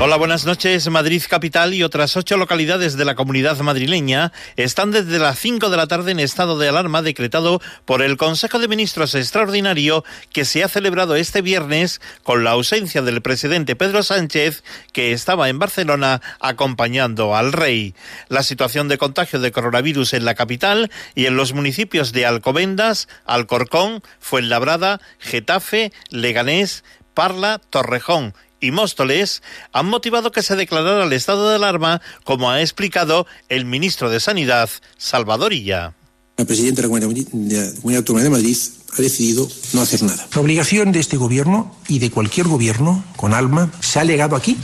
Hola, buenas noches. Madrid capital y otras ocho localidades de la comunidad madrileña están desde las cinco de la tarde en estado de alarma decretado por el Consejo de Ministros extraordinario que se ha celebrado este viernes con la ausencia del presidente Pedro Sánchez que estaba en Barcelona acompañando al rey. La situación de contagio de coronavirus en la capital y en los municipios de Alcobendas, Alcorcón, Fuenlabrada, Getafe, Leganés, Parla, Torrejón y Móstoles han motivado que se declarara el estado de alarma, como ha explicado el ministro de Sanidad, Salvador Illa. El presidente de la Comunidad Autónoma de Madrid ha decidido no hacer nada. La obligación de este gobierno y de cualquier gobierno con alma se ha legado aquí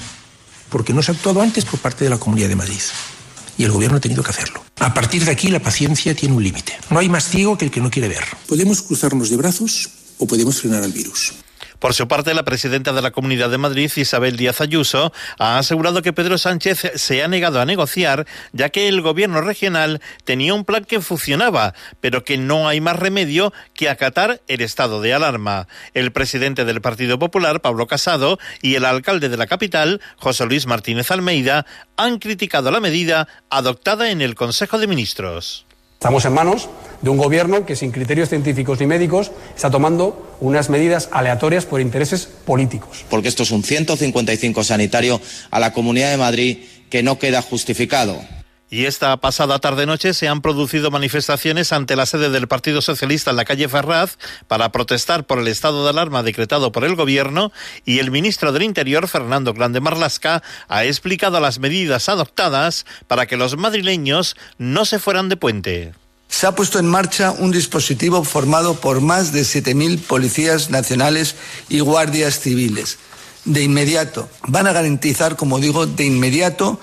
porque no se ha actuado antes por parte de la Comunidad de Madrid. Y el gobierno ha tenido que hacerlo. A partir de aquí la paciencia tiene un límite. No hay más ciego que el que no quiere ver. Podemos cruzarnos de brazos o podemos frenar al virus. Por su parte, la presidenta de la Comunidad de Madrid, Isabel Díaz Ayuso, ha asegurado que Pedro Sánchez se ha negado a negociar, ya que el gobierno regional tenía un plan que funcionaba, pero que no hay más remedio que acatar el estado de alarma. El presidente del Partido Popular, Pablo Casado, y el alcalde de la capital, José Luis Martínez Almeida, han criticado la medida adoptada en el Consejo de Ministros. Estamos en manos de un gobierno que sin criterios científicos ni médicos está tomando unas medidas aleatorias por intereses políticos. Porque esto es un 155 sanitario a la Comunidad de Madrid que no queda justificado. Y esta pasada tarde-noche se han producido manifestaciones ante la sede del Partido Socialista en la calle Ferraz para protestar por el estado de alarma decretado por el Gobierno y el ministro del Interior, Fernando Grande Marlasca, ha explicado las medidas adoptadas para que los madrileños no se fueran de puente. Se ha puesto en marcha un dispositivo formado por más de 7.000 policías nacionales y guardias civiles. De inmediato, van a garantizar, como digo, de inmediato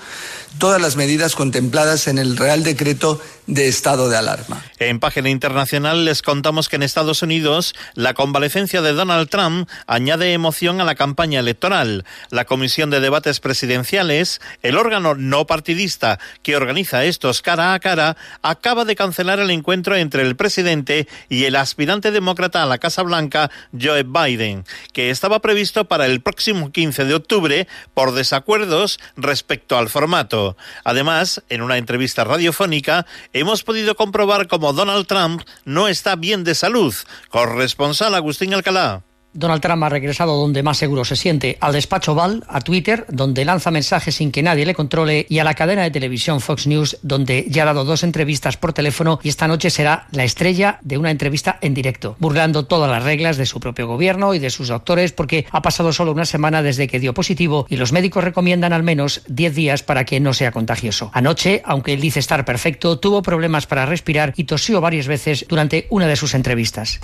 todas las medidas contempladas en el Real Decreto de estado de alarma. En página internacional les contamos que en Estados Unidos la convalecencia de Donald Trump añade emoción a la campaña electoral. La Comisión de Debates Presidenciales, el órgano no partidista que organiza estos cara a cara, acaba de cancelar el encuentro entre el presidente y el aspirante demócrata a la Casa Blanca, Joe Biden, que estaba previsto para el próximo 15 de octubre por desacuerdos respecto al formato. Además, en una entrevista radiofónica, hemos podido comprobar cómo Donald Trump no está bien de salud. Corresponsal Agustín Alcalá. Donald Trump ha regresado donde más seguro se siente, al despacho Val, a Twitter, donde lanza mensajes sin que nadie le controle, y a la cadena de televisión Fox News, donde ya ha dado dos entrevistas por teléfono y esta noche será la estrella de una entrevista en directo, burlando todas las reglas de su propio gobierno y de sus doctores, porque ha pasado solo una semana desde que dio positivo y los médicos recomiendan al menos 10 días para que no sea contagioso. Anoche, aunque él dice estar perfecto, tuvo problemas para respirar y tosió varias veces durante una de sus entrevistas.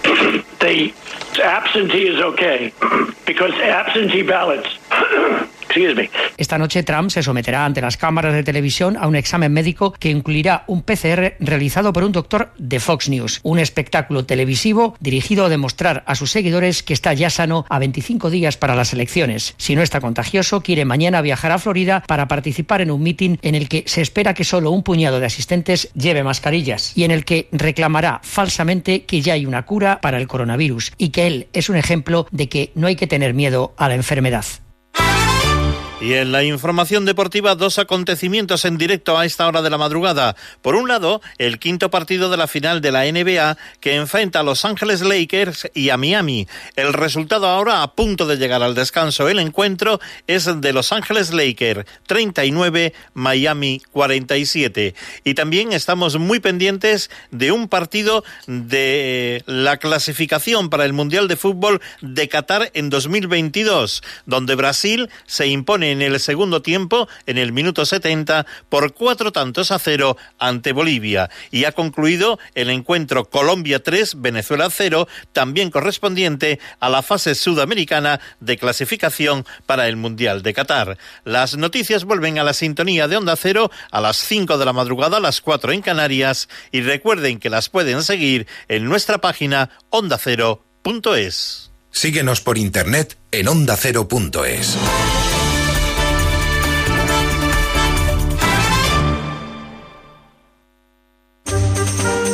the absentee is okay because absentee ballots Esta noche Trump se someterá ante las cámaras de televisión a un examen médico que incluirá un PCR realizado por un doctor de Fox News, un espectáculo televisivo dirigido a demostrar a sus seguidores que está ya sano a 25 días para las elecciones. Si no está contagioso, quiere mañana viajar a Florida para participar en un mitin en el que se espera que solo un puñado de asistentes lleve mascarillas y en el que reclamará falsamente que ya hay una cura para el coronavirus y que él es un ejemplo de que no hay que tener miedo a la enfermedad. Y en la información deportiva, dos acontecimientos en directo a esta hora de la madrugada. Por un lado, el quinto partido de la final de la NBA que enfrenta a Los Ángeles Lakers y a Miami. El resultado ahora a punto de llegar al descanso. El encuentro es de Los Ángeles Lakers 39, Miami 47. Y también estamos muy pendientes de un partido de la clasificación para el Mundial de Fútbol de Qatar en 2022, donde Brasil se impone en el segundo tiempo, en el minuto 70, por cuatro tantos a cero ante Bolivia. Y ha concluido el encuentro Colombia 3, Venezuela 0, también correspondiente a la fase sudamericana de clasificación para el Mundial de Qatar. Las noticias vuelven a la sintonía de Onda Cero a las 5 de la madrugada, a las 4 en Canarias, y recuerden que las pueden seguir en nuestra página ondacero.es. Síguenos por internet en ondacero.es.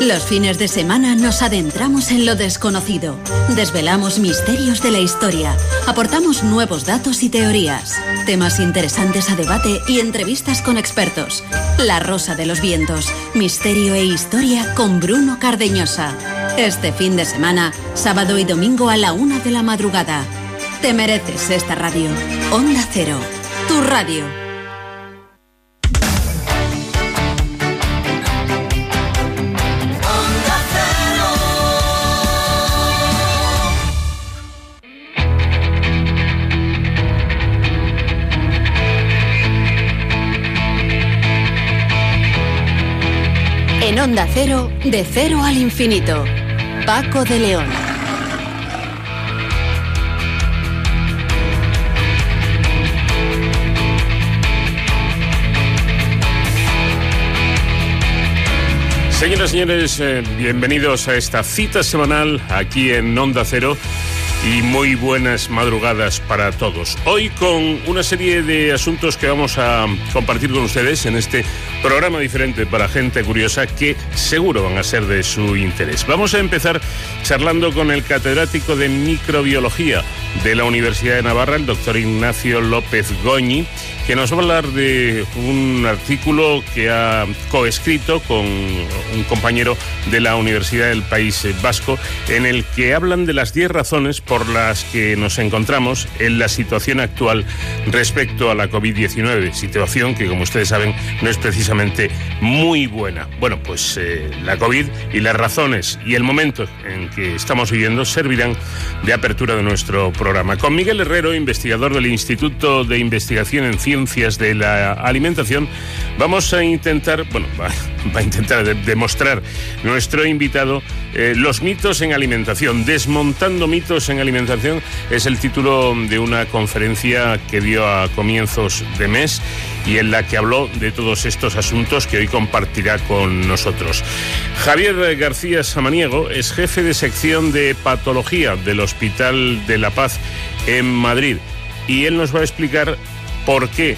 Los fines de semana nos adentramos en lo desconocido, desvelamos misterios de la historia, aportamos nuevos datos y teorías, temas interesantes a debate y entrevistas con expertos. La Rosa de los Vientos, misterio e historia con Bruno Cardeñosa. Este fin de semana, sábado y domingo a la una de la madrugada. Te mereces esta radio. Onda Cero, tu radio. Onda Cero, de cero al infinito. Paco de León. Señoras y señores, eh, bienvenidos a esta cita semanal aquí en Onda Cero y muy buenas madrugadas para todos. Hoy con una serie de asuntos que vamos a compartir con ustedes en este programa diferente para gente curiosa que seguro van a ser de su interés. Vamos a empezar charlando con el catedrático de microbiología de la Universidad de Navarra, el doctor Ignacio López Goñi, que nos va a hablar de un artículo que ha coescrito con un compañero de la Universidad del País Vasco, en el que hablan de las 10 razones por las que nos encontramos en la situación actual respecto a la COVID-19, situación que, como ustedes saben, no es precisamente muy buena. Bueno, pues eh, la COVID y las razones y el momento en que estamos viviendo servirán de apertura de nuestro programa. Con Miguel Herrero, investigador del Instituto de Investigación en De la Alimentación, vamos a intentar, bueno, va, a intentar demostrar nuestro invitado eh, los mitos en alimentación, desmontando mitos en alimentación, es el título de una conferencia que dio a comienzos de mes y en la que habló de todos estos asuntos que hoy compartirá con nosotros. Javier García Samaniego es jefe de sección de patología del Hospital de la Paz en Madrid y él nos va a explicar por qué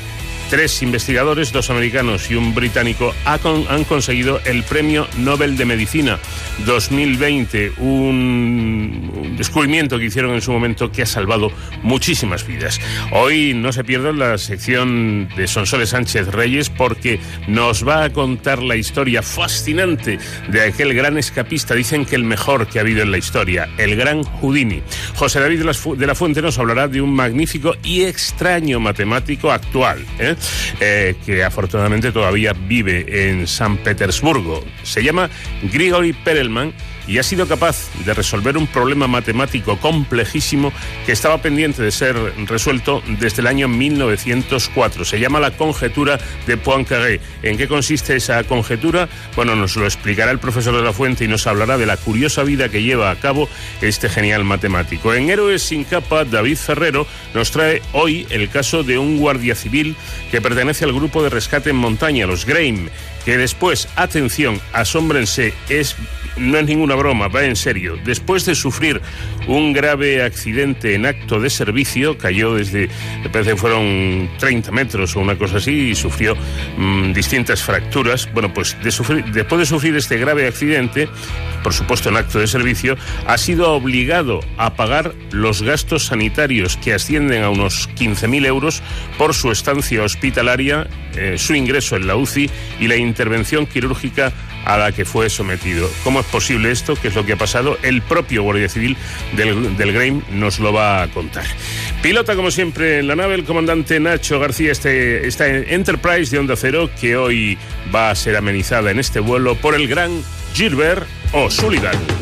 tres investigadores, dos americanos y un británico, han conseguido el Premio Nobel de Medicina 2020, un descubrimiento que hicieron en su momento que ha salvado muchísimas vidas. Hoy no se pierdan la sección de Sonsoles Sánchez Reyes porque nos va a contar la historia fascinante de aquel gran escapista, dicen que el mejor que ha habido en la historia, el gran Houdini. José David de la Fuente nos hablará de un magnífico y extraño matemático actual, ¿eh? Eh, que afortunadamente todavía vive en San Petersburgo. Se llama Grigory Perelman y ha sido capaz de resolver un problema matemático complejísimo que estaba pendiente de ser resuelto desde el año 1904. Se llama la conjetura de Poincaré. ¿En qué consiste esa conjetura? Bueno, nos lo explicará el profesor de la Fuente y nos hablará de la curiosa vida que lleva a cabo este genial matemático. En Héroes sin capa, David Ferrero nos trae hoy el caso de un guardia civil que pertenece al grupo de rescate en montaña, los Grain, que después, atención, asómbrense, es no es ninguna broma, va en serio. Después de sufrir un grave accidente en acto de servicio, cayó desde, me parece fueron 30 metros o una cosa así, y sufrió mm, distintas fracturas. Bueno, pues después de sufrir este grave accidente, por supuesto en acto de servicio, ha sido obligado a pagar los gastos sanitarios que ascienden a unos 15.000 euros por su estancia hospitalaria, eh, su ingreso en la UCI y la intervención quirúrgica a la que fue sometido. ¿Cómo es posible esto? ¿Qué es lo que ha pasado? El propio Guardia Civil del, del Grain nos lo va a contar. Pilota, como siempre, en la nave el comandante Nacho García, este, esta Enterprise de Onda Cero, que hoy va a ser amenizada en este vuelo por el gran Gilbert O'Sullivan.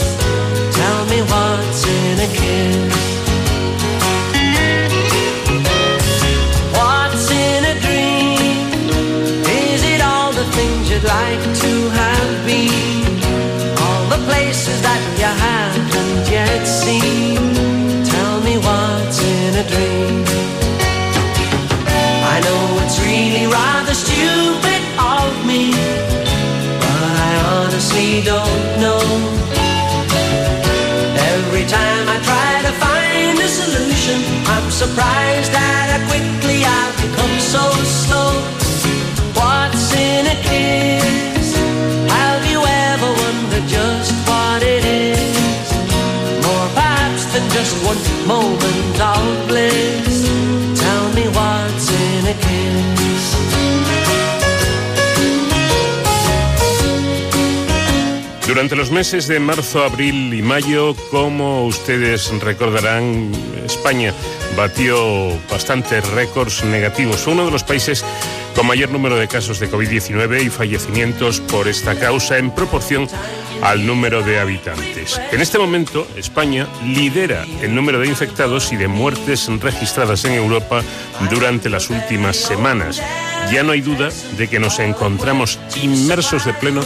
that you haven't yet seen. Tell me what's in a dream. I know it's really rather stupid of me, but I honestly don't know. Every time I try to find a solution, I'm surprised at how quickly I've become so slow. Moment of Durante los meses de marzo, abril y mayo, como ustedes recordarán, España batió bastantes récords negativos. Fue uno de los países con mayor número de casos de COVID-19 y fallecimientos por esta causa en proporción al número de habitantes. En este momento, España lidera el número de infectados y de muertes registradas en Europa durante las últimas semanas. Ya no hay duda de que nos encontramos inmersos de pleno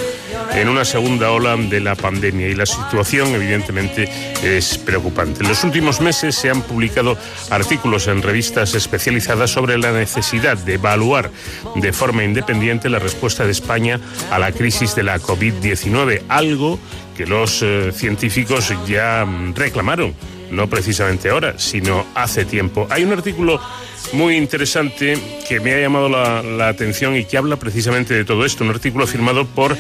en una segunda ola de la pandemia y la situación evidentemente es preocupante. En los últimos meses se han publicado artículos en revistas especializadas sobre la necesidad de evaluar de forma independiente la respuesta de España a la crisis de la COVID-19, algo que los eh, científicos ya reclamaron, no precisamente ahora, sino hace tiempo. Hay un artículo muy interesante que me ha llamado la, la atención y que habla precisamente de todo esto, un artículo firmado por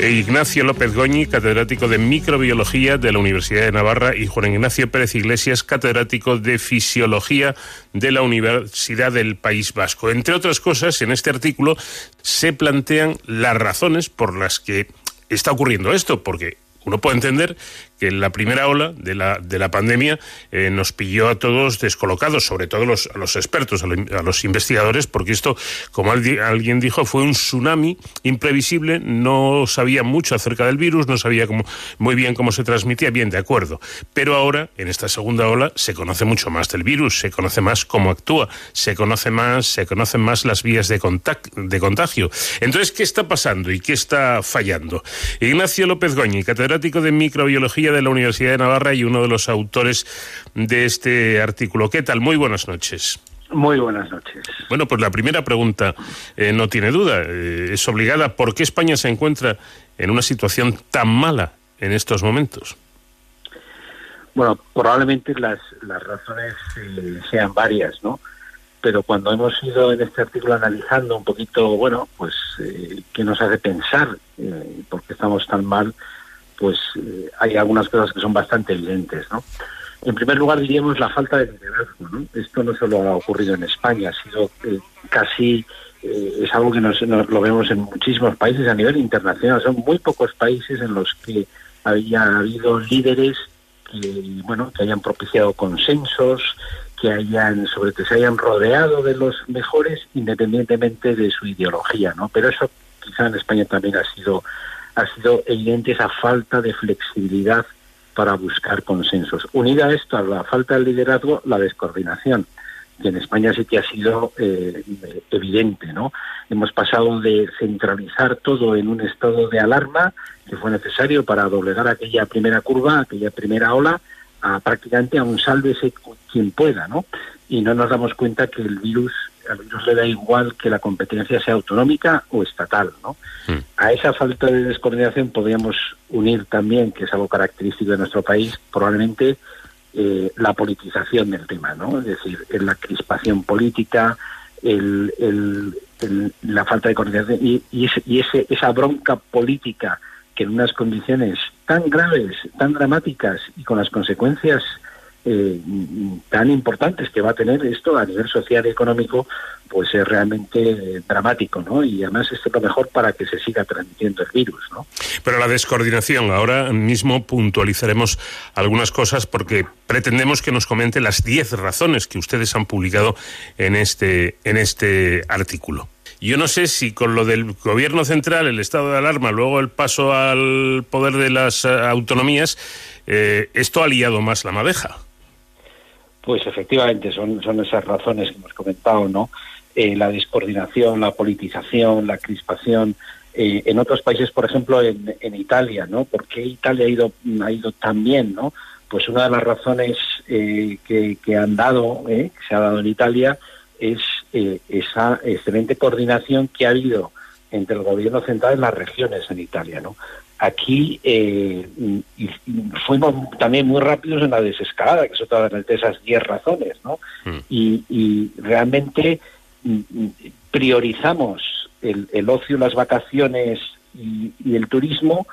eh, Ignacio López Goñi, catedrático de microbiología de la Universidad de Navarra, y Juan Ignacio Pérez Iglesias, catedrático de fisiología de la Universidad del País Vasco. Entre otras cosas, en este artículo se plantean las razones por las que está ocurriendo esto, porque uno puede entender que la primera ola de la, de la pandemia eh, nos pilló a todos descolocados, sobre todo los, a los expertos, a, lo, a, los investigadores, porque esto, como alguien dijo, fue un tsunami imprevisible, no sabía mucho acerca del virus, no sabía cómo, muy bien cómo se transmitía, bien, de acuerdo. Pero ahora, en esta segunda ola, se conoce mucho más del virus, se conoce más cómo actúa, se conoce más, se conocen más las vías de, de contagio. Entonces, ¿qué está pasando y qué está fallando? Ignacio López Goñi, catedrático de microbiología de la Universidad de Navarra y uno de los autores de este artículo. ¿Qué tal? Muy buenas noches. Muy buenas noches. Bueno, pues la primera pregunta eh, no tiene duda, eh, es obligada. ¿Por qué España se encuentra en una situación tan mala en estos momentos? Bueno, probablemente las, las razones eh, sean varias, ¿no? Pero cuando hemos ido en este artículo analizando un poquito, bueno, pues qué nos hace pensar por qué estamos tan mal, pues eh, hay algunas cosas que son bastante evidentes, ¿no? En primer lugar, diríamos la falta de liderazgo, ¿no? Esto no solo ha ocurrido en España, ha sido eh, casi, eh, es algo que nos, lo vemos en muchísimos países a nivel internacional. Son muy pocos países en los que había habido líderes que, bueno, que hayan propiciado consensos, que hayan, sobre que se hayan rodeado de los mejores, independientemente de su ideología, ¿no? Pero eso quizá en España también ha sido ha sido evidente esa falta de flexibilidad para buscar consensos. Unida a esto, a la falta de liderazgo, la descoordinación, que en España sí que ha sido eh, evidente, ¿no? Hemos pasado de centralizar todo en un estado de alarma que fue necesario para doblegar aquella primera curva, aquella primera ola, a prácticamente a un sálvese quien pueda, ¿no? Y no nos damos cuenta que el virus al virus le da igual que la competencia sea autonómica o estatal, ¿no? Mm. A esa falta de descoordinación podríamos unir también, que es algo característico de nuestro país, probablemente eh, la politización del tema, ¿no? Es decir, la crispación política, el, el, el, la falta de coordinación y, y, ese, y ese, esa bronca política que en unas condiciones tan graves, tan dramáticas y con las consecuencias eh, tan importantes que va a tener esto a nivel social y económico, pues es realmente eh, dramático, ¿no? Y además esto es lo mejor para que se siga transmitiendo el virus, ¿no? Pero la descoordinación, ahora mismo puntualizaremos algunas cosas porque pretendemos que nos comente las 10 razones que ustedes han publicado en este, en este artículo. Yo no sé si con lo del gobierno central, el estado de alarma, luego el paso al poder de las uh, autonomías, eh, esto ha liado más la madeja. Pues efectivamente, son, son esas razones que hemos comentado, ¿no? Eh, la descoordinación, la politización, la crispación, eh, en otros países, por ejemplo, en, en, Italia, ¿no? ¿Por qué Italia ha ido, ha ido tan bien, ¿no? Pues una de las razones eh, que, que, han dado, que se ha dado en Italia, es esa excelente coordinación que ha habido entre el gobierno central y las regiones en Italia, ¿no? Aquí eh, y, y fuimos también muy rápidos en la desescalada, que es otra de esas diez razones, ¿no? Mm. Y, y, realmente mm, priorizamos el, el, ocio, las vacaciones y, y, el turismo,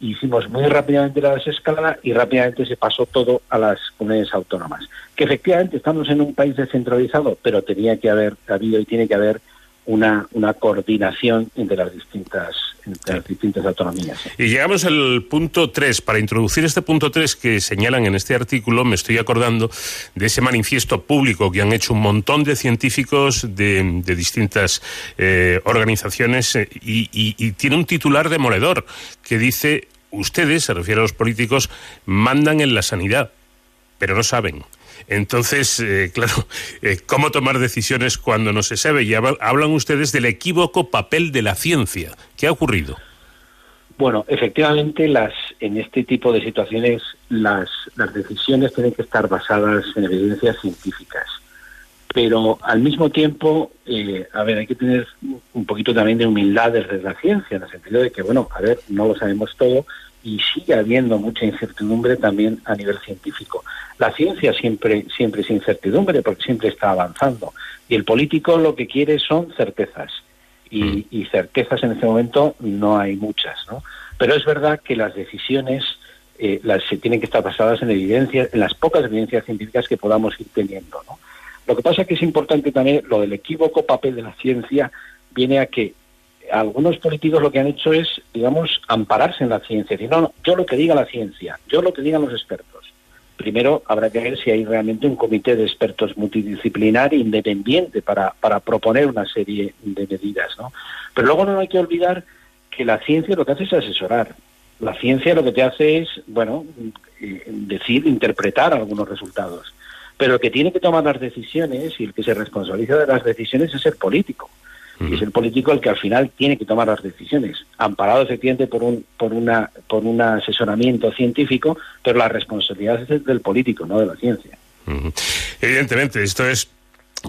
hicimos muy rápidamente la desescalada y rápidamente se pasó todo a las comunidades autónomas. Que efectivamente estamos en un país descentralizado, pero tenía que haber habido y tiene que haber una, una coordinación entre las distintas entre las distintas autonomías. Y llegamos al punto 3. Para introducir este punto 3 que señalan en este artículo, me estoy acordando de ese manifiesto público que han hecho un montón de científicos de, distintas eh, organizaciones eh, y, y, y tiene un titular demoledor que dice, ustedes, se refiere a los políticos, mandan en la sanidad, pero no saben. Entonces, eh, claro, eh, ¿cómo tomar decisiones cuando no se sabe? Y hablan ustedes del equívoco papel de la ciencia. ¿Qué ha ocurrido? Bueno, efectivamente, las, en este tipo de situaciones las, las decisiones tienen que estar basadas en evidencias científicas. Pero al mismo tiempo, eh, a ver, hay que tener un poquito también de humildad desde la ciencia, en el sentido de que, bueno, a ver, no lo sabemos todo y sigue habiendo mucha incertidumbre también a nivel científico. La ciencia siempre, siempre es incertidumbre porque siempre está avanzando. Y el político lo que quiere son certezas. Y, y certezas en este momento no hay muchas, ¿no? Pero es verdad que las decisiones eh, las, se tienen que estar basadas en evidencias, en las pocas evidencias científicas que podamos ir teniendo, ¿no? Lo que pasa es que es importante también lo del equívoco papel de la ciencia viene a que algunos políticos lo que han hecho es, digamos, ampararse en la ciencia. Decir, no, no, yo lo que diga la ciencia, yo lo que digan los expertos. Primero habrá que ver si hay realmente un comité de expertos multidisciplinar independiente para, para proponer una serie de medidas, ¿no? Pero luego no hay que olvidar que la ciencia lo que hace es asesorar. La ciencia lo que te hace es, bueno, decir, interpretar algunos resultados. Pero el que tiene que tomar las decisiones y el que se responsabiliza de las decisiones es el político. Y es el político el que al final tiene que tomar las decisiones, amparado efectivamente por un, por una, por un asesoramiento científico, pero la responsabilidad es del político, no de la ciencia. Uh -huh. Evidentemente, esto es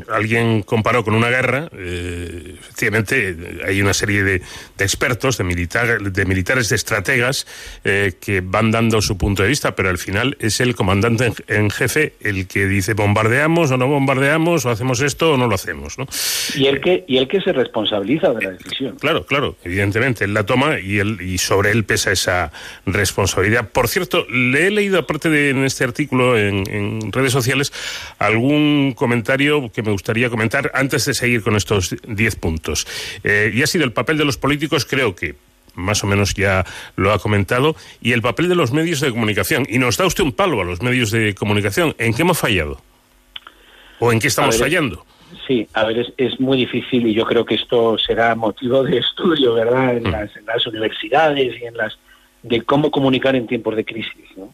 alguien comparó con una guerra, eh, efectivamente hay una serie de, de expertos, de, militar, de militares, de estrategas, eh, que van dando su punto de vista, pero al final es el comandante en, jefe el que dice bombardeamos o no bombardeamos, o hacemos esto o no lo hacemos. ¿no? Y, el que, y el que se responsabiliza de la decisión. Claro, claro, evidentemente, él la toma y, él, y sobre él pesa esa responsabilidad. Por cierto, le he leído, aparte de en este artículo en, en redes sociales, algún comentario que me gustaría comentar antes de seguir con estos 10 puntos. Eh, y ha sido el papel de los políticos, creo que más o menos ya lo ha comentado, y el papel de los medios de comunicación. Y nos da usted un palo a los medios de comunicación. ¿En qué hemos fallado? ¿O en qué estamos ver, fallando? Sí, a ver, es, es, muy difícil y yo creo que esto será motivo de estudio, ¿verdad?, en, mm. las, en las universidades y en las de cómo comunicar en tiempos de crisis, ¿no?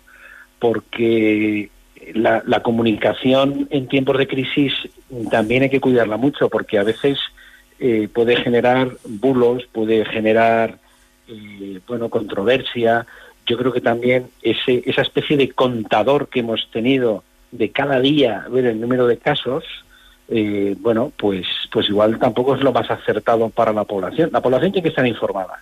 Porque la, la, comunicación en tiempos de crisis también hay que cuidarla mucho porque a veces eh, puede generar bulos, puede generar eh, bueno controversia. Yo creo que también ese, esa especie de contador que hemos tenido de cada día ver el número de casos, eh, bueno, pues, pues igual tampoco es lo más acertado para la población. La población tiene que estar informada.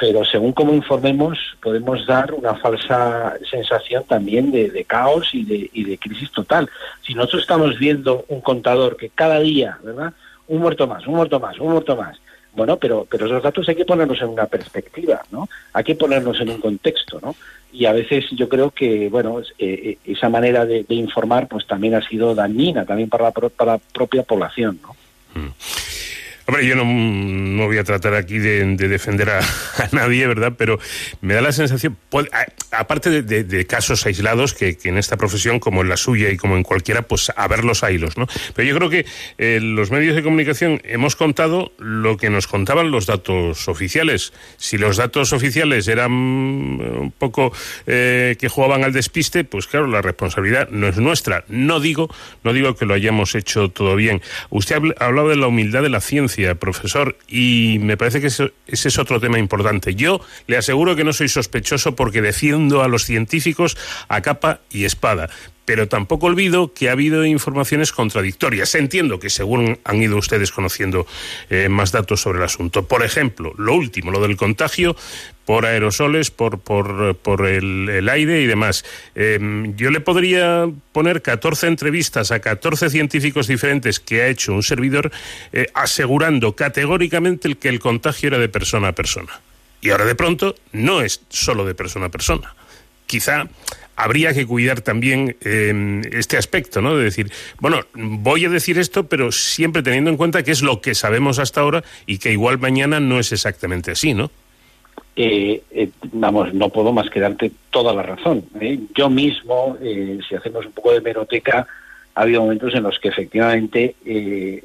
Pero según cómo informemos, podemos dar una falsa sensación también de, caos y de, y de, crisis total. Si nosotros estamos viendo un contador que cada día, ¿verdad? Un muerto más, un muerto más, un muerto más. Bueno, pero, pero esos datos hay que ponerlos en una perspectiva, ¿no? Hay que ponerlos en un contexto, ¿no? y a veces yo creo que bueno eh, esa manera de, de, informar pues también ha sido dañina también para la, para la propia población ¿no? Mm. Hombre, yo no, no, voy a tratar aquí de, de defender a, nadie, ¿verdad? Pero me da la sensación, puede, aparte de, de- de casos aislados que, en esta profesión, como en la suya y como en cualquiera, pues a ver los hilos, ¿no? Pero yo creo que eh, los medios de comunicación hemos contado lo que nos contaban los datos oficiales. Si los datos oficiales eran mm, un poco eh, que jugaban al despiste, pues claro, la responsabilidad no es nuestra. No digo, no digo que lo hayamos hecho todo bien. Usted habl- ha hablado de la humildad de la ciencia, profesor, y me parece que ese es otro tema importante. Yo le aseguro que no soy sospechoso porque defiendo a los científicos a capa y espada. Pero tampoco olvido que ha habido informaciones contradictorias. Entiendo que según han ido ustedes conociendo eh, más datos sobre el asunto. Por ejemplo, lo último, lo del contagio por aerosoles, por, el, aire y demás. Eh, yo le podría poner 14 entrevistas a 14 científicos diferentes que ha hecho un servidor eh, asegurando categóricamente que el contagio era de persona a persona. Y ahora de pronto no es solo de persona a persona. Quizá habría que cuidar también eh, este aspecto, ¿no? De decir, bueno, voy a decir esto, pero siempre teniendo en cuenta que es lo que sabemos hasta ahora y que igual mañana no es exactamente así, ¿no? eh, eh, vamos, no puedo más que darte toda la razón. ¿eh? Yo mismo, si hacemos un poco de meroteca, ha habido momentos en los que efectivamente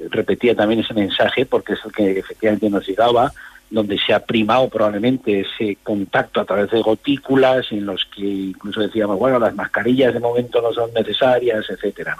repetía también ese mensaje, porque es el que efectivamente nos llegaba, donde se ha primado probablemente ese contacto a través de gotículas, en los que incluso decíamos, bueno, las mascarillas de momento no son necesarias, etcétera.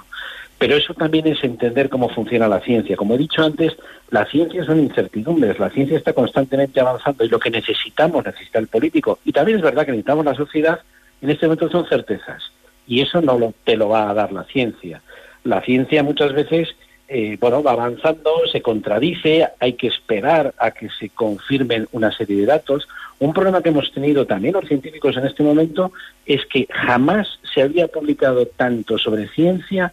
Pero eso también es entender cómo funciona la ciencia. Como he dicho antes, la ciencia son incertidumbres, la ciencia está constantemente avanzando y lo que necesitamos, necesita el político. Y también es verdad que necesitamos la sociedad, en este momento son certezas. Y eso no lo, te lo va a dar la ciencia. La ciencia muchas veces eh, bueno, va avanzando, se contradice, hay que esperar a que se confirmen una serie de datos. Un problema que hemos tenido también los científicos en este momento es que jamás se había publicado tanto sobre ciencia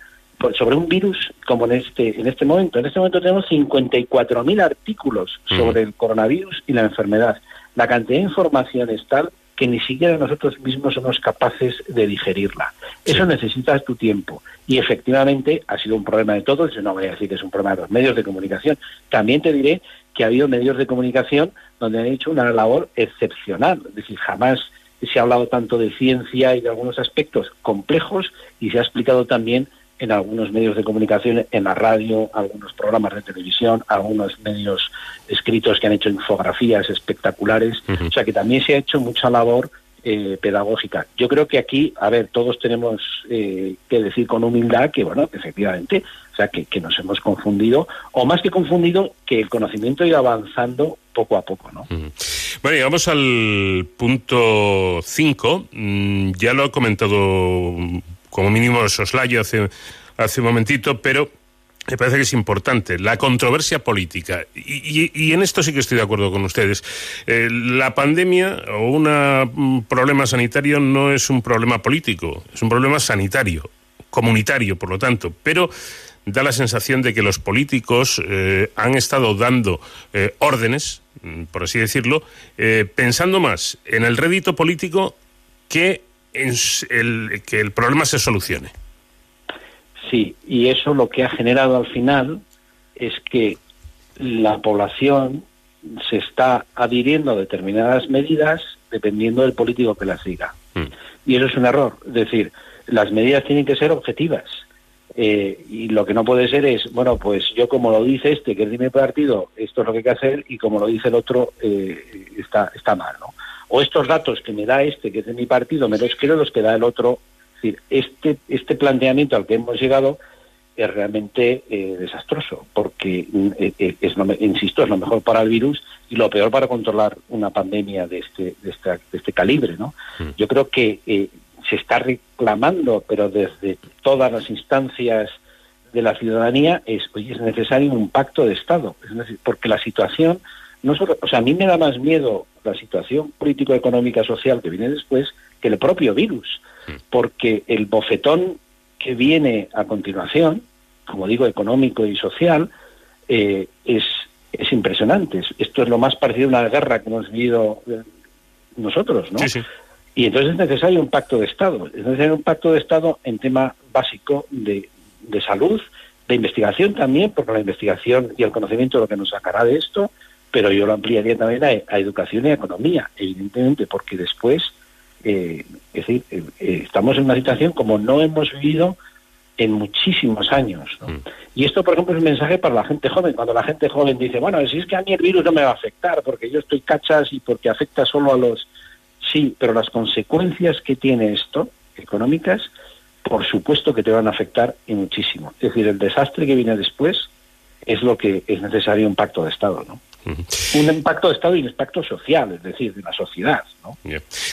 sobre un virus como en este en este momento. En este momento tenemos 54.000 artículos sobre el coronavirus y la enfermedad. La cantidad de información es tal que ni siquiera nosotros mismos somos capaces de digerirla. Eso necesita tu tiempo. Y efectivamente ha sido un problema de todos. Yo no voy a decir que es un problema de los medios de comunicación. También te diré que ha habido medios de comunicación donde han hecho una labor excepcional. Es decir, jamás se ha hablado tanto de ciencia y de algunos aspectos complejos y se ha explicado también en algunos medios de comunicación, en la radio, algunos programas de televisión, algunos medios escritos que han hecho infografías espectaculares. O sea que también se ha hecho mucha labor eh, pedagógica. Yo creo que aquí, a ver, todos tenemos eh, que decir con humildad que, bueno, efectivamente, o sea, que, que nos hemos confundido, o más que confundido, que el conocimiento ha ido avanzando poco a poco, ¿no? Bueno, llegamos al punto 5. ya lo ha comentado mm, como mínimo Soslayo hace, hace un momentito, pero me parece que es importante. La controversia política. Y, en esto sí que estoy de acuerdo con ustedes. Eh, la pandemia o un problema sanitario no es un problema político, es un problema sanitario, comunitario, por lo tanto. Pero da la sensación de que los políticos eh, han estado dando eh, órdenes, mm, por así decirlo, pensando más en el rédito político que en el, que el problema se solucione. Sí, y eso lo que ha generado al final es que la población se está adhiriendo a determinadas medidas dependiendo del político que las diga. Y eso es un error. Es decir, las medidas tienen que ser objetivas. Eh, y lo que no puede ser es, bueno, pues yo como lo dice este, que es de mi partido, esto es lo que hay que hacer, y como lo dice el otro, eh, está, está mal, ¿no? O estos datos que me da este, que es de mi partido, me los quiero los que da el otro. Es decir, este, este planteamiento al que hemos llegado es realmente eh, desastroso, porque, mm, eh, eh, es lo insisto, es lo mejor para el virus y lo peor para controlar una pandemia de este, de esta- de este calibre, ¿no? Yo creo que eh, se está reclamando, pero desde todas las instancias de la ciudadanía, es, oye, es necesario un pacto de Estado, es porque la situación, no solo, o sea, a mí me da más miedo la situación político-económica social que viene después que el propio virus, porque el bofetón que viene a continuación, como digo, económico y social, eh, es, es impresionante. Es- Esto es lo más parecido a una guerra que hemos vivido eh, nosotros, ¿no? Y entonces es necesario un pacto de Estado. Es necesario un pacto de Estado en tema básico de, de salud, de investigación también, porque la investigación y el conocimiento es lo que nos sacará de esto, pero yo lo ampliaría también a, a educación y a economía, evidentemente, porque después eh, es decir, eh, eh, estamos en una situación como no hemos vivido en muchísimos años. ¿no? Mm. Y esto, por ejemplo, es un mensaje para la gente joven. Cuando la gente joven dice, bueno, si es que a mí el virus no me va a afectar porque yo estoy cachas y porque afecta solo a los... Sí, pero las consecuencias que tiene esto, económicas, por supuesto que te van a afectar y muchísimo. Es decir, el desastre que viene después es lo que es necesario un pacto de Estado, ¿no? Un impacto de Estado y un impacto social, es decir, de la sociedad, ¿no?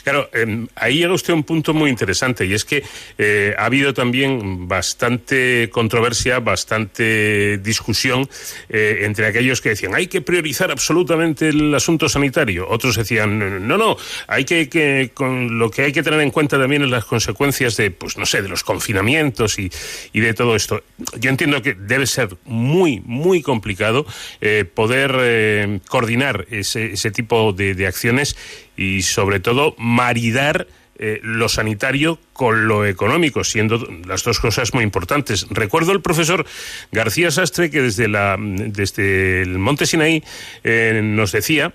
Claro, eh, ahí llega usted a un punto muy interesante y es que eh, ha habido también bastante controversia, bastante discusión eh, entre aquellos que decían hay que priorizar absolutamente el asunto sanitario. Otros decían no, no, hay que, que con lo que hay que tener en cuenta también es las consecuencias de, pues no sé, de los confinamientos y, y de todo esto. Yo entiendo que debe ser muy, muy complicado eh, poder coordinar ese, ese tipo de, de acciones y sobre todo maridar eh, lo sanitario con lo económico, siendo las dos cosas muy importantes. Recuerdo el profesor García Sastre que desde, la, desde el Monte Sinaí eh, nos decía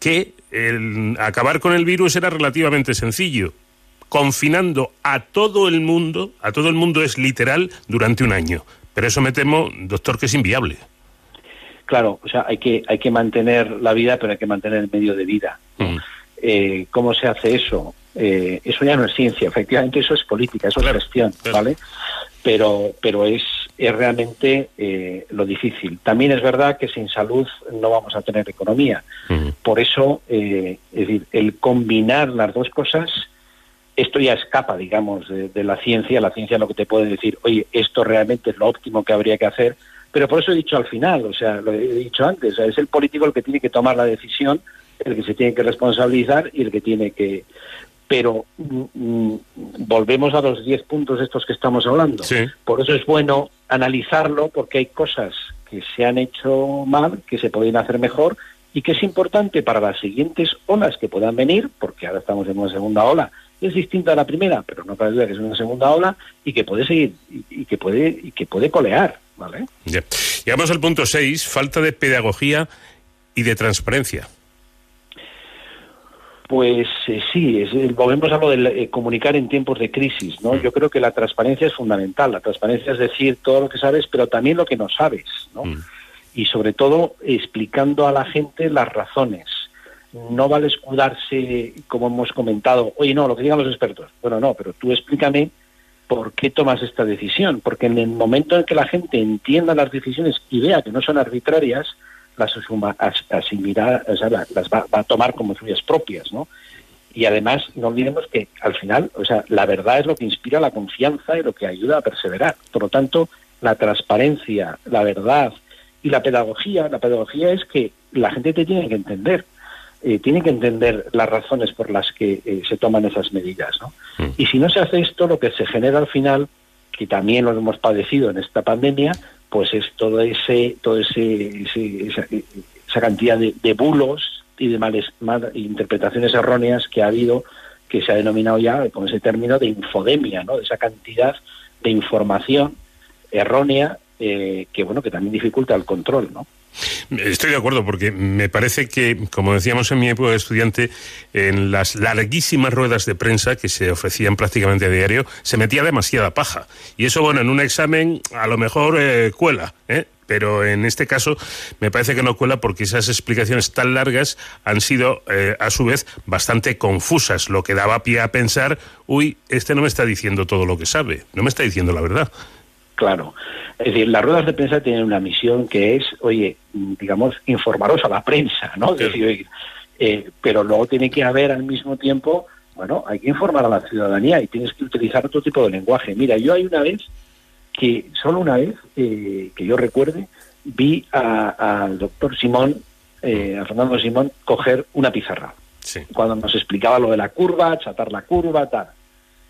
que el, acabar con el virus era relativamente sencillo. Confinando a todo el mundo, a todo el mundo es literal durante un año. Pero eso me temo, doctor, que es inviable. Claro, o sea, hay que, hay que mantener la vida, pero hay que mantener el medio de vida. Eh, ¿Cómo se hace eso? Eh, eso ya no es ciencia, efectivamente eso es política, eso es gestión, ¿vale? Pero, pero es, es realmente eh, lo difícil. También es verdad que sin salud no vamos a tener economía. Por eso, eh, es decir, el combinar las dos cosas, esto ya escapa, digamos, de, de la ciencia. La ciencia lo que te puede decir, oye, esto realmente es lo óptimo que habría que hacer, pero por eso he dicho al final, o sea, lo he dicho antes, o sea, es el político el que tiene que tomar la decisión, el que se tiene que responsabilizar y el que tiene que... Pero mm, mm, volvemos a los 10 puntos estos que estamos hablando. Sí. Por eso es bueno analizarlo, porque hay cosas que se han hecho mal, que se pueden hacer mejor y que es importante para las siguientes olas que puedan venir, porque ahora estamos en una segunda ola, es distinta a la primera, pero no cabe duda que es una segunda ola y que puede seguir y, y que puede y que puede colear, ¿vale? Ya. Llegamos al punto 6, falta de pedagogía y de transparencia. Pues eh, sí, es, eh, volvemos a lo de eh, comunicar en tiempos de crisis, ¿no? Yo creo que la transparencia es fundamental. La transparencia es decir todo lo que sabes, pero también lo que no sabes, ¿no? Y sobre todo explicando a la gente las razones. No vale escudarse, como hemos comentado, oye, no, lo que digan los expertos. Bueno, no, pero tú explícame por qué tomas esta decisión. Porque en el momento en que la gente entienda las decisiones y vea que no son arbitrarias, las las va, va, a tomar como suyas propias, ¿no? Y además, no olvidemos que al final, o sea, la verdad es lo que inspira la confianza y lo que ayuda a perseverar. Por lo tanto, la transparencia, la verdad y la pedagogía, la pedagogía es que la gente te tiene que entender, eh, tiene que entender las razones por las que eh, se toman esas medidas, ¿no? Mm. Y si no se hace esto, lo que se genera al final, que también lo hemos padecido en esta pandemia, pues es todo ese, todo ese, ese esa, esa, cantidad de, de, bulos y de males, mal, interpretaciones erróneas que ha habido, que se ha denominado ya con ese término de infodemia, ¿no? De esa cantidad de información errónea eh, que bueno que también dificulta el control, ¿no? Estoy de acuerdo porque me parece que, como decíamos en mi época de estudiante, en las larguísimas ruedas de prensa que se ofrecían prácticamente a diario, se metía demasiada paja. Y eso, bueno, en un examen a lo mejor eh, cuela, ¿eh? pero en este caso me parece que no cuela porque esas explicaciones tan largas han sido eh, a su vez bastante confusas, lo que daba pie a pensar, uy, este no me está diciendo todo lo que sabe, no me está diciendo la verdad. Claro. Es decir, las ruedas de prensa tienen una misión que es, oye, digamos, informaros a la prensa, ¿no? Es decir, oye, eh, pero luego tiene que haber al mismo tiempo, bueno, hay que informar a la ciudadanía y tienes que utilizar otro tipo de lenguaje. Mira, yo hay una vez que, solo una vez, eh, que yo recuerde, vi al doctor Simón, eh, a Fernando Simón, coger una pizarra. Sí. Cuando nos explicaba lo de la curva, chatar la curva, tal.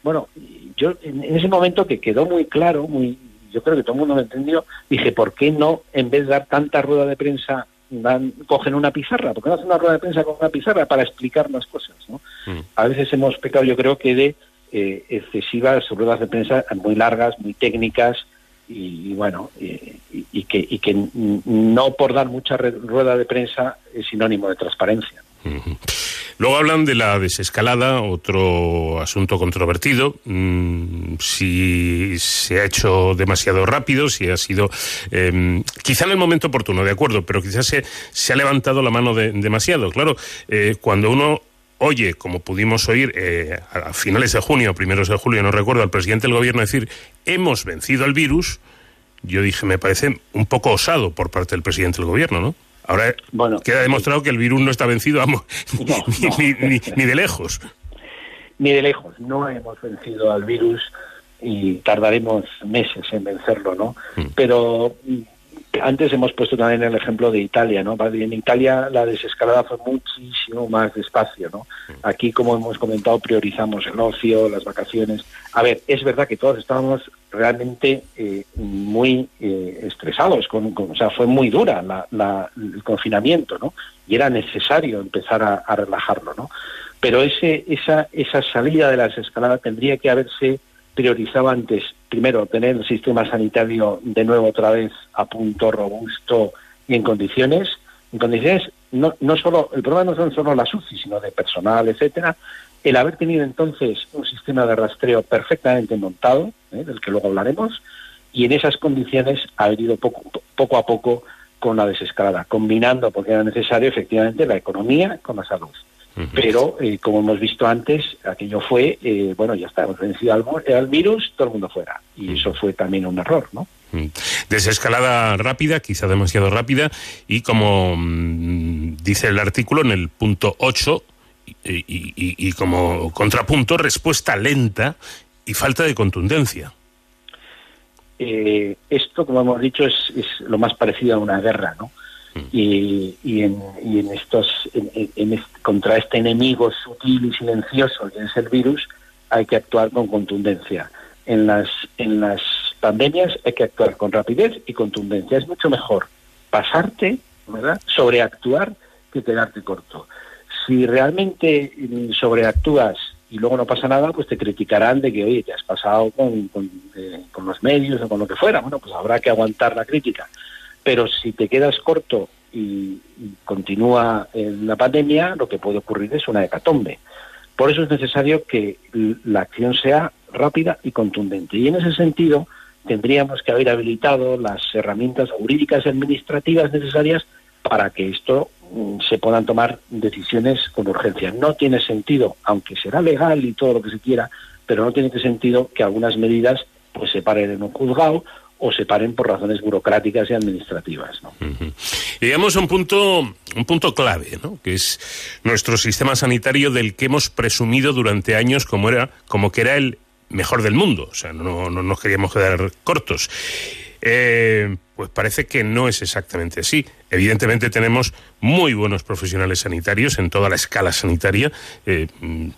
Bueno, yo en ese momento que quedó muy claro, muy yo creo que todo el mundo lo entendió, dije, ¿por qué no, en vez de dar tanta rueda de prensa, dan, cogen una pizarra? ¿Por qué no hacen una rueda de prensa con una pizarra para explicar las cosas? ¿no? Mm. A veces hemos pecado, yo creo que de eh, excesivas ruedas de prensa muy largas, muy técnicas, y, y bueno, y, y, que, y que no por dar mucha rueda de prensa es sinónimo de transparencia. Luego hablan de la desescalada, otro asunto controvertido, mm, si se ha hecho demasiado rápido, si ha sido em, quizá en el momento oportuno, de acuerdo, pero quizás se, se ha levantado la mano de, demasiado. Claro, eh, cuando uno oye, como pudimos oír eh, a finales de junio, primeros de julio, no recuerdo, al presidente del gobierno decir, hemos vencido al virus, yo dije, me parece un poco osado por parte del presidente del gobierno, ¿no? Ahora queda demostrado que el virus no está vencido vamos, ni, de lejos. Ni de lejos. No hemos vencido al virus y tardaremos meses en vencerlo, ¿no? Mm. Pero antes hemos puesto también el ejemplo de Italia, ¿no? En Italia la desescalada fue muchísimo más despacio, ¿no? Mm. Aquí, como hemos comentado, priorizamos el ocio, las vacaciones. A ver, es verdad que todos estábamos realmente eh, muy eh, estresados, con, o sea, fue muy dura la, el confinamiento, ¿no? Y era necesario empezar a, a, relajarlo, ¿no? Pero ese, esa, esa salida de la desescalada tendría que haberse priorizado antes, primero, tener el sistema sanitario de nuevo otra vez a punto, robusto y en condiciones, en condiciones, no, no solo, el problema no son solo las UCI, sino de personal, etcétera, el haber tenido entonces un sistema de rastreo perfectamente montado, ¿eh? del que luego hablaremos, y en esas condiciones haber ido poco, poco a poco con la desescalada, combinando, porque era necesario efectivamente, la economía con la salud. Pero, eh, como hemos visto antes, aquello fue, eh, bueno, ya está, hemos vencido al, virus, todo el mundo fuera. Y eso fue también un error, ¿no? Desescalada rápida, quizá demasiado rápida, y como mm, dice el artículo en el punto 8, y, como contrapunto, respuesta lenta y falta de contundencia. Eh, esto, como hemos dicho, es, lo más parecido a una guerra, ¿no? Mm. Y, en, estos, contra este enemigo sutil y silencioso que es el virus, hay que actuar con contundencia. En las, en las pandemias hay que actuar con rapidez y contundencia. Es mucho mejor pasarte, ¿verdad? Sobreactuar que quedarte corto si realmente mm, sobreactúas y luego no pasa nada, pues te criticarán de que, oye, te has pasado con, eh, con, los medios o con lo que fuera. Bueno, pues habrá que aguantar la crítica. Pero si te quedas corto y, continúa la pandemia, lo que puede ocurrir es una hecatombe. Por eso es necesario que la acción sea rápida y contundente. Y en ese sentido, tendríamos que haber habilitado las herramientas jurídicas y administrativas necesarias para que esto Mm, se puedan tomar decisiones con urgencia. No tiene sentido, aunque será legal y todo lo que se quiera, pero no tiene sentido que algunas medidas pues se paren en un juzgado o se paren por razones burocráticas y administrativas. ¿no? Llegamos a un punto, un punto clave, ¿no? que es nuestro sistema sanitario del que hemos presumido durante años como, era, como que era el mejor del mundo. O sea, no, no nos queríamos quedar cortos. Eh, pues parece que no es exactamente así. Evidentemente tenemos muy buenos profesionales sanitarios en toda la escala sanitaria, eh,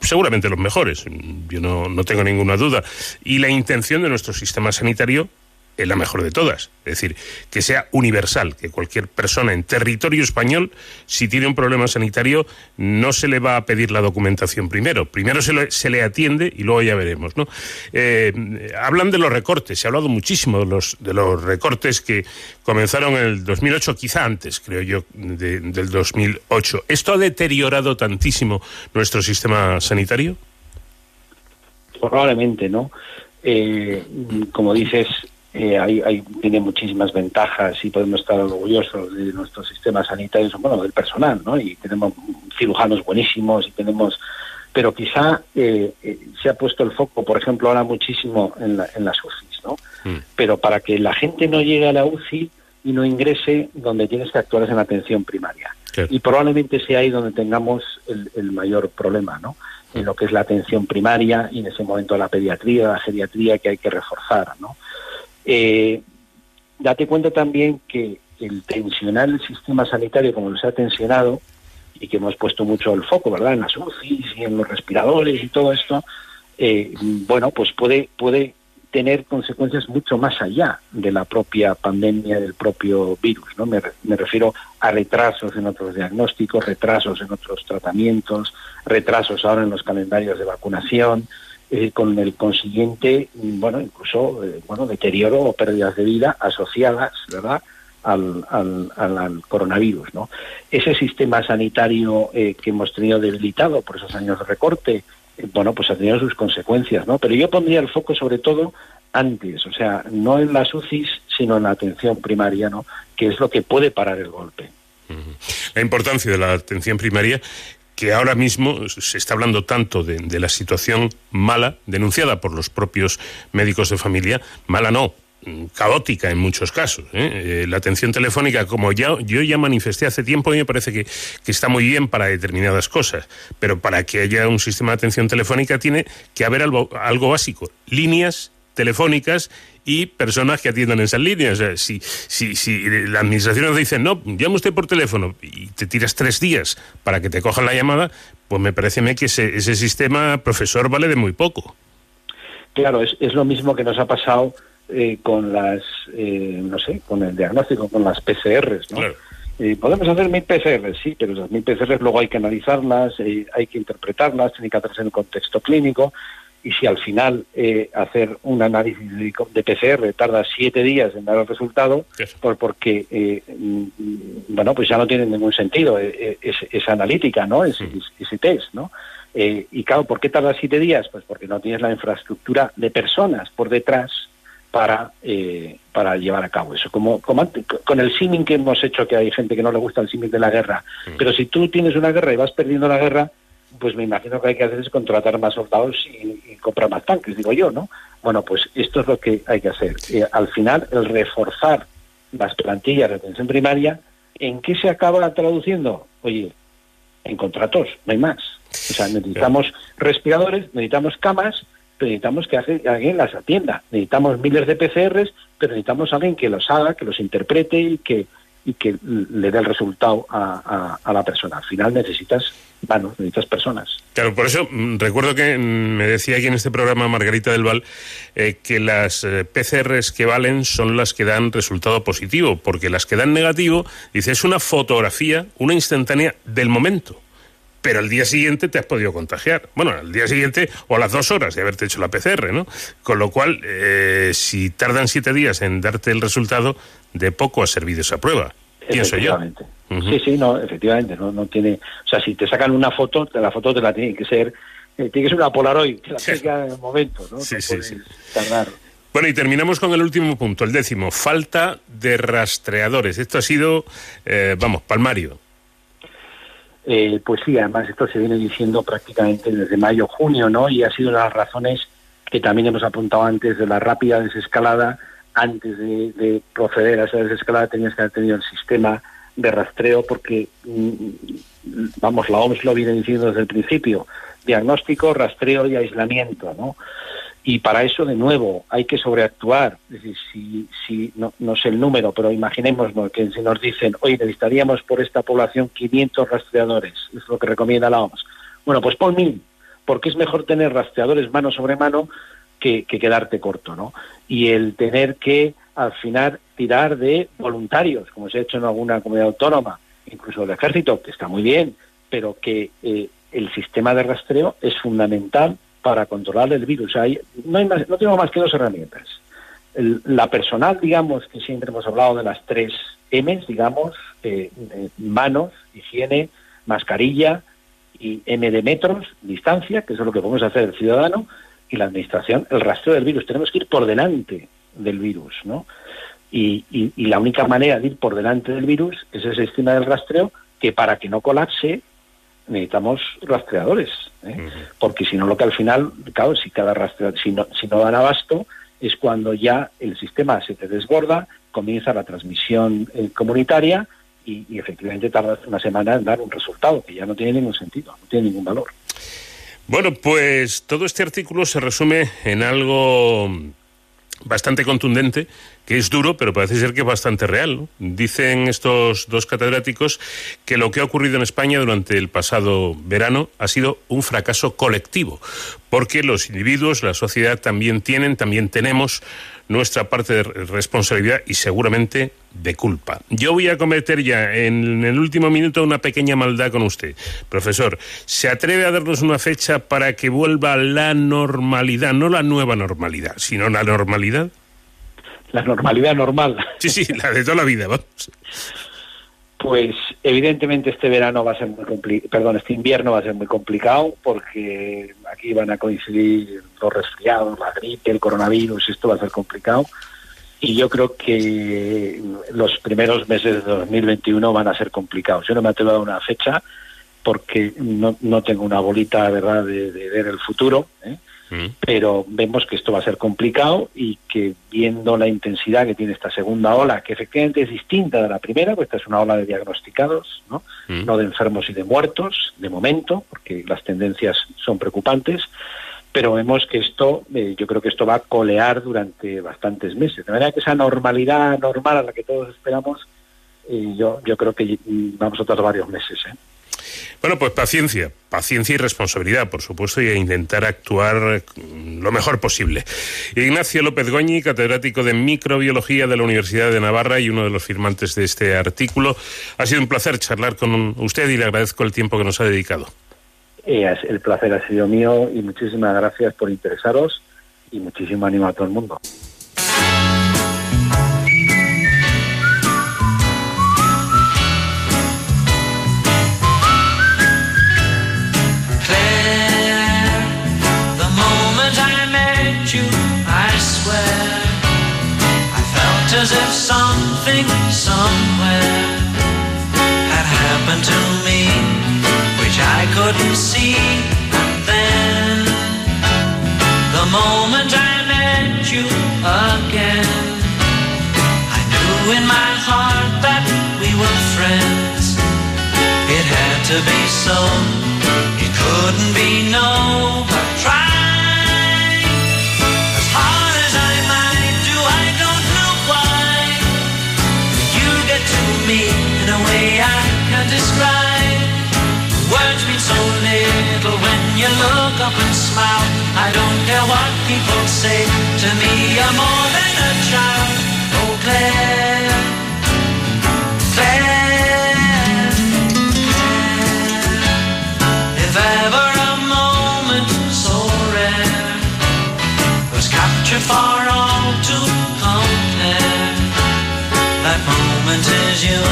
seguramente los mejores, yo no, no tengo ninguna duda. Y la intención de nuestro sistema sanitario es la mejor de todas. Es decir, que sea universal, que cualquier persona en territorio español, si tiene un problema sanitario, no se le va a pedir la documentación primero. Primero se le, se le atiende y luego ya veremos. ¿no? Eh, hablan de los recortes, se ha hablado muchísimo de los, de los recortes que comenzaron en el 2008, quizá antes, creo yo, del 2008. ¿Esto ha deteriorado tantísimo nuestro sistema sanitario? Probablemente, ¿no? Eh, como dices, eh, hay, tiene muchísimas ventajas y podemos estar orgullosos de nuestro sistema sanitario, bueno, del personal, ¿no? Y tenemos cirujanos buenísimos y tenemos... Pero quizá eh, eh, se ha puesto el foco, por ejemplo, ahora muchísimo en, en las UCIs, ¿no? Mm. Pero para que la gente no llegue a la UCI y no ingrese, donde tienes que actuar es en atención primaria. Y probablemente sea ahí donde tengamos el, el mayor problema, ¿no? en lo que es la atención primaria y en ese momento la pediatría, la geriatría que hay que reforzar, ¿no? Eh, date cuenta también que el tensionar el sistema sanitario como se ha tensionado y que hemos puesto mucho el foco, ¿verdad?, en las UCIs y en los respiradores y todo esto, eh, bueno, pues puede, puede tener consecuencias mucho más allá de la propia pandemia, del propio virus, ¿no? Me refiero a retrasos en otros diagnósticos, retrasos en otros tratamientos, retrasos ahora en los calendarios de vacunación, eh, con el consiguiente, bueno, incluso, eh, bueno, deterioro o pérdidas de vida asociadas, ¿verdad?, al, coronavirus. ¿no? Ese sistema sanitario eh, que hemos tenido debilitado por esos años de recorte, bueno, pues ha tenido sus consecuencias, ¿no? Pero yo pondría el foco sobre todo antes, o sea, no en las UCIs, sino en la atención primaria, ¿no? Que es lo que puede parar el golpe. La importancia de la atención primaria que ahora mismo se está hablando tanto de, de, la situación mala, denunciada por los propios médicos de familia, mala no, caótica en muchos casos. ¿eh? Eh, la atención telefónica, como ya, yo ya manifesté hace tiempo, a mí me parece que, que, está muy bien para determinadas cosas, pero para que haya un sistema de atención telefónica tiene que haber algo, algo básico, líneas telefónicas y personas que atiendan esas líneas. O sea, si, si, si la administración nos dice, no, llame usted por teléfono y te tiras tres días para que te cojan la llamada, pues me parece que ese, ese sistema, profesor, vale de muy poco. Claro, es, es lo mismo que nos ha pasado eh, con las, eh, no sé, con el diagnóstico, con las PCRs, ¿no? Eh, podemos hacer mil PCRs, sí, pero esas mil PCRs luego hay que analizarlas, eh, hay que interpretarlas, tienen que hacerse en un contexto clínico, y si al final eh, hacer un análisis de, PCR tarda siete días en dar el resultado, por, porque, eh, mm, bueno, pues ya no tiene ningún sentido eh, esa analítica, ¿no? Ese, ese test, ¿no? y claro, ¿por qué tarda siete días? Pues porque no tienes la infraestructura de personas por detrás para, eh, para llevar a cabo eso. Como, como con el símil que hemos hecho, que hay gente que no le gusta el símil de la guerra, mm. pero si tú tienes una guerra y vas perdiendo la guerra, pues me imagino que hay que hacer es contratar más soldados y, y comprar más tanques, digo yo, ¿no? Bueno, pues esto es lo que hay que hacer. Eh, al final, el reforzar las plantillas de atención primaria, ¿en qué se acaba traduciendo? Oye, en contratos, no hay más. O sea, necesitamos respiradores, necesitamos camas, pero necesitamos que alguien las atienda. Necesitamos miles de PCRs, pero necesitamos alguien que los haga, que los interprete y que, y que le dé el resultado a, la persona. Al final necesitas manos, necesitas personas. Claro, por eso mm, recuerdo que mm, me decía aquí en este programa Margarita del Val eh, que las eh, PCRs que valen son las que dan resultado positivo, porque las que dan negativo, dice, es una fotografía, una instantánea del momento pero al día siguiente te has podido contagiar. Bueno, al día siguiente o a las dos horas de haberte hecho la PCR, ¿no? Con lo cual, eh, si tardan siete días en darte el resultado, de poco ha servido esa prueba, pienso yo. Uh -huh. Sí, sí, no, efectivamente, no, no tiene... O sea, si te sacan una foto, la foto te la tiene que ser... Eh, tiene que ser una Polaroid, que la sí. en el momento, ¿no? Sí, no sí, sí. Tardar. Bueno, y terminamos con el último punto, el décimo, falta de rastreadores. Esto ha sido, eh, vamos, palmario. Eh, pues sí, además esto se viene diciendo prácticamente desde mayo, junio, ¿no? Y ha sido una de las razones que también hemos apuntado antes de la rápida desescalada. Antes de, de proceder a esa desescalada tenías que haber tenido el sistema de rastreo porque, vamos, la OMS lo viene diciendo desde el principio, diagnóstico, rastreo y aislamiento, ¿no? Y para eso, de nuevo, hay que sobreactuar. Es decir, si, si no, no sé el número, pero imaginémonos que si nos dicen, oye, necesitaríamos por esta población 500 rastreadores, es lo que recomienda la OMS. Bueno, pues pon mil, porque es mejor tener rastreadores mano sobre mano que, que quedarte corto, ¿no? Y el tener que, al final, tirar de voluntarios, como se ha hecho en alguna comunidad autónoma, incluso el ejército, que está muy bien, pero que eh, el sistema de rastreo es fundamental para controlar el virus. No, hay más, tengo más que dos herramientas. La personal, digamos, que siempre hemos hablado de las tres M's, digamos, eh, eh, manos, higiene, mascarilla y M de metros, distancia, que es lo que podemos hacer el ciudadano, y la administración, el rastreo del virus. Tenemos que ir por delante del virus, ¿no? Y, y, y la única manera de ir por delante del virus es ese sistema del rastreo que para que no colapse necesitamos rastreadores, ¿eh? uh -huh. porque si no lo que al final, claro, si cada rastreador, si no, si no dan abasto, es cuando ya el sistema se te desborda, comienza la transmisión eh, comunitaria y, y, efectivamente tarda una semana en dar un resultado que ya no tiene ningún sentido, no tiene ningún valor. Bueno, pues todo este artículo se resume en algo bastante contundente, que es duro, pero parece ser que es bastante real. Dicen estos dos catedráticos que lo que ha ocurrido en España durante el pasado verano ha sido un fracaso colectivo, porque los individuos, la sociedad también tienen, también tenemos nuestra parte de responsabilidad y seguramente de culpa. Yo voy a cometer ya en el último minuto una pequeña maldad con usted. Profesor, ¿se atreve a darnos una fecha para que vuelva la normalidad, no la nueva normalidad, sino la normalidad? la normalidad normal. Sí, sí, la de toda la vida, vamos. Pues evidentemente este verano va a ser muy perdón, este invierno va a ser muy complicado porque aquí van a coincidir los resfriados, la gripe, el coronavirus, esto va a ser complicado. Y yo creo que los primeros meses de 2021 van a ser complicados. Yo no me atrevo a una fecha porque no, no tengo una bolita, ¿verdad?, de, de ver el futuro. ¿eh? Pero vemos que esto va a ser complicado y que viendo la intensidad que tiene esta segunda ola, que efectivamente es distinta de la primera, pues esta es una ola de diagnosticados, ¿no? no de enfermos y de muertos, de momento, porque las tendencias son preocupantes, pero vemos que esto, eh, yo creo que esto va a colear durante bastantes meses. De manera que esa normalidad normal a la que todos esperamos, eh, yo, yo creo que mm, vamos a tardar varios meses. ¿eh? Bueno, pues paciencia, paciencia y responsabilidad, por supuesto, y a intentar actuar lo mejor posible. Ignacio López Goñi, catedrático de microbiología de la Universidad de Navarra y uno de los firmantes de este artículo. Ha sido un placer charlar con usted y le agradezco el tiempo que nos ha dedicado. Eh, el placer ha sido mío y muchísimas gracias por interesaros y muchísimo ánimo a todo el mundo. As if something somewhere had happened to me, which I couldn't see. And then, the moment I met you again, I knew in my heart that we were friends. It had to be so, it couldn't be no. Try. Smile. I don't care what people say to me, you're more than a child. Oh, Claire, Claire, if ever a moment so rare was captured for all to compare. That moment is you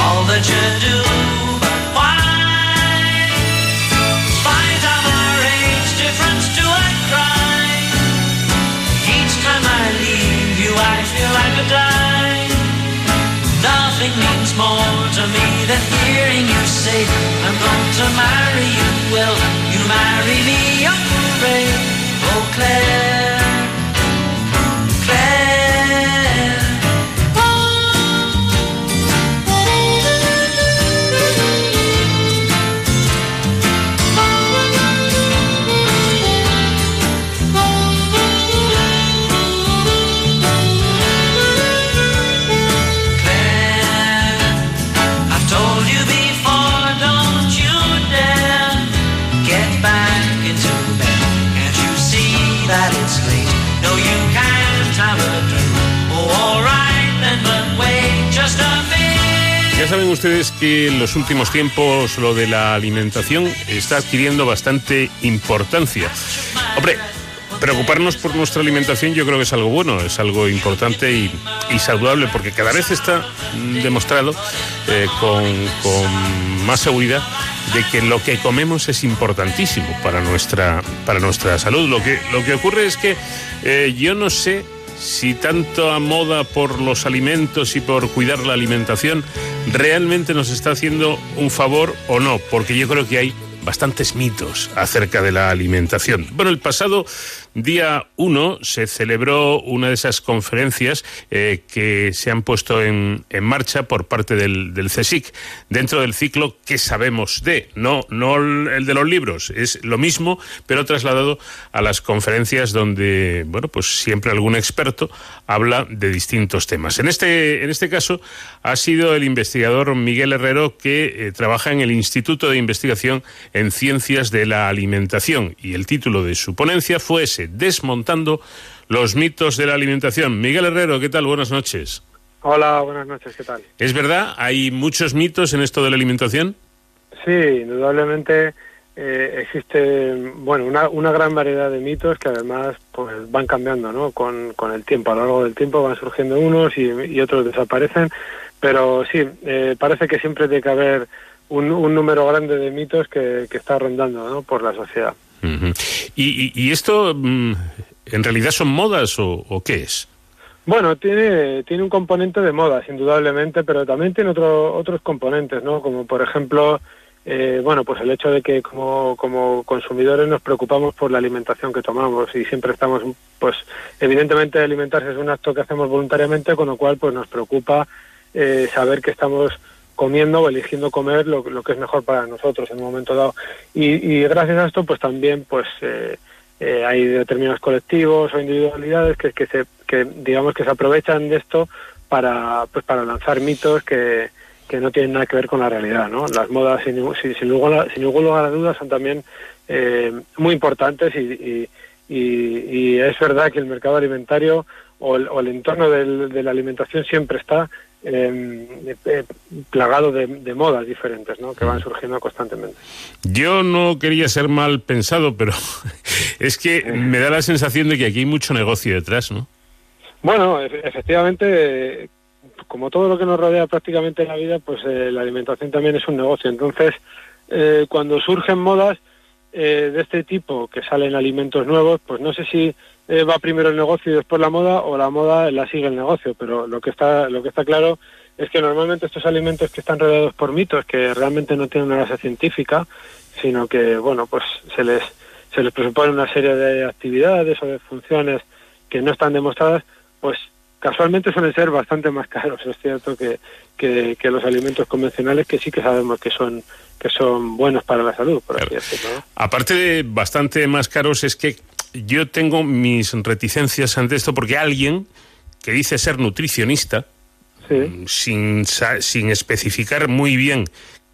all that you do. Say, I'm going to marry you. Will you marry me? Oh, hooray. Oh, Claire. Claire. Saben ustedes que en los últimos tiempos lo de la alimentación está adquiriendo bastante importancia. Hombre, preocuparnos por nuestra alimentación yo creo que es algo bueno, es algo importante y, saludable porque cada vez está demostrado eh, con, con más seguridad de que lo que comemos es importantísimo para nuestra, para nuestra salud. Lo que, lo que ocurre es que eh, yo no sé si tanto a moda por los alimentos y por cuidar la alimentación realmente nos está haciendo un favor o no, porque yo creo que hay bastantes mitos acerca de la alimentación. Bueno, el pasado día 1 se celebró una de esas conferencias eh, que se han puesto en, marcha por parte del, del, CSIC dentro del ciclo que sabemos de, no, no el de los libros, es lo mismo, pero trasladado a las conferencias donde, bueno, pues siempre algún experto habla de distintos temas. En este, en este caso ha sido el investigador Miguel Herrero que eh, trabaja en el Instituto de Investigación en Ciencias de la Alimentación y el título de su ponencia fue ese, Desmontando los mitos de la alimentación. Miguel Herrero, ¿qué tal? Buenas noches. Hola, buenas noches, ¿qué tal? ¿Es verdad? ¿Hay muchos mitos en esto de la alimentación? Sí, indudablemente eh, existe bueno una, una, gran variedad de mitos que además pues van cambiando ¿no? con, con el tiempo a lo largo del tiempo van surgiendo unos y, y otros desaparecen pero sí eh, parece que siempre tiene que haber un, un número grande de mitos que, que está rondando ¿no? por la sociedad uh -huh. ¿Y, y, esto mm, en realidad son modas o, o qué es bueno, tiene, tiene un componente de modas, indudablemente, pero también tiene otro, otros componentes, ¿no? Como por ejemplo, eh, bueno, pues el hecho de que como, como consumidores nos preocupamos por la alimentación que tomamos y siempre estamos, pues evidentemente alimentarse es un acto que hacemos voluntariamente, con lo cual pues nos preocupa eh, saber que estamos comiendo o eligiendo comer lo, que es mejor para nosotros en un momento dado. Y, y gracias a esto pues también pues eh, eh, hay determinados colectivos o individualidades que, que, se, que digamos que se aprovechan de esto para, pues para lanzar mitos que que no tienen nada que ver con la realidad, ¿no? Las modas, sin, sin, sin, lugar, sin ningún lugar a dudas, son también eh, muy importantes y, y, y, y, es verdad que el mercado alimentario o el, o el entorno del, de la alimentación siempre está eh, eh, plagado de, de, modas diferentes, ¿no? Que van surgiendo constantemente. Yo no quería ser mal pensado, pero es que me da la sensación de que aquí hay mucho negocio detrás, ¿no? Bueno, efectivamente, como todo lo que nos rodea prácticamente en la vida, pues eh, la alimentación también es un negocio. Entonces, eh, cuando surgen modas eh, de este tipo, que salen alimentos nuevos, pues no sé si eh, va primero el negocio y después la moda, o la moda la sigue el negocio. Pero lo que está, lo que está claro es que normalmente estos alimentos que están rodeados por mitos, que realmente no tienen una base científica, sino que, bueno, pues se les, se les presupone una serie de actividades o de funciones que no están demostradas, pues casualmente suelen ser bastante más caros, es cierto, que, que, que, los alimentos convencionales que sí que sabemos que son que son buenos para la salud, por claro. así decirlo. ¿no? Aparte de bastante más caros, es que yo tengo mis reticencias ante esto porque alguien que dice ser nutricionista, sí. sin, sin especificar muy bien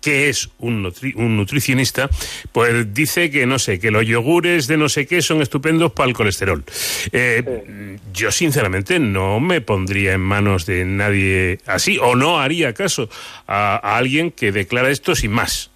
qué es un, nutri un, nutricionista, pues dice que no sé, que los yogures de no sé qué son estupendos para el colesterol. Eh, sí. Yo sinceramente no me pondría en manos de nadie así, o no haría caso a, a alguien que declara esto sin más.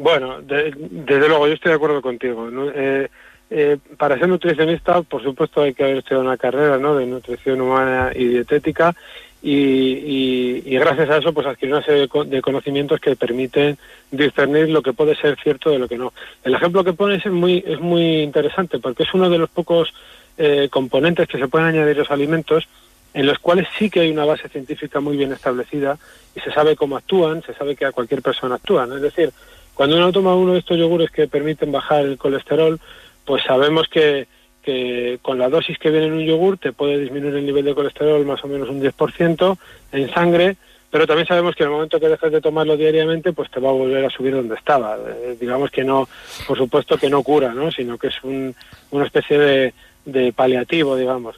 Bueno, de, desde luego, yo estoy de acuerdo contigo. ¿no? Eh, eh, para ser nutricionista, por supuesto, hay que haber estudiado una carrera de nutrición humana y dietética y, gracias a eso pues adquirir una serie de conocimientos que permiten discernir lo que puede ser cierto de lo que no. El ejemplo que pones es muy, es muy interesante porque es uno de los pocos eh, componentes que se pueden añadir a los alimentos en los cuales sí que hay una base científica muy bien establecida y se sabe cómo actúan, se sabe que a cualquier persona actúan. Es decir, cuando uno toma uno de estos yogures que permiten bajar el colesterol, pues sabemos que que con la dosis que viene en un yogur te puede disminuir el nivel de colesterol más o menos un 10% en sangre, pero también sabemos que en el momento que dejas de tomarlo diariamente, pues te va a volver a subir donde estaba. Eh, digamos que no, por supuesto que no cura, ¿no? sino que es un, una especie de, de paliativo, digamos.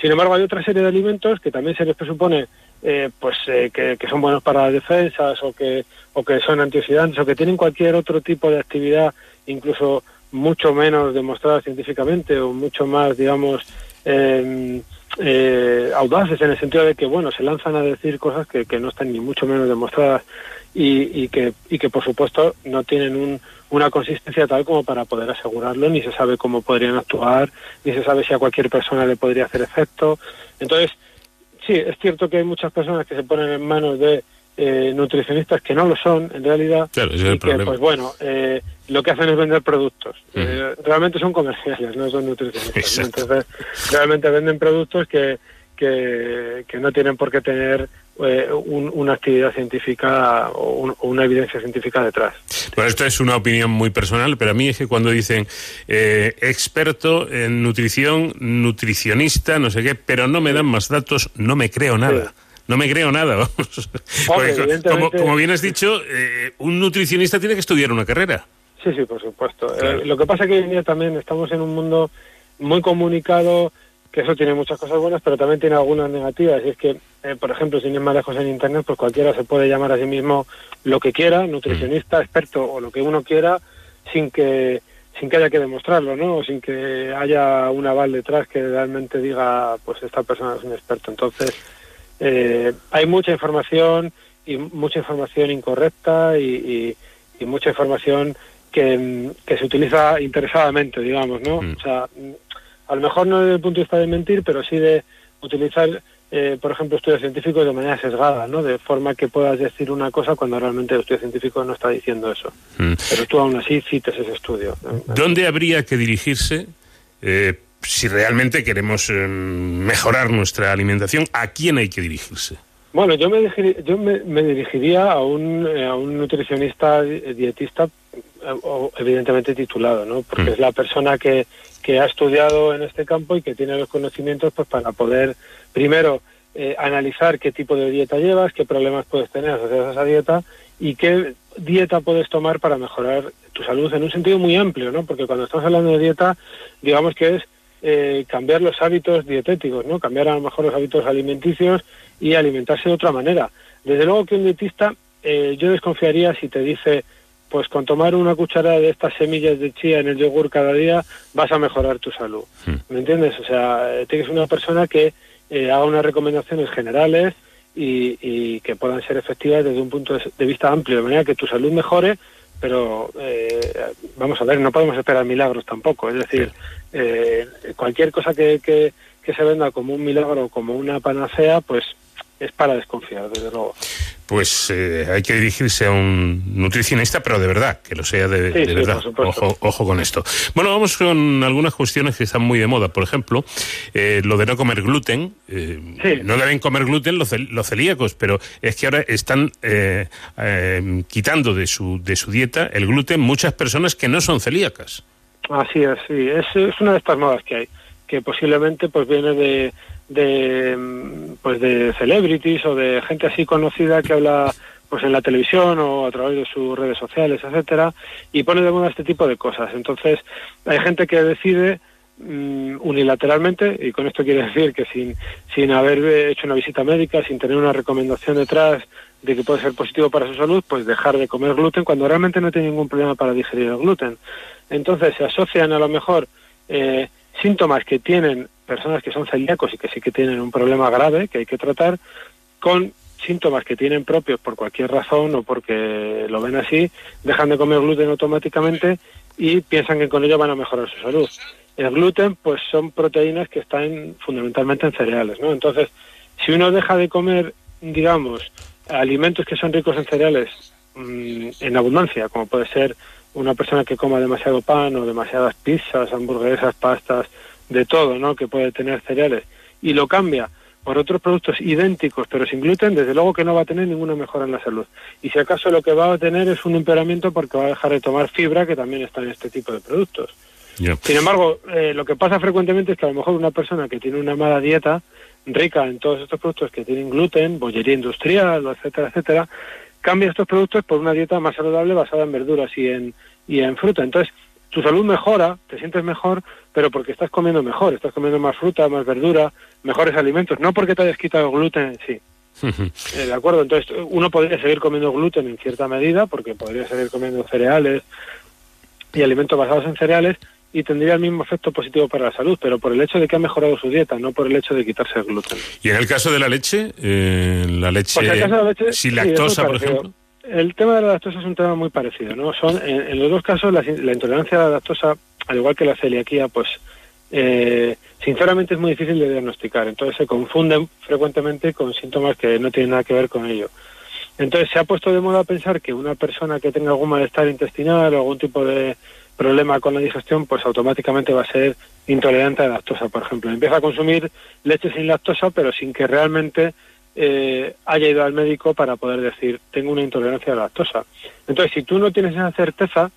Sin embargo, hay otra serie de alimentos que también se les presupone eh, pues eh, que, que, son buenos para las defensas o que, o que son antioxidantes o que tienen cualquier otro tipo de actividad, incluso mucho menos demostrada científicamente o mucho más, digamos, eh, eh, audaces en el sentido de que, bueno, se lanzan a decir cosas que, que no están ni mucho menos demostradas y, y, que, y que, por supuesto, no tienen un, una consistencia tal como para poder asegurarlo, ni se sabe cómo podrían actuar, ni se sabe si a cualquier persona le podría hacer efecto. Entonces, sí, es cierto que hay muchas personas que se ponen en manos de eh, nutricionistas que no lo son en realidad claro, y que pues bueno eh, lo que hacen es vender productos eh, realmente son comerciales no son nutricionistas ¿no? entonces realmente venden productos que, que, que no tienen por qué tener eh, un, una actividad científica o, un, o, una evidencia científica detrás. Bueno, esto es una opinión muy personal, pero a mí es que cuando dicen eh, experto en nutrición, nutricionista, no sé qué, pero no me dan más datos, no me creo nada. No me creo nada. Hombre, como, como, bien has dicho, eh, un nutricionista tiene que estudiar una carrera. Sí, sí, por supuesto. Claro. Eh, lo que pasa es que hoy en día también estamos en un mundo muy comunicado, que eso tiene muchas cosas buenas, pero también tiene algunas negativas. Y es que, eh, por ejemplo, sin ir más lejos en Internet, pues cualquiera se puede llamar a sí mismo lo que quiera, nutricionista, mm. experto o lo que uno quiera, sin que sin que haya que demostrarlo, ¿no? O sin que haya un aval detrás que realmente diga, pues esta persona es un experto. Entonces, eh, hay mucha información y mucha información incorrecta y, y, y mucha información que, que se utiliza interesadamente, digamos, ¿no? O sea, a lo mejor no desde el punto de vista de mentir, pero sí de utilizar, eh, por ejemplo, estudios científicos de manera sesgada, ¿no? De forma que puedas decir una cosa cuando realmente el estudio científico no está diciendo eso. Pero tú aún así cites ese estudio. ¿Dónde habría que dirigirse eh, si realmente queremos eh, mejorar nuestra alimentación? ¿A quién hay que dirigirse? Bueno, yo me, dirigiría, yo me, me dirigiría a un, eh, a un nutricionista eh, dietista, evidentemente titulado, ¿no? Porque es la persona que, que ha estudiado en este campo y que tiene los conocimientos pues para poder, primero, eh, analizar qué tipo de dieta llevas, qué problemas puedes tener asociados a esa dieta y qué dieta puedes tomar para mejorar tu salud en un sentido muy amplio, ¿no? Porque cuando estamos hablando de dieta, digamos que es eh, cambiar los hábitos dietéticos, ¿no? Cambiar a lo mejor los hábitos alimenticios y alimentarse de otra manera. Desde luego que un dietista, eh, yo desconfiaría si te dice, pues con tomar una cucharada de estas semillas de chía en el yogur cada día vas a mejorar tu salud. ¿Me entiendes? O sea, eh, tienes una persona que eh, haga unas recomendaciones generales y, y que puedan ser efectivas desde un punto de vista amplio, de manera que tu salud mejore, pero eh, vamos a ver, no podemos esperar milagros tampoco. Es decir, eh, cualquier cosa que, que, que se venda como un milagro, como una panacea, pues es para desconfiar, desde luego. Pues eh, hay que dirigirse a un nutricionista, pero de verdad, que lo sea de, Sí, de sí, verdad. Ojo, ojo con esto. Bueno, vamos con algunas cuestiones que están muy de moda. Por ejemplo, eh, lo de no comer gluten. Eh, No deben comer gluten los, los celíacos, pero es que ahora están eh, eh, quitando de su, de su dieta el gluten muchas personas que no son celíacas. Así es, sí. Es, es una de estas modas que hay, que posiblemente pues viene de, de pues de celebrities o de gente así conocida que habla pues en la televisión o a través de sus redes sociales, etcétera, y pone de moda este tipo de cosas. Entonces, hay gente que decide mm, unilateralmente, y con esto quiere decir que sin, sin haber hecho una visita médica, sin tener una recomendación detrás de que puede ser positivo para su salud, pues dejar de comer gluten cuando realmente no tiene ningún problema para digerir el gluten. Entonces se asocian a lo mejor eh, síntomas que tienen personas que son celíacos y que sí que tienen un problema grave que hay que tratar con síntomas que tienen propios por cualquier razón o porque lo ven así, dejan de comer gluten automáticamente y piensan que con ello van a mejorar su salud. El gluten, pues son proteínas que están fundamentalmente en cereales, ¿no? Entonces, si uno deja de comer, digamos, alimentos que son ricos en cereales mm, en abundancia, como puede ser una persona que coma demasiado pan o demasiadas pizzas, hamburguesas, pastas, de todo, ¿no? Que puede tener cereales, y lo cambia por otros productos idénticos pero sin gluten, desde luego que no va a tener ninguna mejora en la salud. Y si acaso lo que va a tener es un empeoramiento porque va a dejar de tomar fibra que también está en este tipo de productos. Sin embargo, eh, lo que pasa frecuentemente es que a lo mejor una persona que tiene una mala dieta, rica en todos estos productos que tienen gluten, bollería industrial, etcétera, etcétera, cambia estos productos por una dieta más saludable basada en verduras y en, y en fruta. Entonces, tu salud mejora, te sientes mejor, pero porque estás comiendo mejor, estás comiendo más fruta, más verdura, mejores alimentos, no porque te hayas quitado gluten en sí. Eh, de acuerdo, entonces uno podría seguir comiendo gluten en cierta medida, porque podría seguir comiendo cereales y alimentos basados en cereales y tendría el mismo efecto positivo para la salud, pero por el hecho de que ha mejorado su dieta, no por el hecho de quitarse el gluten. Y en el caso de la leche, eh, la leche, Pues en el caso de la leche, sin sí, es muy lactosa, por ejemplo. El tema de la lactosa es un tema muy parecido, ¿no? Son, en, en los dos casos, la, la intolerancia a la lactosa, al igual que la celiaquía, pues, eh, sinceramente es muy difícil de diagnosticar. Entonces se confunden frecuentemente con síntomas que no tienen nada que ver con ello. Entonces se ha puesto de moda pensar que una persona que tenga algún malestar intestinal o algún tipo de problema con la digestión, pues automáticamente va a ser intolerante a la lactosa, por ejemplo. Empieza a consumir leche sin lactosa, pero sin que realmente eh, haya ido al médico para poder decir, tengo una intolerancia a la lactosa. Entonces, si tú no tienes esa certeza,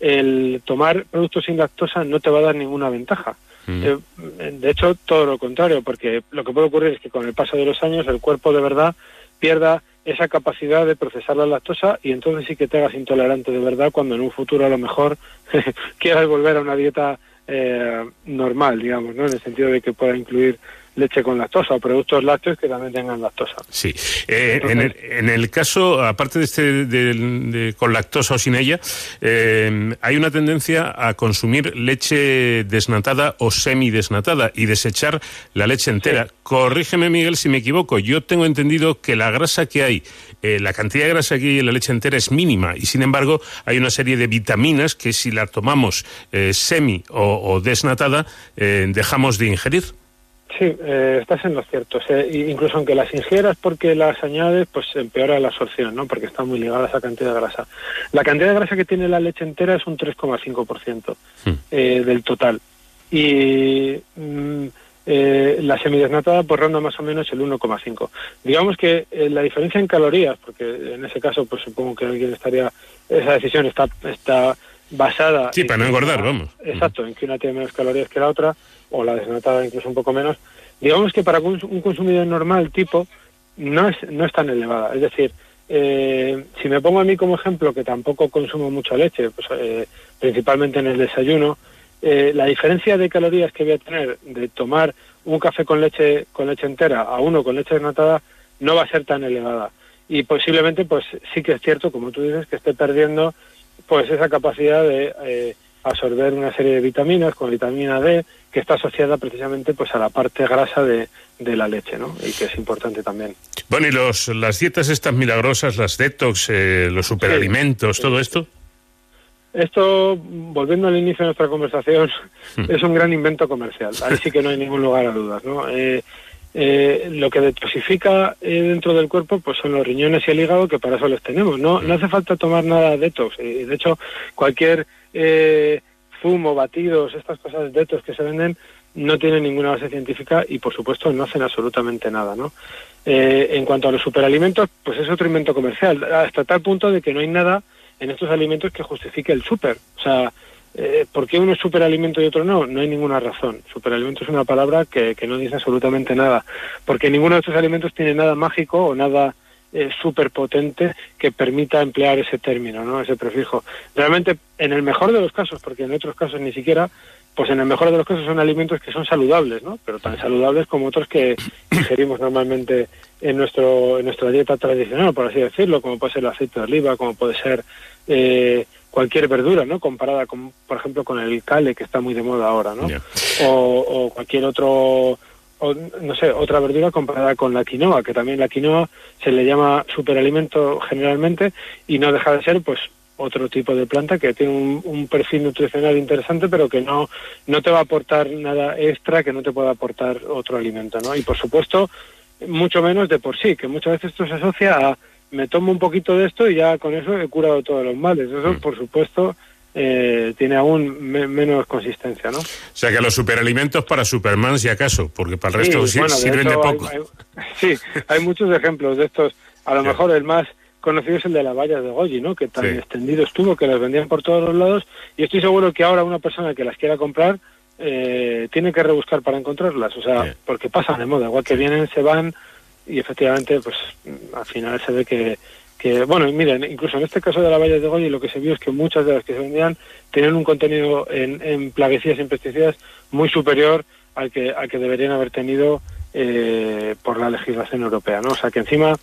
el tomar productos sin lactosa no te va a dar ninguna ventaja. Eh, de hecho, todo lo contrario, porque lo que puede ocurrir es que con el paso de los años el cuerpo de verdad pierda esa capacidad de procesar la lactosa y entonces sí que te hagas intolerante de verdad cuando en un futuro a lo mejor quieras volver a una dieta eh, normal, digamos, ¿no? En el sentido de que pueda incluir leche con lactosa o productos lácteos que también tengan lactosa. Sí. Eh, en, el, en, el, caso, aparte de este de, con lactosa o sin ella, eh, hay una tendencia a consumir leche desnatada o semidesnatada y desechar la leche entera. Corrígeme, Miguel, si me equivoco. Yo tengo entendido que la grasa que hay, eh, la cantidad de grasa que hay en la leche entera es mínima y, sin embargo, hay una serie de vitaminas que si la tomamos semi o, o desnatada, dejamos de ingerir. Sí, eh, estás en lo cierto. incluso aunque las ingieras porque las añades, pues empeora la absorción, ¿no? Porque está muy ligada a esa cantidad de grasa. La cantidad de grasa que tiene la leche entera es un 3,5% hmm. eh, del total. Y mm, eh, la semidesnatada pues ronda más o menos el 1,5. Digamos que eh, la diferencia en calorías, porque en ese caso pues supongo que alguien estaría, esa decisión está, está basada... Sí, para no engordar, vamos. Exacto, en que una tiene menos calorías que la otra, o la desnatada incluso un poco menos, digamos que para un, consumidor normal tipo no es, no es tan elevada. Es decir, eh, si me pongo a mí como ejemplo, que tampoco consumo mucha leche, pues, eh, principalmente en el desayuno, eh, la diferencia de calorías que voy a tener de tomar un café con leche con leche entera a uno con leche desnatada no va a ser tan elevada y posiblemente pues sí que es cierto como tú dices que esté perdiendo pues esa capacidad de absorber una serie de vitaminas, con vitamina D, que está asociada precisamente pues a la parte grasa de, de la leche, ¿no? Y que es importante también. Bueno, ¿y los, las dietas estas milagrosas, las detox, eh, los superalimentos, todo esto? Esto, volviendo al inicio de nuestra conversación, hmm. es un gran invento comercial. Ahí sí que no hay ningún lugar a dudas, ¿no? Eh, eh, lo que detoxifica dentro del cuerpo pues son los riñones y el hígado que para eso los tenemos no no hace falta tomar nada detox de hecho cualquier eh, fumo, batidos, estas cosas de estos que se venden no tienen ninguna base científica y por supuesto no hacen absolutamente nada, ¿no? Eh, en cuanto a los superalimentos, pues es otro invento comercial, hasta tal punto de que no hay nada en estos alimentos que justifique el super. O sea, eh, ¿por qué uno es superalimento y otro no? No hay ninguna razón. Superalimento es una palabra que, no dice absolutamente nada, porque ninguno de estos alimentos tiene nada mágico o nada eh, súper potente que permita emplear ese término, ¿no? ese prefijo. Realmente, en el mejor de los casos, porque en otros casos ni siquiera, pues en el mejor de los casos son alimentos que son saludables, ¿no? pero tan saludables como otros que ingerimos normalmente en, nuestro, en nuestra dieta tradicional, por así decirlo, como puede ser el aceite de oliva, como puede ser eh, cualquier verdura, ¿no? Comparada, con, por ejemplo, con el cale, que está muy de moda ahora, ¿no? O, o cualquier otro o, no sé, otra verdura comparada con la quinoa, que también la quinoa se le llama superalimento generalmente y no deja de ser pues otro tipo de planta que tiene un, perfil nutricional interesante pero que no no te va a aportar nada extra que no te pueda aportar otro alimento, ¿no? Y por supuesto, mucho menos de por sí, que muchas veces esto se asocia a me tomo un poquito de esto y ya con eso he curado todos los males. Eso, mm. por supuesto, eh, tiene aún menos consistencia, ¿no? O sea que los superalimentos para Superman, si acaso, porque para el resto sirven de poco. sí, hay muchos ejemplos de estos. A lo mejor el más conocido es el de la valla de Goji, ¿no? Que tan extendido estuvo, que las vendían por todos los lados. Y estoy seguro que ahora una persona que las quiera comprar eh, tiene que rebuscar para encontrarlas. O sea, porque pasan de moda. Igual que vienen, se van y efectivamente, pues al final se ve que que, bueno, miren, incluso en este caso de la valla de Goyi lo que se vio es que muchas de las que se vendían tenían un contenido en, en plaguicidas y pesticidas muy superior al que, al que deberían haber tenido eh, por la legislación europea, ¿no? O sea que encima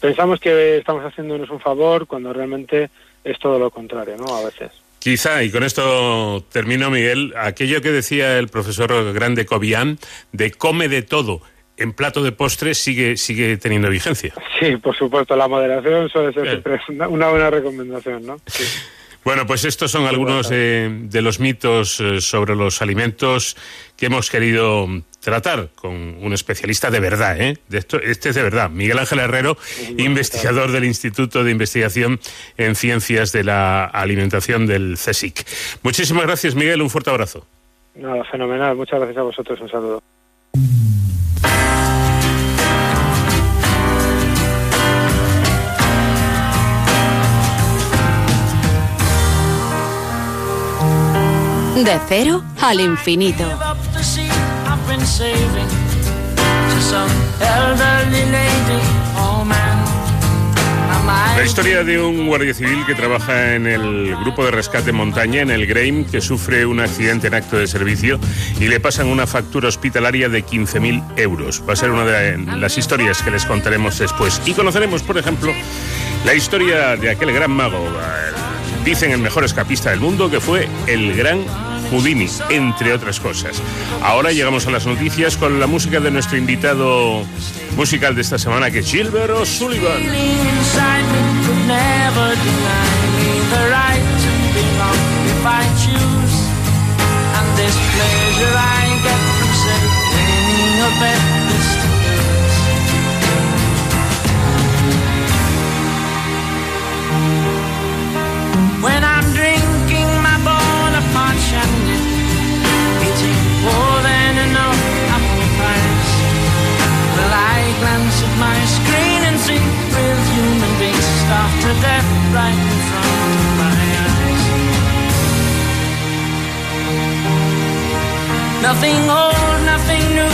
pensamos que estamos haciéndonos un favor cuando realmente es todo lo contrario, ¿no? A veces. Quizá, y con esto termino, Miguel, aquello que decía el profesor Grande Cobian de come de todo en plato de postre sigue sigue teniendo vigencia. Sí, por supuesto, la moderación suele ser siempre una, buena recomendación, ¿no? Bueno, pues estos son algunos de los mitos eh, sobre los alimentos que hemos querido tratar con un especialista de verdad, ¿eh? De esto, este es de verdad, Miguel Ángel Herrero, investigador del Instituto de Investigación en Ciencias de la Alimentación del CSIC. Muchísimas gracias, Miguel, un fuerte abrazo. Nada, fenomenal, muchas gracias a vosotros, un saludo. De cero al infinito. La historia de un guardia civil que trabaja en el grupo de rescate montaña, en el GRAIM, que sufre un accidente en acto de servicio y le pasan una factura hospitalaria de 15.000 euros. Va a ser una de las historias que les contaremos después. Y conoceremos, por ejemplo, la historia de aquel gran mago, dicen el mejor escapista del mundo, que fue el gran Houdini, entre otras cosas. Ahora llegamos a las noticias con la música de nuestro invitado musical de esta semana, que es Gilbert O'Sullivan. Glance at my screen and see real human beings starve to death right in front of my eyes. Nothing old, nothing new,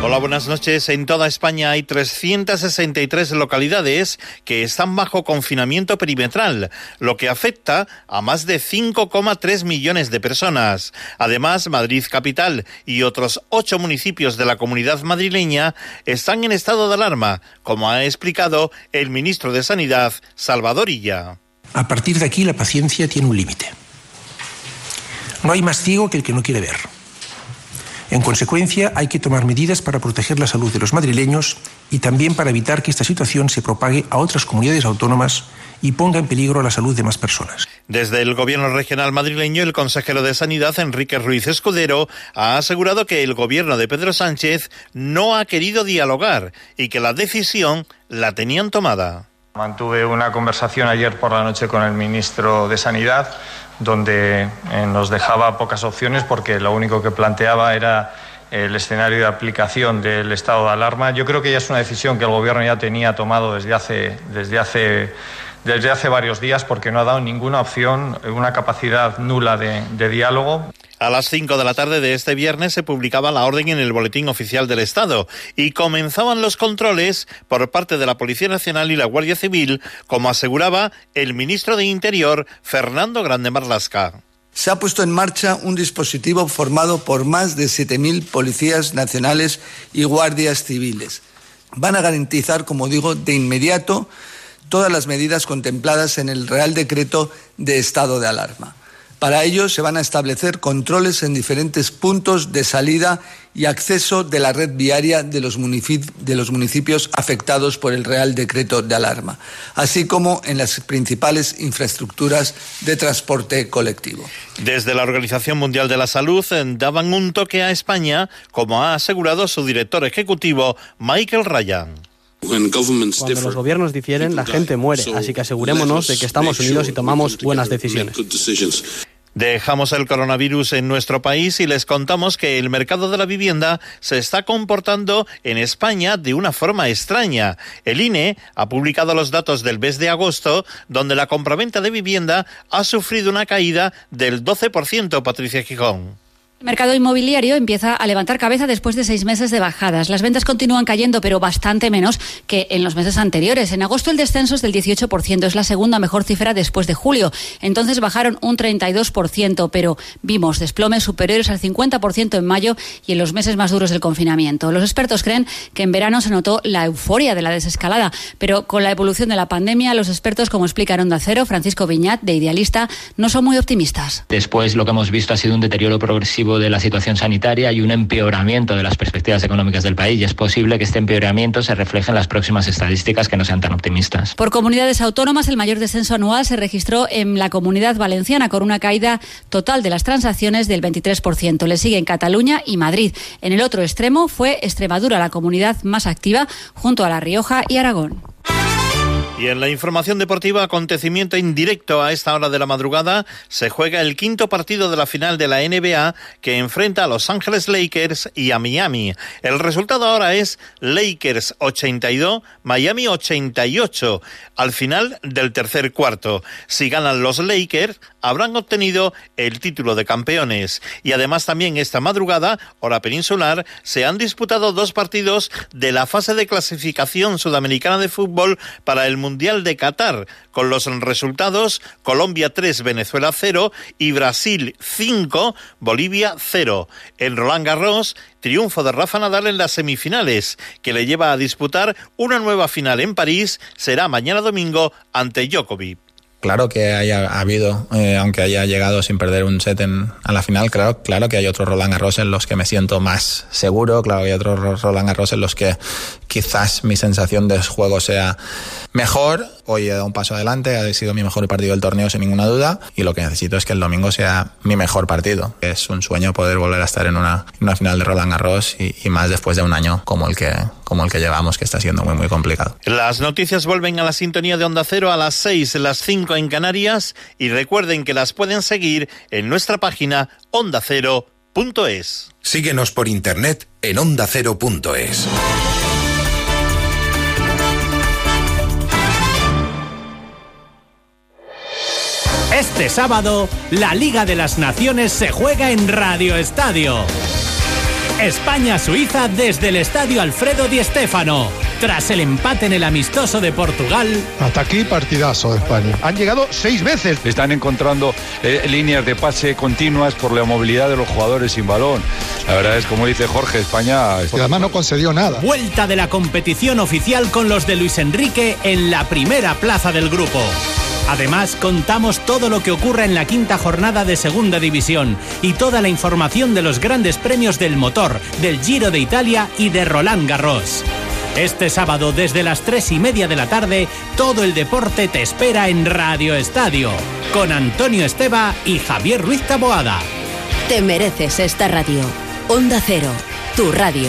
Hola, buenas noches. En toda España hay 363 localidades que están bajo confinamiento perimetral, lo que afecta a más de 5,3 millones de personas. Además, Madrid Capital y otros ocho municipios de la comunidad madrileña están en estado de alarma, como ha explicado el ministro de Sanidad, Salvador Illa. A partir de aquí la paciencia tiene un límite. No hay más ciego que el que no quiere ver. En consecuencia, hay que tomar medidas para proteger la salud de los madrileños y también para evitar que esta situación se propague a otras comunidades autónomas y ponga en peligro la salud de más personas. Desde el Gobierno regional madrileño, el consejero de Sanidad, Enrique Ruiz Escudero, ha asegurado que el Gobierno de Pedro Sánchez no ha querido dialogar y que la decisión la tenían tomada. Mantuve una conversación ayer por la noche con el ministro de Sanidad donde eh, nos dejaba pocas opciones porque lo único que planteaba era el escenario de aplicación del estado de alarma. Yo creo que ya es una decisión que el Gobierno ya tenía tomado desde hace, desde hace, desde hace varios días porque no ha dado ninguna opción, una capacidad nula de, de diálogo. A las 5 de la tarde de este viernes se publicaba la orden en el Boletín Oficial del Estado y comenzaban los controles por parte de la Policía Nacional y la Guardia Civil, como aseguraba el ministro de Interior, Fernando Grande Marlasca. Se ha puesto en marcha un dispositivo formado por más de 7.000 policías nacionales y guardias civiles. Van a garantizar, como digo, de inmediato todas las medidas contempladas en el Real Decreto de Estado de Alarma. Para ello se van a establecer controles en diferentes puntos de salida y acceso de la red viaria de los, municipios afectados por el Real Decreto de Alarma, así como en las principales infraestructuras de transporte colectivo. Desde la Organización Mundial de la Salud daban un toque a España, como ha asegurado su director ejecutivo, Michael Ryan. Cuando los gobiernos difieren, la gente muere, así que asegurémonos de que estamos unidos y tomamos buenas decisiones. Dejamos el coronavirus en nuestro país y les contamos que el mercado de la vivienda se está comportando en España de una forma extraña. El INE ha publicado los datos del mes de agosto, donde la compraventa de vivienda ha sufrido una caída del 12%, Patricia Gijón. El mercado inmobiliario empieza a levantar cabeza después de seis meses de bajadas. Las ventas continúan cayendo, pero bastante menos que en los meses anteriores. En agosto el descenso es del 18%, es la segunda mejor cifra después de julio. Entonces bajaron un 32%, pero vimos desplomes superiores al 50% en mayo y en los meses más duros del confinamiento. Los expertos creen que en verano se notó la euforia de la desescalada, pero con la evolución de la pandemia, los expertos, como explica en Onda Cero, Francisco Viñat, de Idealista, no son muy optimistas. Después lo que hemos visto ha sido un deterioro progresivo de la situación sanitaria y un empeoramiento de las perspectivas económicas del país y es posible que este empeoramiento se refleje en las próximas estadísticas que no sean tan optimistas. Por comunidades autónomas, el mayor descenso anual se registró en la comunidad valenciana con una caída total de las transacciones del 23%. Le siguen Cataluña y Madrid. En el otro extremo fue Extremadura, la comunidad más activa, junto a La Rioja y Aragón. Y en la información deportiva, acontecimiento indirecto a esta hora de la madrugada, se juega el quinto partido de la final de la NBA que enfrenta a Los Ángeles Lakers y a Miami. El resultado ahora es Lakers 82, Miami 88, al final del tercer cuarto. Si ganan los Lakers, habrán obtenido el título de campeones. Y además también esta madrugada, hora peninsular, se han disputado dos partidos de la fase de clasificación sudamericana de fútbol para el Mundial de Qatar, con los resultados Colombia 3, Venezuela 0 y Brasil 5, Bolivia 0. En Roland Garros, triunfo de Rafa Nadal en las semifinales, que le lleva a disputar una nueva final en París, será mañana domingo ante Djokovic. Claro que haya habido, eh, aunque haya llegado sin perder un set en, a la final, claro, claro que hay otros Roland Garros en los que me siento más seguro, claro que hay otros Roland Garros en los que quizás mi sensación de juego sea mejor. Hoy he dado un paso adelante, ha sido mi mejor partido del torneo sin ninguna duda y lo que necesito es que el domingo sea mi mejor partido. Es un sueño poder volver a estar en una, en una final de Roland Garros y, y, más después de un año como el que como el que llevamos, que está siendo muy muy complicado. Las noticias vuelven a la sintonía de Onda Cero a las 6, las 5 en Canarias y recuerden que las pueden seguir en nuestra página ondacero.es. Síguenos por internet en ondacero.es. Este sábado, la Liga de las Naciones se juega en Radio Estadio. España-Suiza desde el Estadio Alfredo Di Stéfano. Tras el empate en el amistoso de Portugal. Hasta aquí partidazo de España. Han llegado seis veces. Están encontrando eh, líneas de pase continuas por la movilidad de los jugadores sin balón. La verdad es, como dice Jorge, España... Y además no concedió nada. Vuelta de la competición oficial con los de Luis Enrique en la primera plaza del grupo. Además, contamos todo lo que ocurra en la quinta jornada de Segunda División y toda la información de los grandes premios del motor, del Giro de Italia y de Roland Garros. Este sábado, desde las tres y media de la tarde, todo el deporte te espera en Radio Estadio, con Antonio Esteba y Javier Ruiz Taboada. Te mereces esta radio. Onda Cero, tu radio.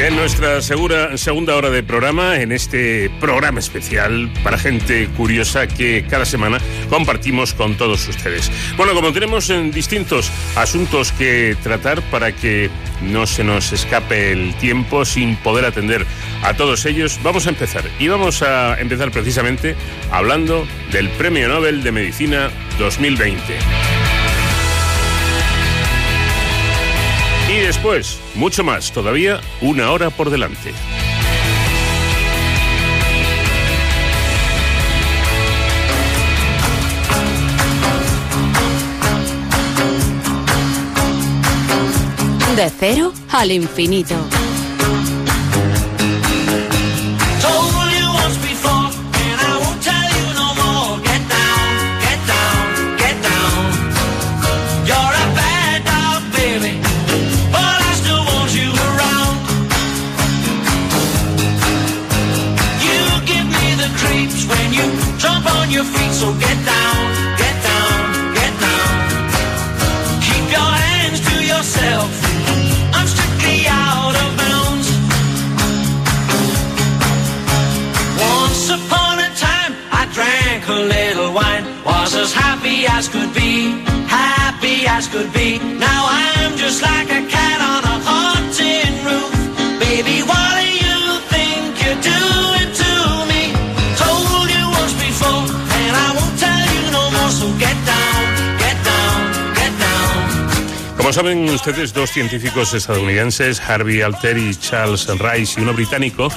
En nuestra segura, segunda hora de programa, en este programa especial para gente curiosa que cada semana compartimos con todos ustedes. Bueno, como tenemos en distintos asuntos que tratar para que no se nos escape el tiempo sin poder atender a todos ellos, vamos a empezar. Y vamos a empezar precisamente hablando del Premio Nobel de Medicina 2020. Y después, mucho más, todavía una hora por delante. De cero al infinito. Your feet, so get down, get down, get down. Keep your hands to yourself. I'm strictly out of bounds. Once upon a time, I drank a little wine, was as happy as could be, happy as could be. Now I'm just like a cat on a Como saben ustedes, dos científicos estadounidenses, Harvey Alter y Charles Rice, y uno británico,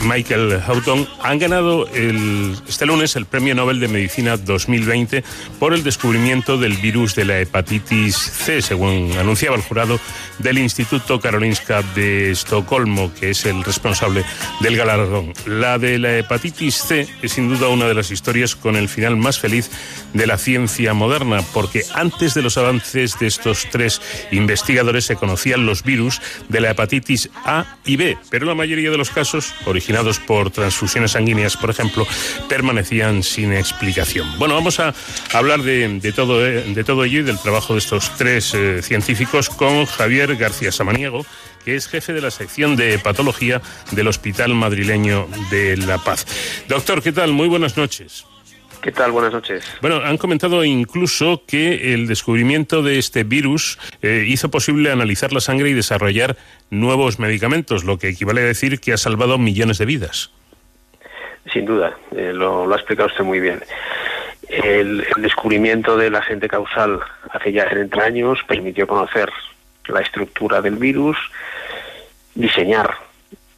Michael Houghton, han ganado el, este lunes el Premio Nobel de Medicina 2020 por el descubrimiento del virus de la hepatitis C, según anunciaba el jurado del Instituto Karolinska de Estocolmo, que es el responsable del galardón. La de la hepatitis C es sin duda una de las historias con el final más feliz de la ciencia moderna, porque antes de los avances de estos tres investigadores se conocían los virus de la hepatitis A y B, pero la mayoría de los casos, originados por transfusiones sanguíneas, por ejemplo, permanecían sin explicación. Bueno, vamos a hablar de, todo, eh, de todo ello y del trabajo de estos tres eh, científicos con Javier García Samaniego, que es jefe de la sección de patología del Hospital Madrileño de La Paz. Doctor, ¿qué tal? Muy buenas noches. ¿Qué tal? Buenas noches. Bueno, han comentado incluso que el descubrimiento de este virus eh, hizo posible analizar la sangre y desarrollar nuevos medicamentos, lo que equivale a decir que ha salvado millones de vidas. Sin duda, eh, lo, ha explicado usted muy bien. El, descubrimiento del agente causal hace ya 30 años permitió conocer la estructura del virus, diseñar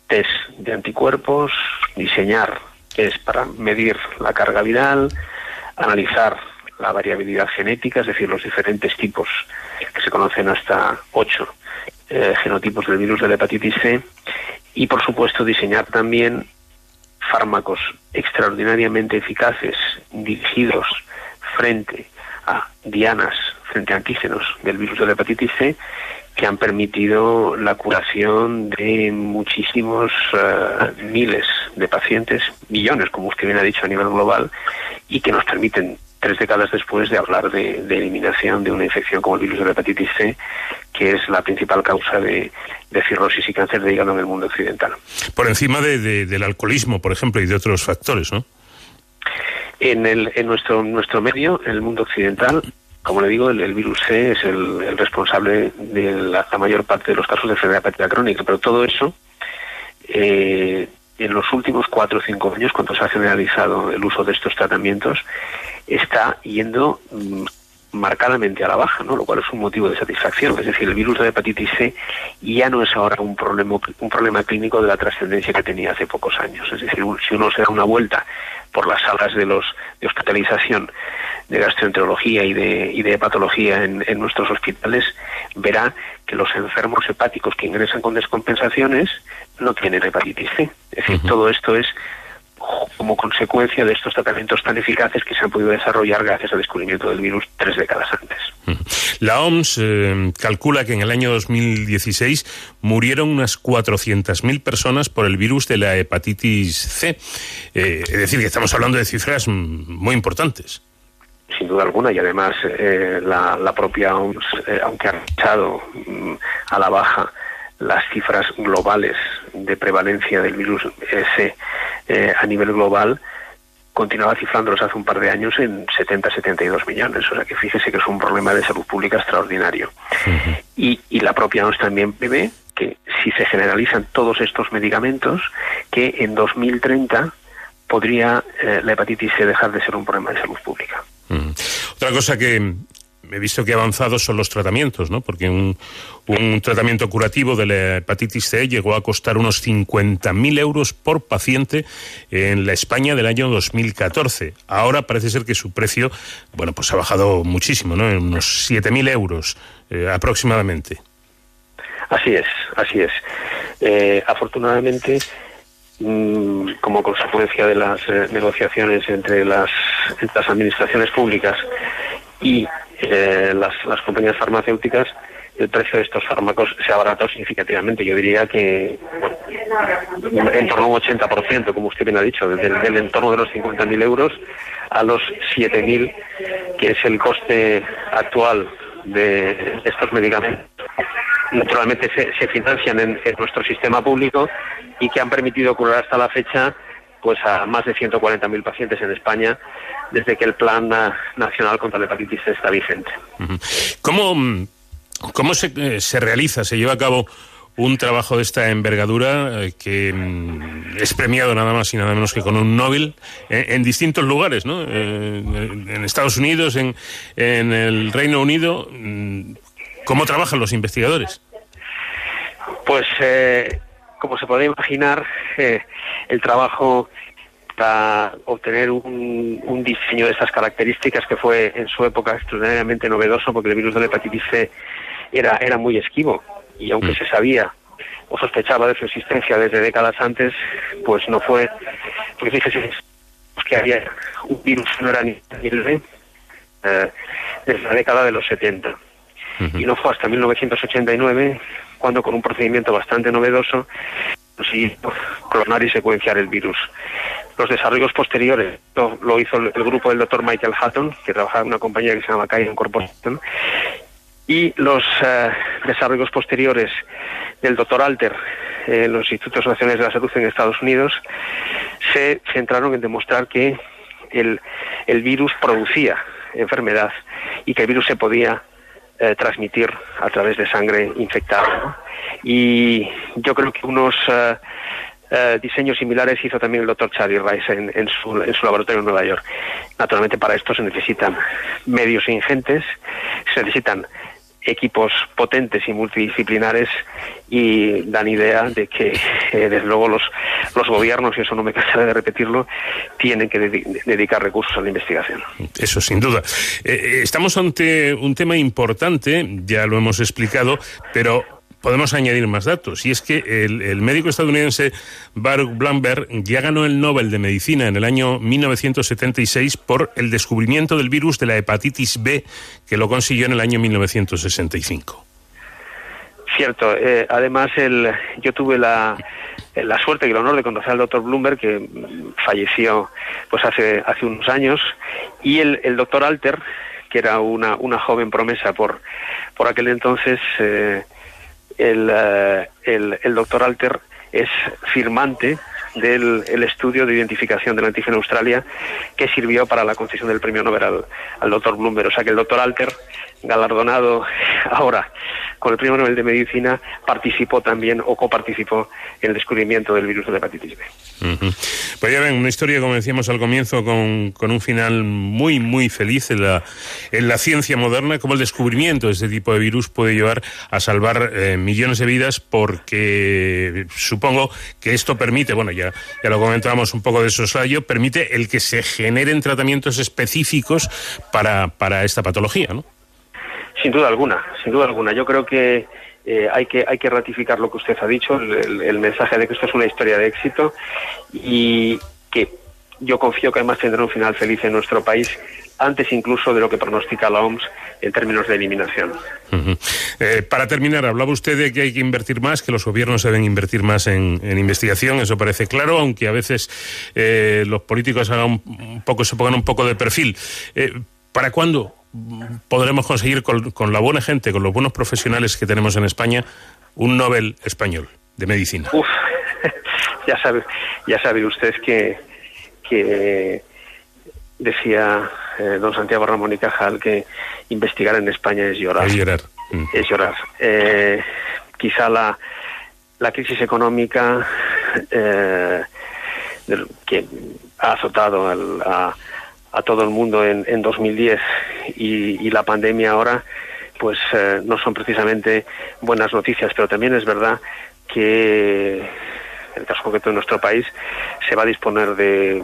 test de anticuerpos, diseñar test para medir la carga viral, analizar la variabilidad genética, es decir, los diferentes tipos que se conocen hasta ocho eh, genotipos del virus de la hepatitis C, y por supuesto diseñar también fármacos extraordinariamente eficaces dirigidos frente a dianas, frente a antígenos del virus de la hepatitis C, que han permitido la curación de muchísimos eh, miles de pacientes, millones, como usted bien ha dicho, a nivel global, y que nos permiten tres décadas después de hablar de, eliminación de una infección como el virus de la hepatitis C, que es la principal causa de, cirrosis y cáncer de hígado en el mundo occidental. Por encima del alcoholismo, por ejemplo, y de otros factores, ¿no? En, el, en nuestro, nuestro medio, en el mundo occidental, como le digo, el, virus C es el, responsable de la, mayor parte de los casos de enfermedad hepática crónica, pero todo eso, eh, en los últimos cuatro o cinco años, cuando se ha generalizado el uso de estos tratamientos, está yendo mm, marcadamente a la baja, ¿no? lo cual es un motivo de satisfacción. Es decir, el virus de hepatitis C ya no es ahora un problema, un problema clínico de la trascendencia que tenía hace pocos años. Es decir, si uno se da una vuelta por las salas de, los, de hospitalización de gastroenterología y de, y de hepatología en, en nuestros hospitales, verá que los enfermos hepáticos que ingresan con descompensaciones no tienen hepatitis C. Es decir, todo esto es como consecuencia de estos tratamientos tan eficaces que se han podido desarrollar gracias al descubrimiento del virus tres décadas antes. La OMS eh, calcula que en el año 2016 murieron unas 400.000 personas por el virus de la hepatitis C. Eh, es decir, que estamos hablando de cifras muy importantes. Sin duda alguna, y además eh, la, propia OMS, aunque ha echado mm, a la baja las cifras globales de prevalencia del virus C eh, a nivel global continuaba cifrándolos hace un par de años en 70-72 millones. O sea que fíjese que es un problema de salud pública extraordinario. y, y, la propia OMS también prevé que si se generalizan todos estos medicamentos, que en 2030 podría eh, la hepatitis C dejar de ser un problema de salud pública. Otra cosa que he visto que avanzados son los tratamientos, ¿no? Porque un, un tratamiento curativo de la hepatitis C llegó a costar unos 50.000 euros por paciente en la España del año 2014. Ahora parece ser que su precio, bueno, pues ha bajado muchísimo, ¿no? En unos 7.000 euros eh, aproximadamente. Así es, así es. Eh, afortunadamente, mm, como consecuencia de las eh, negociaciones entre las, entre las administraciones públicas y eh, las, las compañías farmacéuticas, el precio de estos fármacos se ha abaratado significativamente. Yo diría que en torno a un 80%, como usted bien ha dicho, desde el del entorno de los 50.000 euros a los 7.000, que es el coste actual de estos medicamentos. Naturalmente se, financian en, nuestro sistema público y que han permitido curar hasta la fecha pues a más de 140.000 pacientes en España desde que el Plan Nacional contra la Hepatitis está vigente. ¿Cómo, cómo se, eh, se realiza, se lleva a cabo un trabajo de esta envergadura eh, que mm, es premiado nada más y nada menos que con un Nobel eh, en, distintos lugares, ¿no? en Estados Unidos, en, en el Reino Unido. Mm, ¿Cómo trabajan los investigadores? Pues, como se puede imaginar, el trabajo para obtener un, diseño de estas características que fue en su época extraordinariamente novedoso porque el virus de la hepatitis C era, era muy esquivo. y aunque se sabía o sospechaba de su existencia desde décadas antes, pues no fue, porque fíjese que había un virus no era ni eh, desde la década de los 70. Y no fue hasta 1989 cuando con un procedimiento bastante novedoso consiguió clonar y secuenciar el virus. Los desarrollos posteriores lo, lo hizo el, grupo del doctor Michael Hatton, que trabajaba en una compañía que se llama Cairn Corporation, y los eh, desarrollos posteriores del doctor Alter en los Institutos Nacionales de la Salud en Estados Unidos se centraron en demostrar que el, el virus producía enfermedad y que el virus se podía eh, transmitir a través de sangre infectada. Y yo creo que unos eh, eh, diseños similares hizo también el doctor Charlie Rice en, en, su, en su laboratorio en Nueva York. Naturalmente para esto se necesitan medios ingentes, se necesitan equipos potentes y multidisciplinares y dan idea de que eh, desde luego los, los gobiernos, y eso no me cansaré de repetirlo, tienen que dedi dedicar recursos a la investigación. Eso sin duda. Eh, estamos ante un tema importante, ya lo hemos explicado, pero podemos añadir más datos. Y es que el, médico estadounidense Baruch Blumberg ya ganó el Nobel de Medicina en el año 1976 por el descubrimiento del virus de la hepatitis B, que lo consiguió en el año 1965. Cierto. Eh, además, el, yo tuve la, la suerte y el honor de conocer al doctor Bloomberg, que falleció pues hace, hace unos años, y el, el doctor Alter, que era una, una joven promesa por, por aquel entonces. Eh, el, uh, el, el, doctor Alter es firmante del el estudio de identificación del antígeno Australia que sirvió para la concesión del premio Nobel al, al doctor Bloomberg. O sea que el doctor Alter, galardonado ahora con el premio Nobel de Medicina, participó también o coparticipó en el descubrimiento del virus de la hepatitis B. Pues ya ven, una historia, como decíamos al comienzo, con, con un final muy, muy feliz en la, en la, ciencia moderna, como el descubrimiento de este tipo de virus puede llevar a salvar eh, millones de vidas, porque supongo que esto permite, bueno, ya, ya lo comentábamos un poco de soslayo, permite el que se generen tratamientos específicos para, para esta patología, ¿no? Sin duda alguna, sin duda alguna. Yo creo que eh, hay que hay que ratificar lo que usted ha dicho, el, mensaje de que esto es una historia de éxito y que yo confío que además tendrá un final feliz en nuestro país antes incluso de lo que pronostica la OMS en términos de eliminación. Eh, para terminar, hablaba usted de que hay que invertir más, que los gobiernos deben invertir más en, en investigación, eso parece claro, aunque a veces eh, los políticos hagan un poco, se pongan un poco de perfil. Eh, ¿Para cuándo podremos conseguir con, con, la buena gente, con los buenos profesionales que tenemos en España, un Nobel español de medicina? Uf, ya sabe, ya sabe usted que, que decía eh, don Santiago Ramón y Cajal que investigar en España es llorar. Es llorar. Mm. Es llorar. Eh, quizá la, la crisis económica eh, que ha azotado al, a a todo el mundo en, en 2010 y, y, la pandemia ahora, pues eh, no son precisamente buenas noticias, pero también es verdad que en el caso concreto de nuestro país se va a disponer de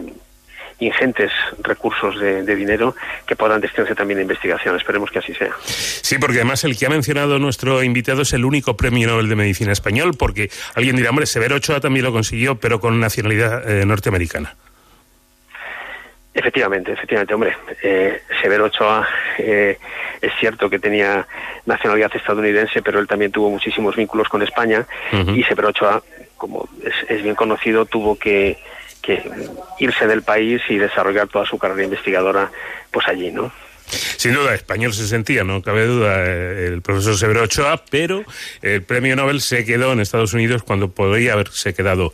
ingentes recursos de, dinero que puedan destinarse también a investigación. Esperemos que así sea. Sí, porque además el que ha mencionado nuestro invitado es el único premio Nobel de Medicina español, porque alguien dirá, hombre, Severo Ochoa también lo consiguió, pero con nacionalidad eh, norteamericana. Efectivamente, efectivamente, hombre. Eh, Severo Ochoa eh, es cierto que tenía nacionalidad estadounidense, pero él también tuvo muchísimos vínculos con España uh -huh. y Severo Ochoa, como es, es bien conocido, tuvo que, que, irse del país y desarrollar toda su carrera investigadora pues allí, ¿no? Sin duda, español se sentía, no cabe duda, eh, el profesor Severo Ochoa, pero el premio Nobel se quedó en Estados Unidos cuando podría haberse quedado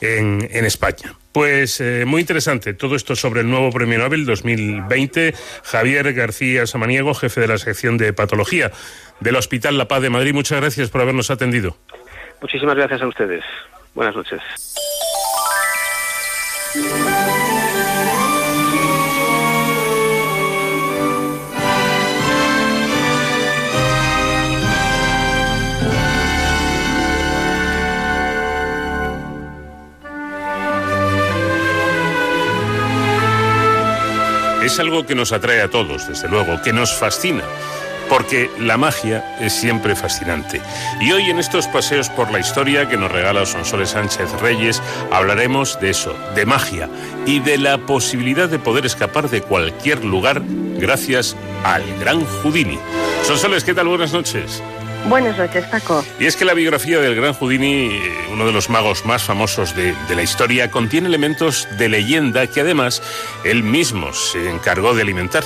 en, en España. Pues eh, muy interesante todo esto sobre el nuevo Premio Nobel 2020. Javier García Samaniego, jefe de la sección de patología del Hospital La Paz de Madrid. Muchas gracias por habernos atendido. Muchísimas gracias a ustedes. Buenas noches. Es algo que nos atrae a todos, desde luego, que nos fascina. porque la magia es siempre fascinante. Y hoy en estos paseos por la historia que nos regala Sonsoles Sánchez Reyes hablaremos de eso, de magia y de la posibilidad de poder escapar de cualquier lugar gracias al gran Houdini. Sonsoles, ¿qué tal? Buenas noches. Buenas noches, Paco. Y es que la biografía del gran Houdini, eh, uno de los magos más famosos de, de, la historia, contiene elementos de leyenda que además él mismo se encargó de alimentar.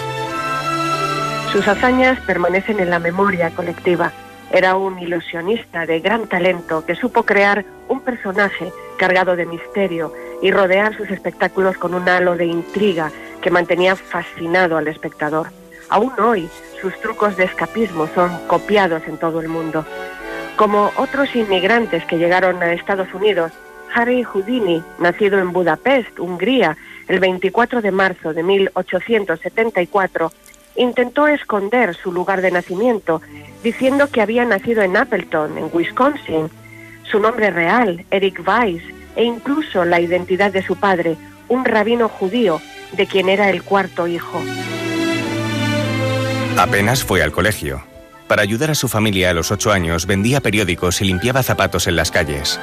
Sus hazañas permanecen en la memoria colectiva. Era un ilusionista de gran talento que supo crear un personaje cargado de misterio y rodear sus espectáculos con un halo de intriga que mantenía fascinado al espectador. Aún hoy, sus trucos de escapismo son copiados en todo el mundo. Como otros inmigrantes que llegaron a Estados Unidos, Harry Houdini, nacido en Budapest, Hungría, el 24 de marzo de 1874, intentó esconder su lugar de nacimiento, diciendo que había nacido en Appleton, en Wisconsin. Su nombre real, Eric Weiss, e incluso la identidad de su padre, un rabino judío, de quien era el cuarto hijo. Apenas fue al colegio. Para ayudar a su familia a los ocho años vendía periódicos y limpiaba zapatos en las calles.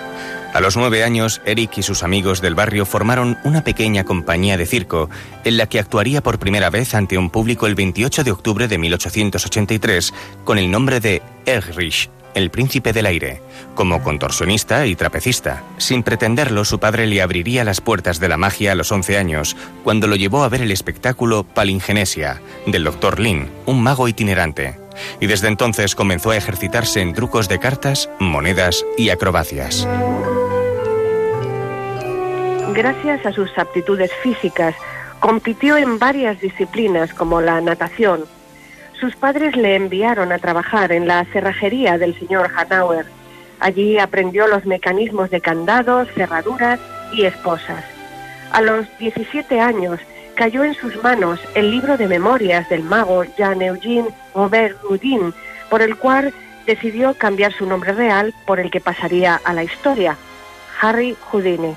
A los nueve años, Eric y sus amigos del barrio formaron una pequeña compañía de circo en la que actuaría por primera vez ante un público el 28 de octubre de 1883 con el nombre de Erich, el príncipe del aire, como contorsionista y trapecista. Sin pretenderlo, su padre le abriría las puertas de la magia a los 11 años, cuando lo llevó a ver el espectáculo Palingenesia, del Dr. Lin, un mago itinerante. Y desde entonces comenzó a ejercitarse en trucos de cartas, monedas y acrobacias. Gracias a sus aptitudes físicas, compitió en varias disciplinas como la natación, sus padres le enviaron a trabajar en la cerrajería del señor Hanauer. Allí aprendió los mecanismos de candados, cerraduras y esposas. A los 17 años cayó en sus manos el libro de memorias del mago Jean-Eugène Robert Houdin, por el cual decidió cambiar su nombre real por el que pasaría a la historia, Harry Houdini.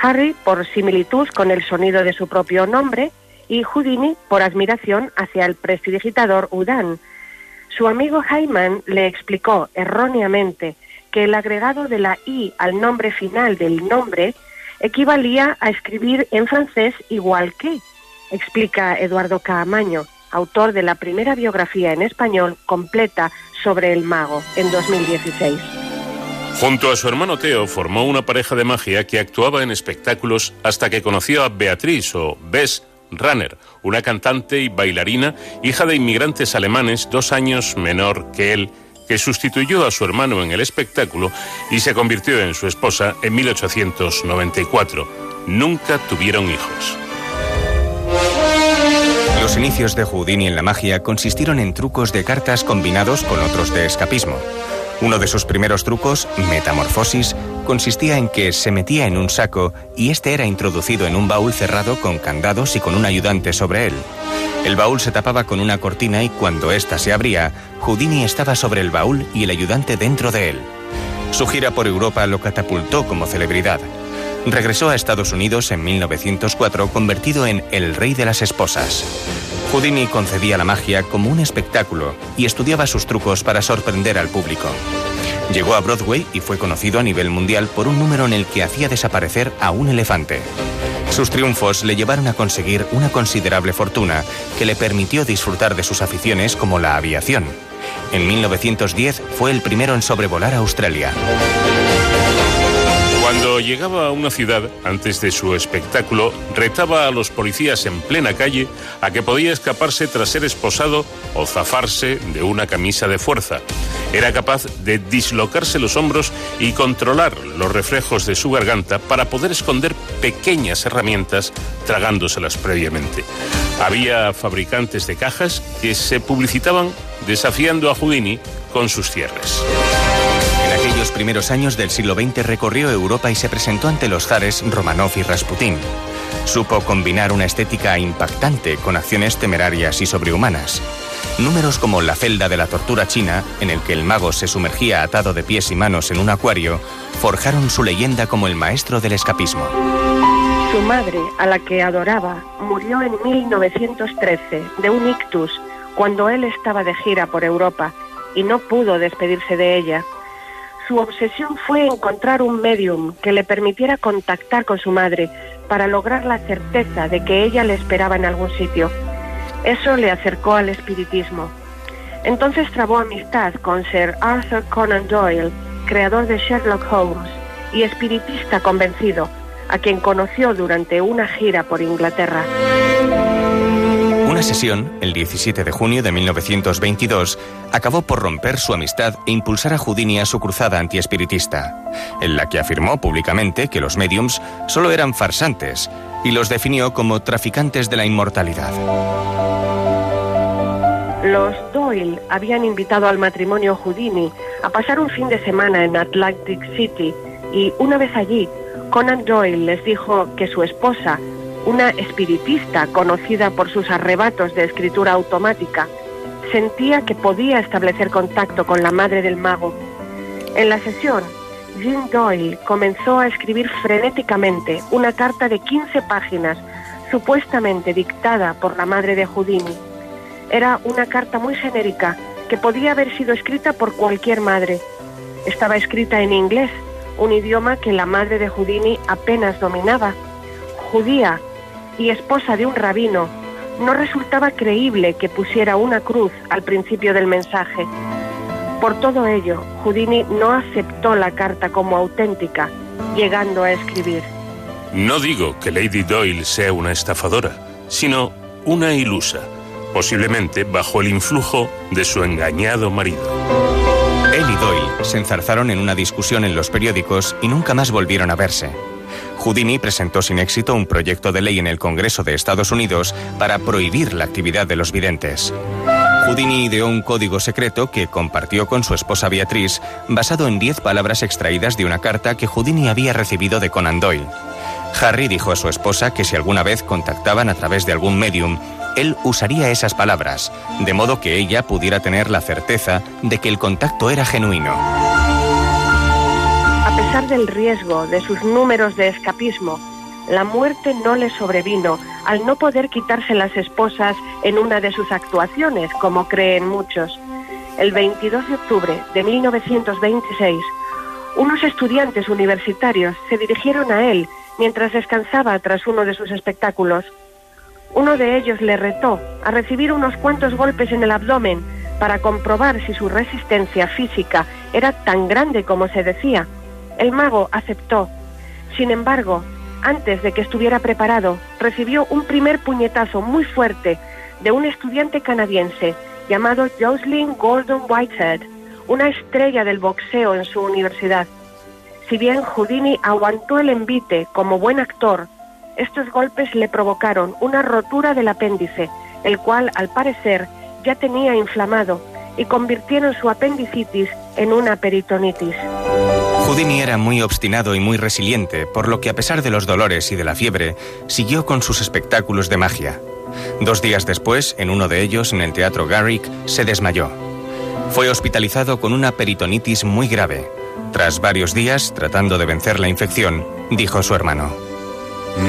Harry por similitud con el sonido de su propio nombre y Houdini por admiración hacia el prestidigitador Udan. Su amigo Hyman le explicó erróneamente que el agregado de la I al nombre final del nombre equivalía a escribir en francés igual que, explica Eduardo Caamaño, autor de la primera biografía en español completa sobre el mago en 2016. Junto a su hermano Teo formó una pareja de magia que actuaba en espectáculos hasta que conoció a Beatriz o Bess Runner, una cantante y bailarina, hija de inmigrantes alemanes dos años menor que él, que sustituyó a su hermano en el espectáculo y se convirtió en su esposa en 1894. Nunca tuvieron hijos. Los inicios de Houdini en la magia consistieron en trucos de cartas combinados con otros de escapismo. Uno de sus primeros trucos, metamorfosis, consistía en que se metía en un saco y este era introducido en un baúl cerrado con candados y con un ayudante sobre él. El baúl se tapaba con una cortina y cuando ésta se abría, Houdini estaba sobre el baúl y el ayudante dentro de él. Su gira por Europa lo catapultó como celebridad. Regresó a Estados Unidos en 1904 convertido en el rey de las esposas. Houdini concebía la magia como un espectáculo y estudiaba sus trucos para sorprender al público. Llegó a Broadway y fue conocido a nivel mundial por un número en el que hacía desaparecer a un elefante. Sus triunfos le llevaron a conseguir una considerable fortuna que le permitió disfrutar de sus aficiones como la aviación. En 1910 fue el primero en sobrevolar Australia. Llegaba a una ciudad, antes de su espectáculo, retaba a los policías en plena calle a que podía escaparse tras ser esposado o zafarse de una camisa de fuerza. Era capaz de dislocarse los hombros y controlar los reflejos de su garganta para poder esconder pequeñas herramientas tragándoselas previamente. Había fabricantes de cajas que se publicitaban desafiando a Houdini con sus cierres. Primeros años del siglo XX recorrió Europa y se presentó ante los zares Romanov y Rasputín. Supo combinar una estética impactante con acciones temerarias y sobrehumanas. Números como La celda de la tortura china, en el que el mago se sumergía atado de pies y manos en un acuario, forjaron su leyenda como el maestro del escapismo. Su madre, a la que adoraba, murió en 1913 de un ictus, cuando él estaba de gira por Europa y no pudo despedirse de ella. Su obsesión fue encontrar un medium que le permitiera contactar con su madre para lograr la certeza de que ella le esperaba en algún sitio. Eso le acercó al espiritismo. Entonces trabó amistad con Sir Arthur Conan Doyle, creador de Sherlock Holmes y espiritista convencido, a quien conoció durante una gira por Inglaterra. Sesión, el 17 de junio de 1922, acabó por romper su amistad e impulsar a Houdini a su cruzada antiespiritista, en la que afirmó públicamente que los mediums solo eran farsantes y los definió como traficantes de la inmortalidad. Los Doyle habían invitado al matrimonio Houdini a pasar un fin de semana en Atlantic City y una vez allí, Conan Doyle les dijo que su esposa, una espiritista conocida por sus arrebatos de escritura automática, sentía que podía establecer contacto con la madre del mago. En la sesión, Jim Doyle comenzó a escribir frenéticamente una carta de 15 páginas, supuestamente dictada por la madre de Houdini. Era una carta muy genérica que podía haber sido escrita por cualquier madre. Estaba escrita en inglés, un idioma que la madre de Houdini apenas dominaba. Judía y esposa de un rabino, no resultaba creíble que pusiera una cruz al principio del mensaje. Por todo ello, Houdini no aceptó la carta como auténtica, llegando a escribir. No digo que Lady Doyle sea una estafadora, sino una ilusa, posiblemente bajo el influjo de su engañado marido. Él y Doyle se enzarzaron en una discusión en los periódicos y nunca más volvieron a verse. Houdini presentó sin éxito un proyecto de ley en el Congreso de Estados Unidos para prohibir la actividad de los videntes. Houdini ideó un código secreto que compartió con su esposa Beatriz, basado en diez palabras extraídas de una carta que Houdini había recibido de Conan Doyle. Harry dijo a su esposa que si alguna vez contactaban a través de algún medium, él usaría esas palabras, de modo que ella pudiera tener la certeza de que el contacto era genuino. A pesar del riesgo de sus números de escapismo, la muerte no le sobrevino al no poder quitarse las esposas en una de sus actuaciones, como creen muchos. El 22 de octubre de 1926, unos estudiantes universitarios se dirigieron a él mientras descansaba tras uno de sus espectáculos. Uno de ellos le retó a recibir unos cuantos golpes en el abdomen para comprobar si su resistencia física era tan grande como se decía. El mago aceptó. Sin embargo, antes de que estuviera preparado, recibió un primer puñetazo muy fuerte de un estudiante canadiense llamado Jocelyn Gordon Whitehead, una estrella del boxeo en su universidad. Si bien Houdini aguantó el envite como buen actor, estos golpes le provocaron una rotura del apéndice, el cual, al parecer, ya tenía inflamado y convirtieron su apendicitis en una peritonitis. Houdini era muy obstinado y muy resiliente, por lo que a pesar de los dolores y de la fiebre, siguió con sus espectáculos de magia. Dos días después, en uno de ellos, en el Teatro Garrick, se desmayó. Fue hospitalizado con una peritonitis muy grave. Tras varios días, tratando de vencer la infección, dijo su hermano.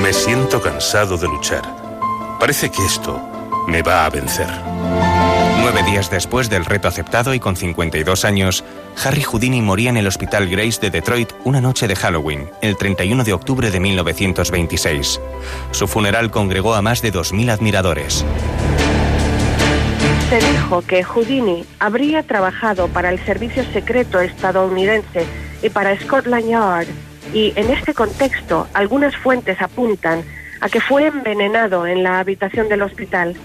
Me siento cansado de luchar. Parece que esto me va a vencer. Nueve días después del reto aceptado y con 52 años, Harry Houdini moría en el Hospital Grace de Detroit una noche de Halloween, el 31 de octubre de 1926. Su funeral congregó a más de 2.000 admiradores. Se dijo que Houdini habría trabajado para el servicio secreto estadounidense y para Scotland Yard, y en este contexto algunas fuentes apuntan a que fue envenenado en la habitación del hospital.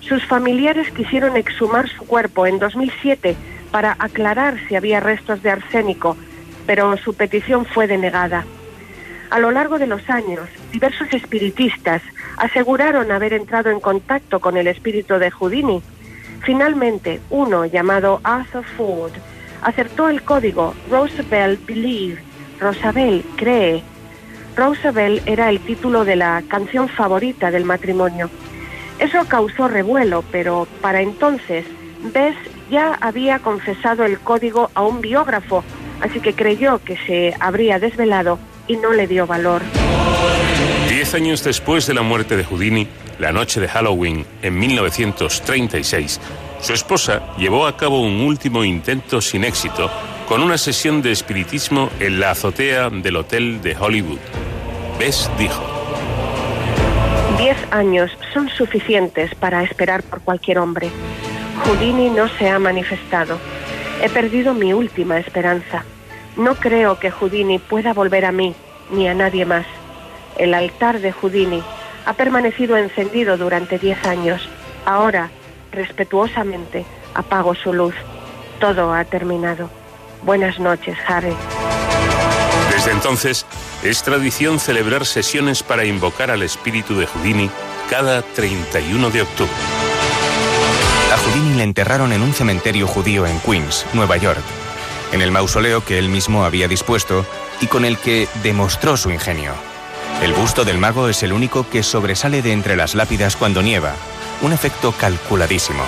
Sus familiares quisieron exhumar su cuerpo en 2007 para aclarar si había restos de arsénico, pero su petición fue denegada. A lo largo de los años, diversos espiritistas aseguraron haber entrado en contacto con el espíritu de Houdini. Finalmente, uno llamado Arthur Ford acertó el código Roosevelt Believe, Rosabel cree. Roosevelt era el título de la canción favorita del matrimonio. Eso causó revuelo, pero para entonces Bess ya había confesado el código a un biógrafo, así que creyó que se habría desvelado y no le dio valor. Diez años después de la muerte de Houdini, la noche de Halloween en 1936, su esposa llevó a cabo un último intento sin éxito con una sesión de espiritismo en la azotea del hotel de Hollywood. Bess dijo, Diez años son suficientes para esperar por cualquier hombre. Houdini no se ha manifestado. He perdido mi última esperanza. No creo que Houdini pueda volver a mí ni a nadie más. El altar de Houdini ha permanecido encendido durante diez años. Ahora, respetuosamente, apago su luz. Todo ha terminado. Buenas noches, Harry. Desde entonces, es tradición celebrar sesiones para invocar al espíritu de Houdini cada 31 de octubre. A Houdini le enterraron en un cementerio judío en Queens, Nueva York, en el mausoleo que él mismo había dispuesto y con el que demostró su ingenio. El busto del mago es el único que sobresale de entre las lápidas cuando nieva, un efecto calculadísimo.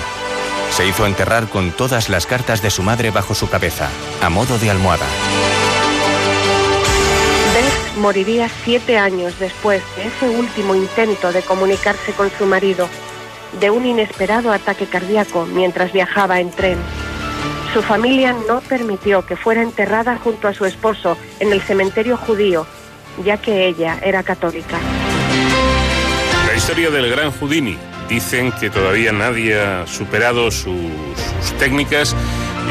Se hizo enterrar con todas las cartas de su madre bajo su cabeza, a modo de almohada. Moriría siete años después de ese último intento de comunicarse con su marido, de un inesperado ataque cardíaco mientras viajaba en tren. Su familia no permitió que fuera enterrada junto a su esposo en el cementerio judío, ya que ella era católica. La historia del gran Houdini. Dicen que todavía nadie ha superado sus, sus técnicas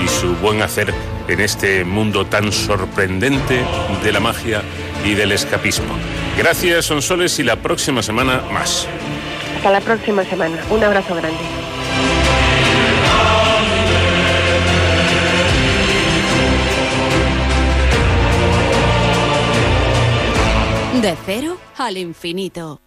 y su buen hacer en este mundo tan sorprendente de la magia y del escapismo. Gracias, Sonsoles, y la próxima semana más. Hasta la próxima semana. Un abrazo grande. De cero al infinito.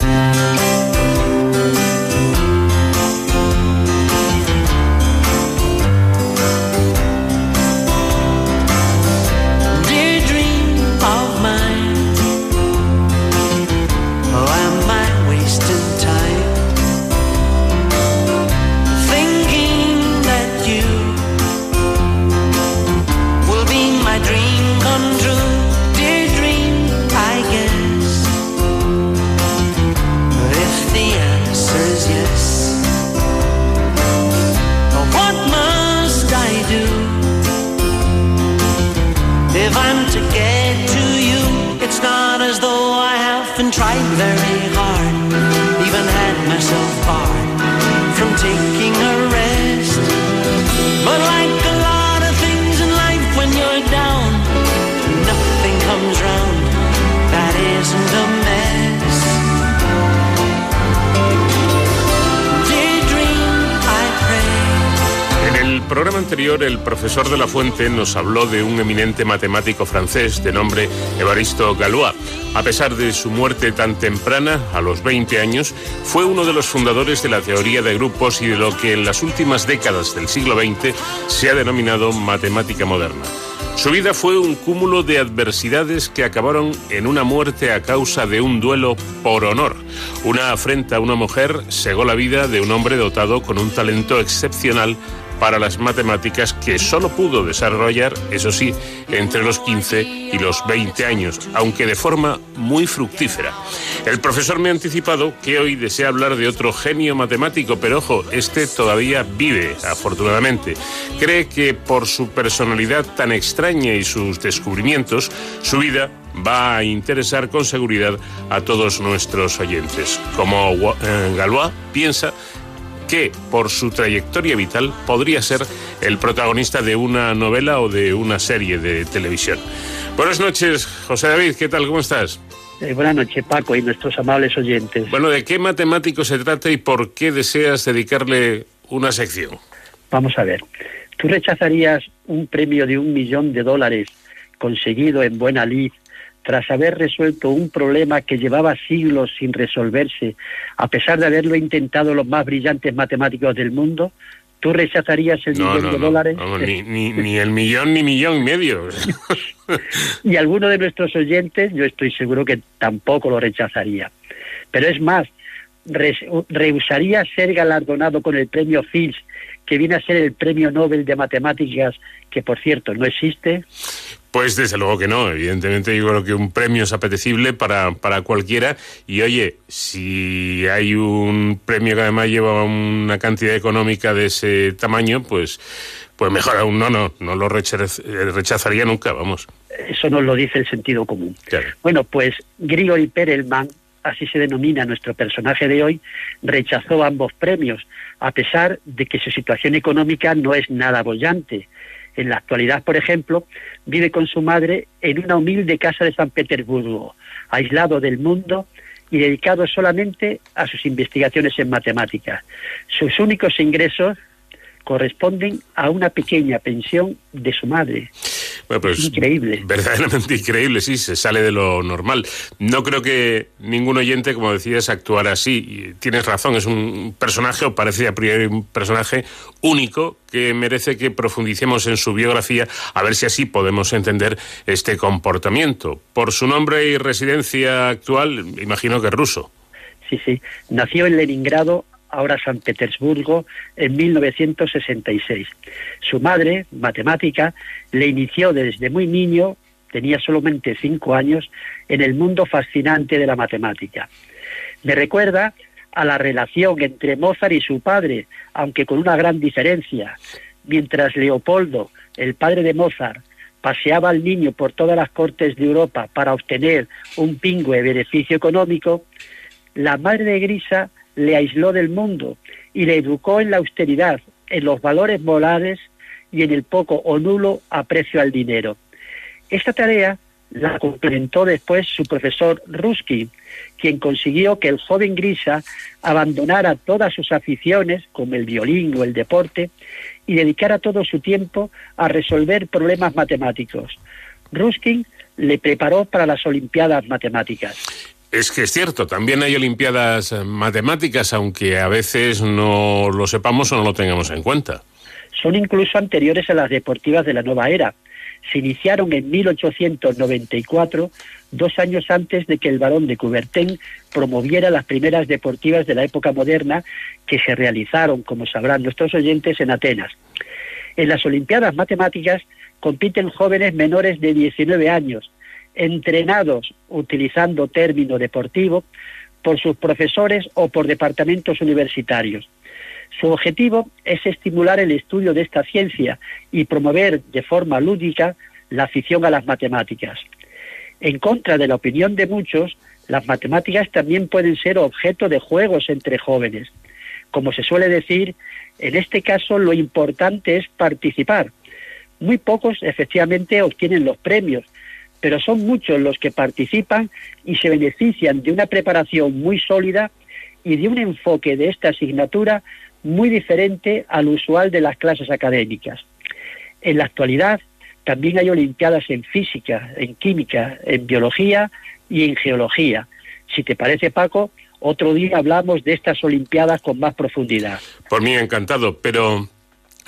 El profesor de la Fuente nos habló de un eminente matemático francés de nombre Evaristo Galois. A pesar de su muerte tan temprana, a los 20 años, fue uno de los fundadores de la teoría de grupos y de lo que en las últimas décadas del siglo XX se ha denominado matemática moderna. Su vida fue un cúmulo de adversidades que acabaron en una muerte a causa de un duelo por honor. Una afrenta a una mujer cegó la vida de un hombre dotado con un talento excepcional para las matemáticas que solo pudo desarrollar, eso sí, entre los 15 y los 20 años, aunque de forma muy fructífera. El profesor me ha anticipado que hoy desea hablar de otro genio matemático, pero ojo, este todavía vive, afortunadamente. Cree que por su personalidad tan extraña y sus descubrimientos, su vida va a interesar con seguridad a todos nuestros oyentes. Como eh, Galois piensa que por su trayectoria vital podría ser el protagonista de una novela o de una serie de televisión. Buenas noches, José David, ¿qué tal? ¿Cómo estás? Eh, buenas noches, Paco, y nuestros amables oyentes. Bueno, ¿de qué matemático se trata y por qué deseas dedicarle una sección? Vamos a ver. ¿Tú rechazarías un premio de un millón de dólares conseguido en buena lid tras haber resuelto un problema que llevaba siglos sin resolverse, a pesar de haberlo intentado los más brillantes matemáticos del mundo? ¿Tú rechazarías el No, millón no, de no. dólares? Vamos, ni, ni- ni el millón ni millón y medio. y alguno de nuestros oyentes, yo estoy seguro que tampoco lo rechazaría. Pero es más, rehusaría ser galardonado con el premio Fields, que viene a ser el premio Nobel de Matemáticas, que por cierto no existe. Pues desde luego que no, evidentemente yo creo que un premio es apetecible para, para cualquiera y oye, si hay un premio que además lleva una cantidad económica de ese tamaño, pues, pues mejor aún no, no, no lo rechaz- eh, rechazaría nunca, vamos. Eso nos lo dice el sentido común. Claro. Bueno, pues Grigori Perelman, así se denomina nuestro personaje de hoy, rechazó ambos premios, a pesar de que su situación económica no es nada bollante. En la actualidad, por ejemplo, vive con su madre en una humilde casa de San Petersburgo, aislado del mundo y dedicado solamente a sus investigaciones en matemáticas. Sus únicos ingresos corresponden a una pequeña pensión de su madre. Bueno, pues Increíble. Verdaderamente increíble, sí, se sale de lo normal. No creo que ningún oyente, como decías, actuara así. Tienes razón, es un personaje, o parece a priori un personaje único que merece que profundicemos en su biografía, a ver si así podemos entender este comportamiento. Por su nombre y residencia actual, imagino que es ruso. Sí, sí. Nació en Leningrado, ahora San Petersburgo, en 1966. Su madre, matemática, le inició desde muy niño, tenía solamente cinco años, en el mundo fascinante de la matemática. Me recuerda a la relación entre Mozart y su padre, aunque con una gran diferencia. Mientras Leopoldo, el padre de Mozart, paseaba al niño por todas las cortes de Europa para obtener un pingüe beneficio económico, la madre de Grisa le aisló del mundo y le educó en la austeridad, en los valores morales y en el poco o nulo aprecio al dinero. Esta tarea la complementó después su profesor Ruskin, quien consiguió que el joven Grisa abandonara todas sus aficiones, como el violín o el deporte, y dedicara todo su tiempo a resolver problemas matemáticos. Ruskin le preparó para las Olimpiadas Matemáticas. Es que es cierto, también hay Olimpiadas eh, matemáticas, aunque a veces no lo sepamos o no lo tengamos en cuenta. son incluso anteriores a las deportivas de la nueva era. Se iniciaron en 1894, dos años antes de que el barón de Coubertin promoviera las primeras deportivas de la época moderna que se realizaron, como sabrán nuestros oyentes, en Atenas. En las Olimpiadas Matemáticas compiten jóvenes menores de 19 años, entrenados utilizando término deportivo por sus profesores o por departamentos universitarios. Su objetivo es estimular el estudio de esta ciencia y promover de forma lúdica la afición a las matemáticas. En contra de la opinión de muchos, las matemáticas también pueden ser objeto de juegos entre jóvenes. Como se suele decir, en este caso lo importante es participar. Muy pocos efectivamente obtienen los premios, pero son muchos los que participan y se benefician de una preparación muy sólida y de un enfoque de esta asignatura muy diferente al usual de las clases académicas. En la actualidad también hay olimpiadas en física, en química, en biología y en geología. Si te parece, Paco, otro día hablamos de estas olimpiadas con más profundidad. Por mí encantado, pero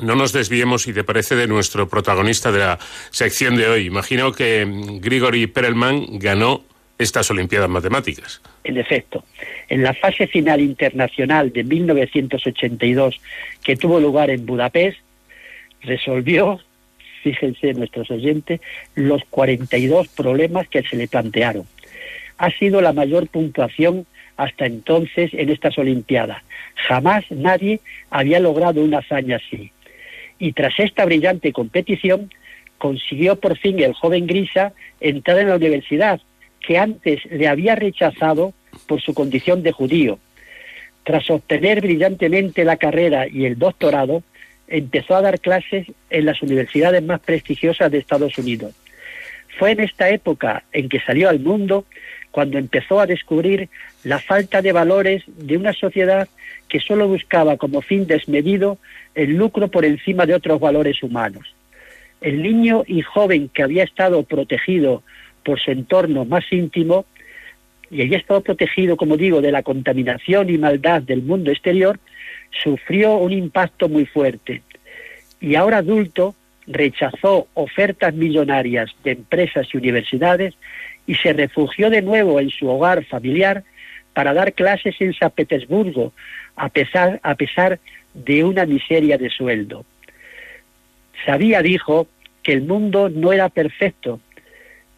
no nos desviemos, si te parece, de nuestro protagonista de la sección de hoy. Imagino que Grigori Perelman ganó estas Olimpiadas Matemáticas. En efecto, en la fase final internacional de 1982, que tuvo lugar en Budapest, resolvió, fíjense nuestros oyentes, los 42 problemas que se le plantearon. Ha sido la mayor puntuación hasta entonces en estas Olimpiadas. Jamás nadie había logrado una hazaña así. Y tras esta brillante competición, consiguió por fin el joven Grisa entrar en la universidad, que antes le había rechazado por su condición de judío. Tras obtener brillantemente la carrera y el doctorado, empezó a dar clases en las universidades más prestigiosas de Estados Unidos. Fue en esta época en que salió al mundo cuando empezó a descubrir la falta de valores de una sociedad que solo buscaba como fin desmedido el lucro por encima de otros valores humanos. El niño y joven que había estado protegido por su entorno más íntimo y había estado protegido, como digo, de la contaminación y maldad del mundo exterior, sufrió un impacto muy fuerte. Y ahora adulto rechazó ofertas millonarias de empresas y universidades y se refugió de nuevo en su hogar familiar para dar clases en San Petersburgo, a pesar, a pesar de una miseria de sueldo. Sabía, dijo, que el mundo no era perfecto,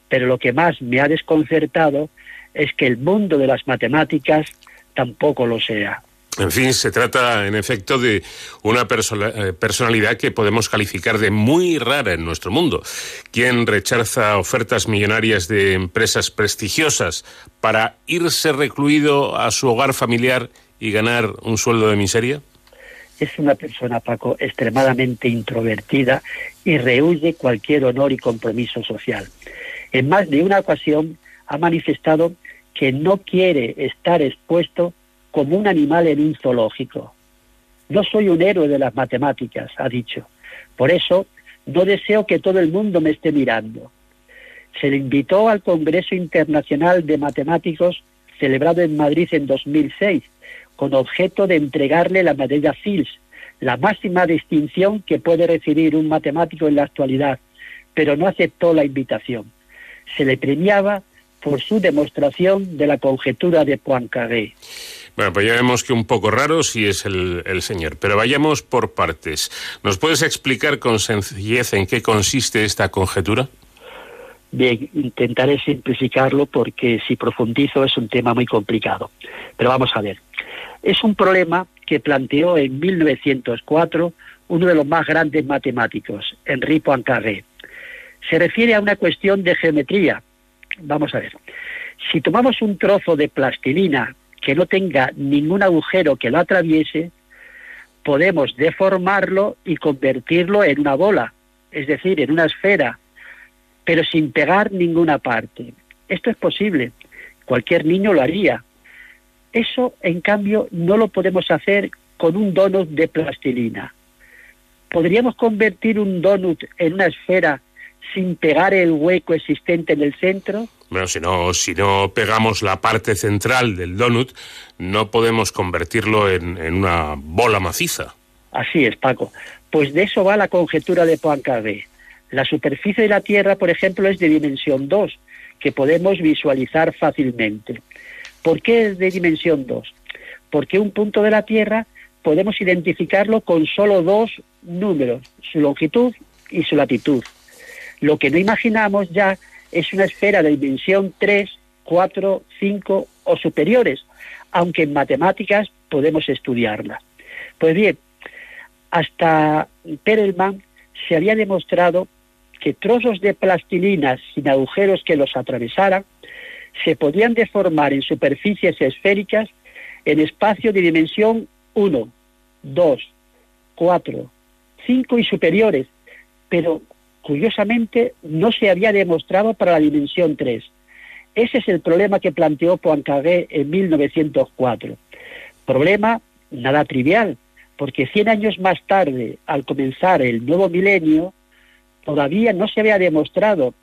pero lo que más me ha desconcertado es que el mundo de las matemáticas tampoco lo sea. En fin, se trata en efecto de una eh, personalidad que podemos calificar de muy rara en nuestro mundo, quien rechaza ofertas millonarias de empresas prestigiosas para irse recluido a su hogar familiar y ganar un sueldo de miseria. Es una persona, Paco, extremadamente introvertida y rehuye cualquier honor y compromiso social. En más de una ocasión ha manifestado que no quiere estar expuesto como un animal en un zoológico. No soy un héroe de las matemáticas, ha dicho. Por eso no deseo que todo el mundo me esté mirando. Se le invitó al Congreso Internacional de Matemáticos celebrado en Madrid en 2006, con objeto de entregarle la medalla Fields, la máxima distinción que puede recibir un matemático en la actualidad, pero no aceptó la invitación. Se le premiaba por su demostración de la conjetura de Poincaré. Bueno, pues ya vemos que un poco raro sí es el, el, señor, pero vayamos por partes. ¿Nos puedes explicar con sencillez en qué consiste esta conjetura? Bien, intentaré simplificarlo porque si profundizo es un tema muy complicado. Pero vamos a ver. Es un problema que planteó en 1904 uno de los más grandes matemáticos, Henri Poincaré. Se refiere a una cuestión de geometría. Vamos a ver. Si tomamos un trozo de plastilina que no tenga ningún agujero que lo atraviese, podemos deformarlo y convertirlo en una bola, es decir, en una esfera, pero sin pegar ninguna parte. Esto es posible, cualquier niño lo haría. Eso, en cambio, no lo podemos hacer con un donut de plastilina. ¿Podríamos convertir un donut en una esfera sin pegar el hueco existente en el centro? Bueno, si no, si no pegamos la parte central del donut, no podemos convertirlo en, en una bola maciza. Así es, Paco. Pues de eso va la conjetura de Poincaré. La superficie de la Tierra, por ejemplo, es de dimensión 2, que podemos visualizar fácilmente. ¿Por qué es de dimensión 2? Porque un punto de la Tierra podemos identificarlo con solo dos números, su longitud y su latitud. Lo que no imaginamos ya es una esfera de dimensión 3, 4, 5 o superiores, aunque en matemáticas podemos estudiarla. Pues bien, hasta Perelman se había demostrado que trozos de plastilina sin agujeros que los atravesaran se podían deformar en superficies esféricas en espacio de dimensión 1, 2, 4, 5 y superiores, pero curiosamente no se había demostrado para la dimensión 3. Ese es el problema que planteó Poincaré en 1904. Problema nada trivial, porque 100 años más tarde, al comenzar el nuevo milenio, todavía no se había demostrado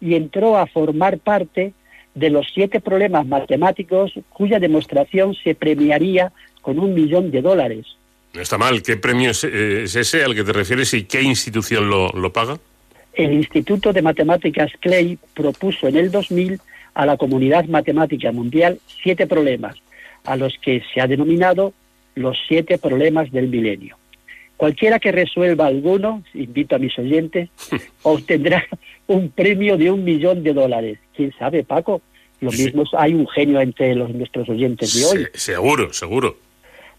y entró a formar parte de los siete problemas matemáticos cuya demostración se premiaría con un millón de dólares. No está mal. ¿Qué premio es, eh, ese al que te refieres y qué institución lo, lo paga? El Instituto de Matemáticas Clay propuso en el 2000 a la comunidad matemática mundial siete problemas, a los que se ha denominado los siete problemas del milenio. Cualquiera que resuelva alguno, invito a mis oyentes, obtendrá un premio de un millón de dólares. ¿Quién sabe, Paco? Lo mismo hay un genio entre los, nuestros oyentes de hoy. seguro, seguro.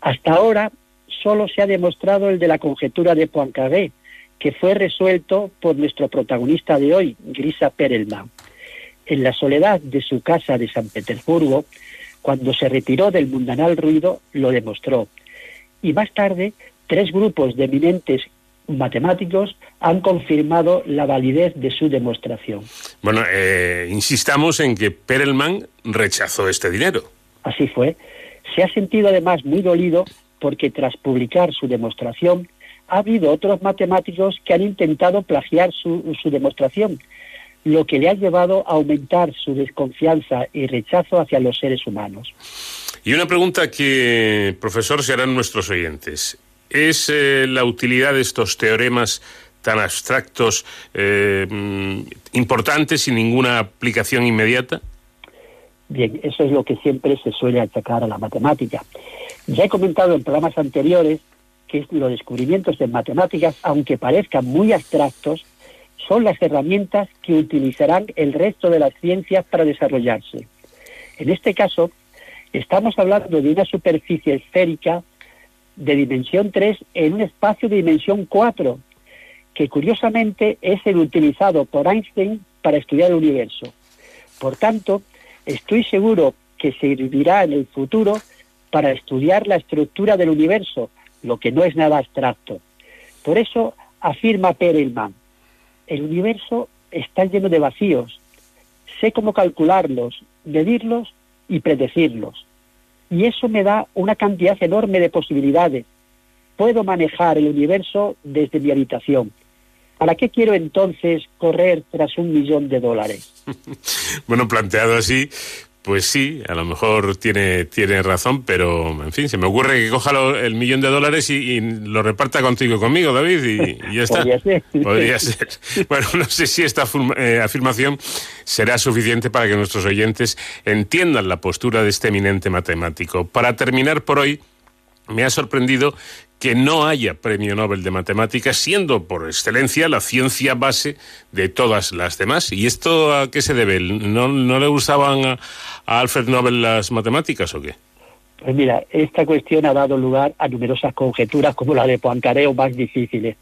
Hasta ahora solo se ha demostrado el de la conjetura de Poincaré, que fue resuelto por nuestro protagonista de hoy, Grisa Perelman. En la soledad de su casa de San Petersburgo, cuando se retiró del mundanal ruido, lo demostró. Y más tarde, tres grupos de eminentes matemáticos han confirmado la validez de su demostración. Bueno, eh, insistamos en que Perelman rechazó este dinero. Así fue. Se ha sentido además muy dolido porque tras publicar su demostración, ha habido otros matemáticos que han intentado plagiar su, su demostración, lo que le ha llevado a aumentar su desconfianza y rechazo hacia los seres humanos. Y una pregunta que, profesor, se harán nuestros oyentes. ¿Es eh, la utilidad de estos teoremas tan abstractos eh, mm, importantes sin ninguna aplicación inmediata? Bien, eso es lo que siempre se suele atacar a la matemática. Ya he comentado en programas anteriores que los descubrimientos de matemáticas, aunque parezcan muy abstractos, son las herramientas que utilizarán el resto de las ciencias para desarrollarse. En este caso, estamos hablando de una superficie esférica de dimensión 3 en un espacio de dimensión 4, que curiosamente es el utilizado por Einstein para estudiar el universo. Por tanto, estoy seguro que servirá en el futuro para estudiar la estructura del universo, lo que no es nada abstracto. Por eso afirma Perelman, el universo está lleno de vacíos, sé cómo calcularlos, medirlos y predecirlos. Y eso me da una cantidad enorme de posibilidades. Puedo manejar el universo desde mi habitación. ¿Para qué quiero entonces correr tras un millón de dólares? bueno, planteado así, pues sí, a lo mejor tiene, tiene razón, pero en fin, se me ocurre que coja el millón de dólares y, lo reparta contigo y conmigo, David, y, ya está. Podría ser. Podría ser. Bueno, no sé si esta eh, afirmación será suficiente para que nuestros oyentes entiendan la postura de este eminente matemático. Para terminar por hoy, me ha sorprendido que no haya premio Nobel de Matemáticas, siendo por excelencia la ciencia base de todas las demás. ¿Y esto a qué se debe? ¿No, no le gustaban a, Alfred Nobel las matemáticas o qué? Pues mira, esta cuestión ha dado lugar a numerosas conjeturas como la de Poincaré o más difíciles.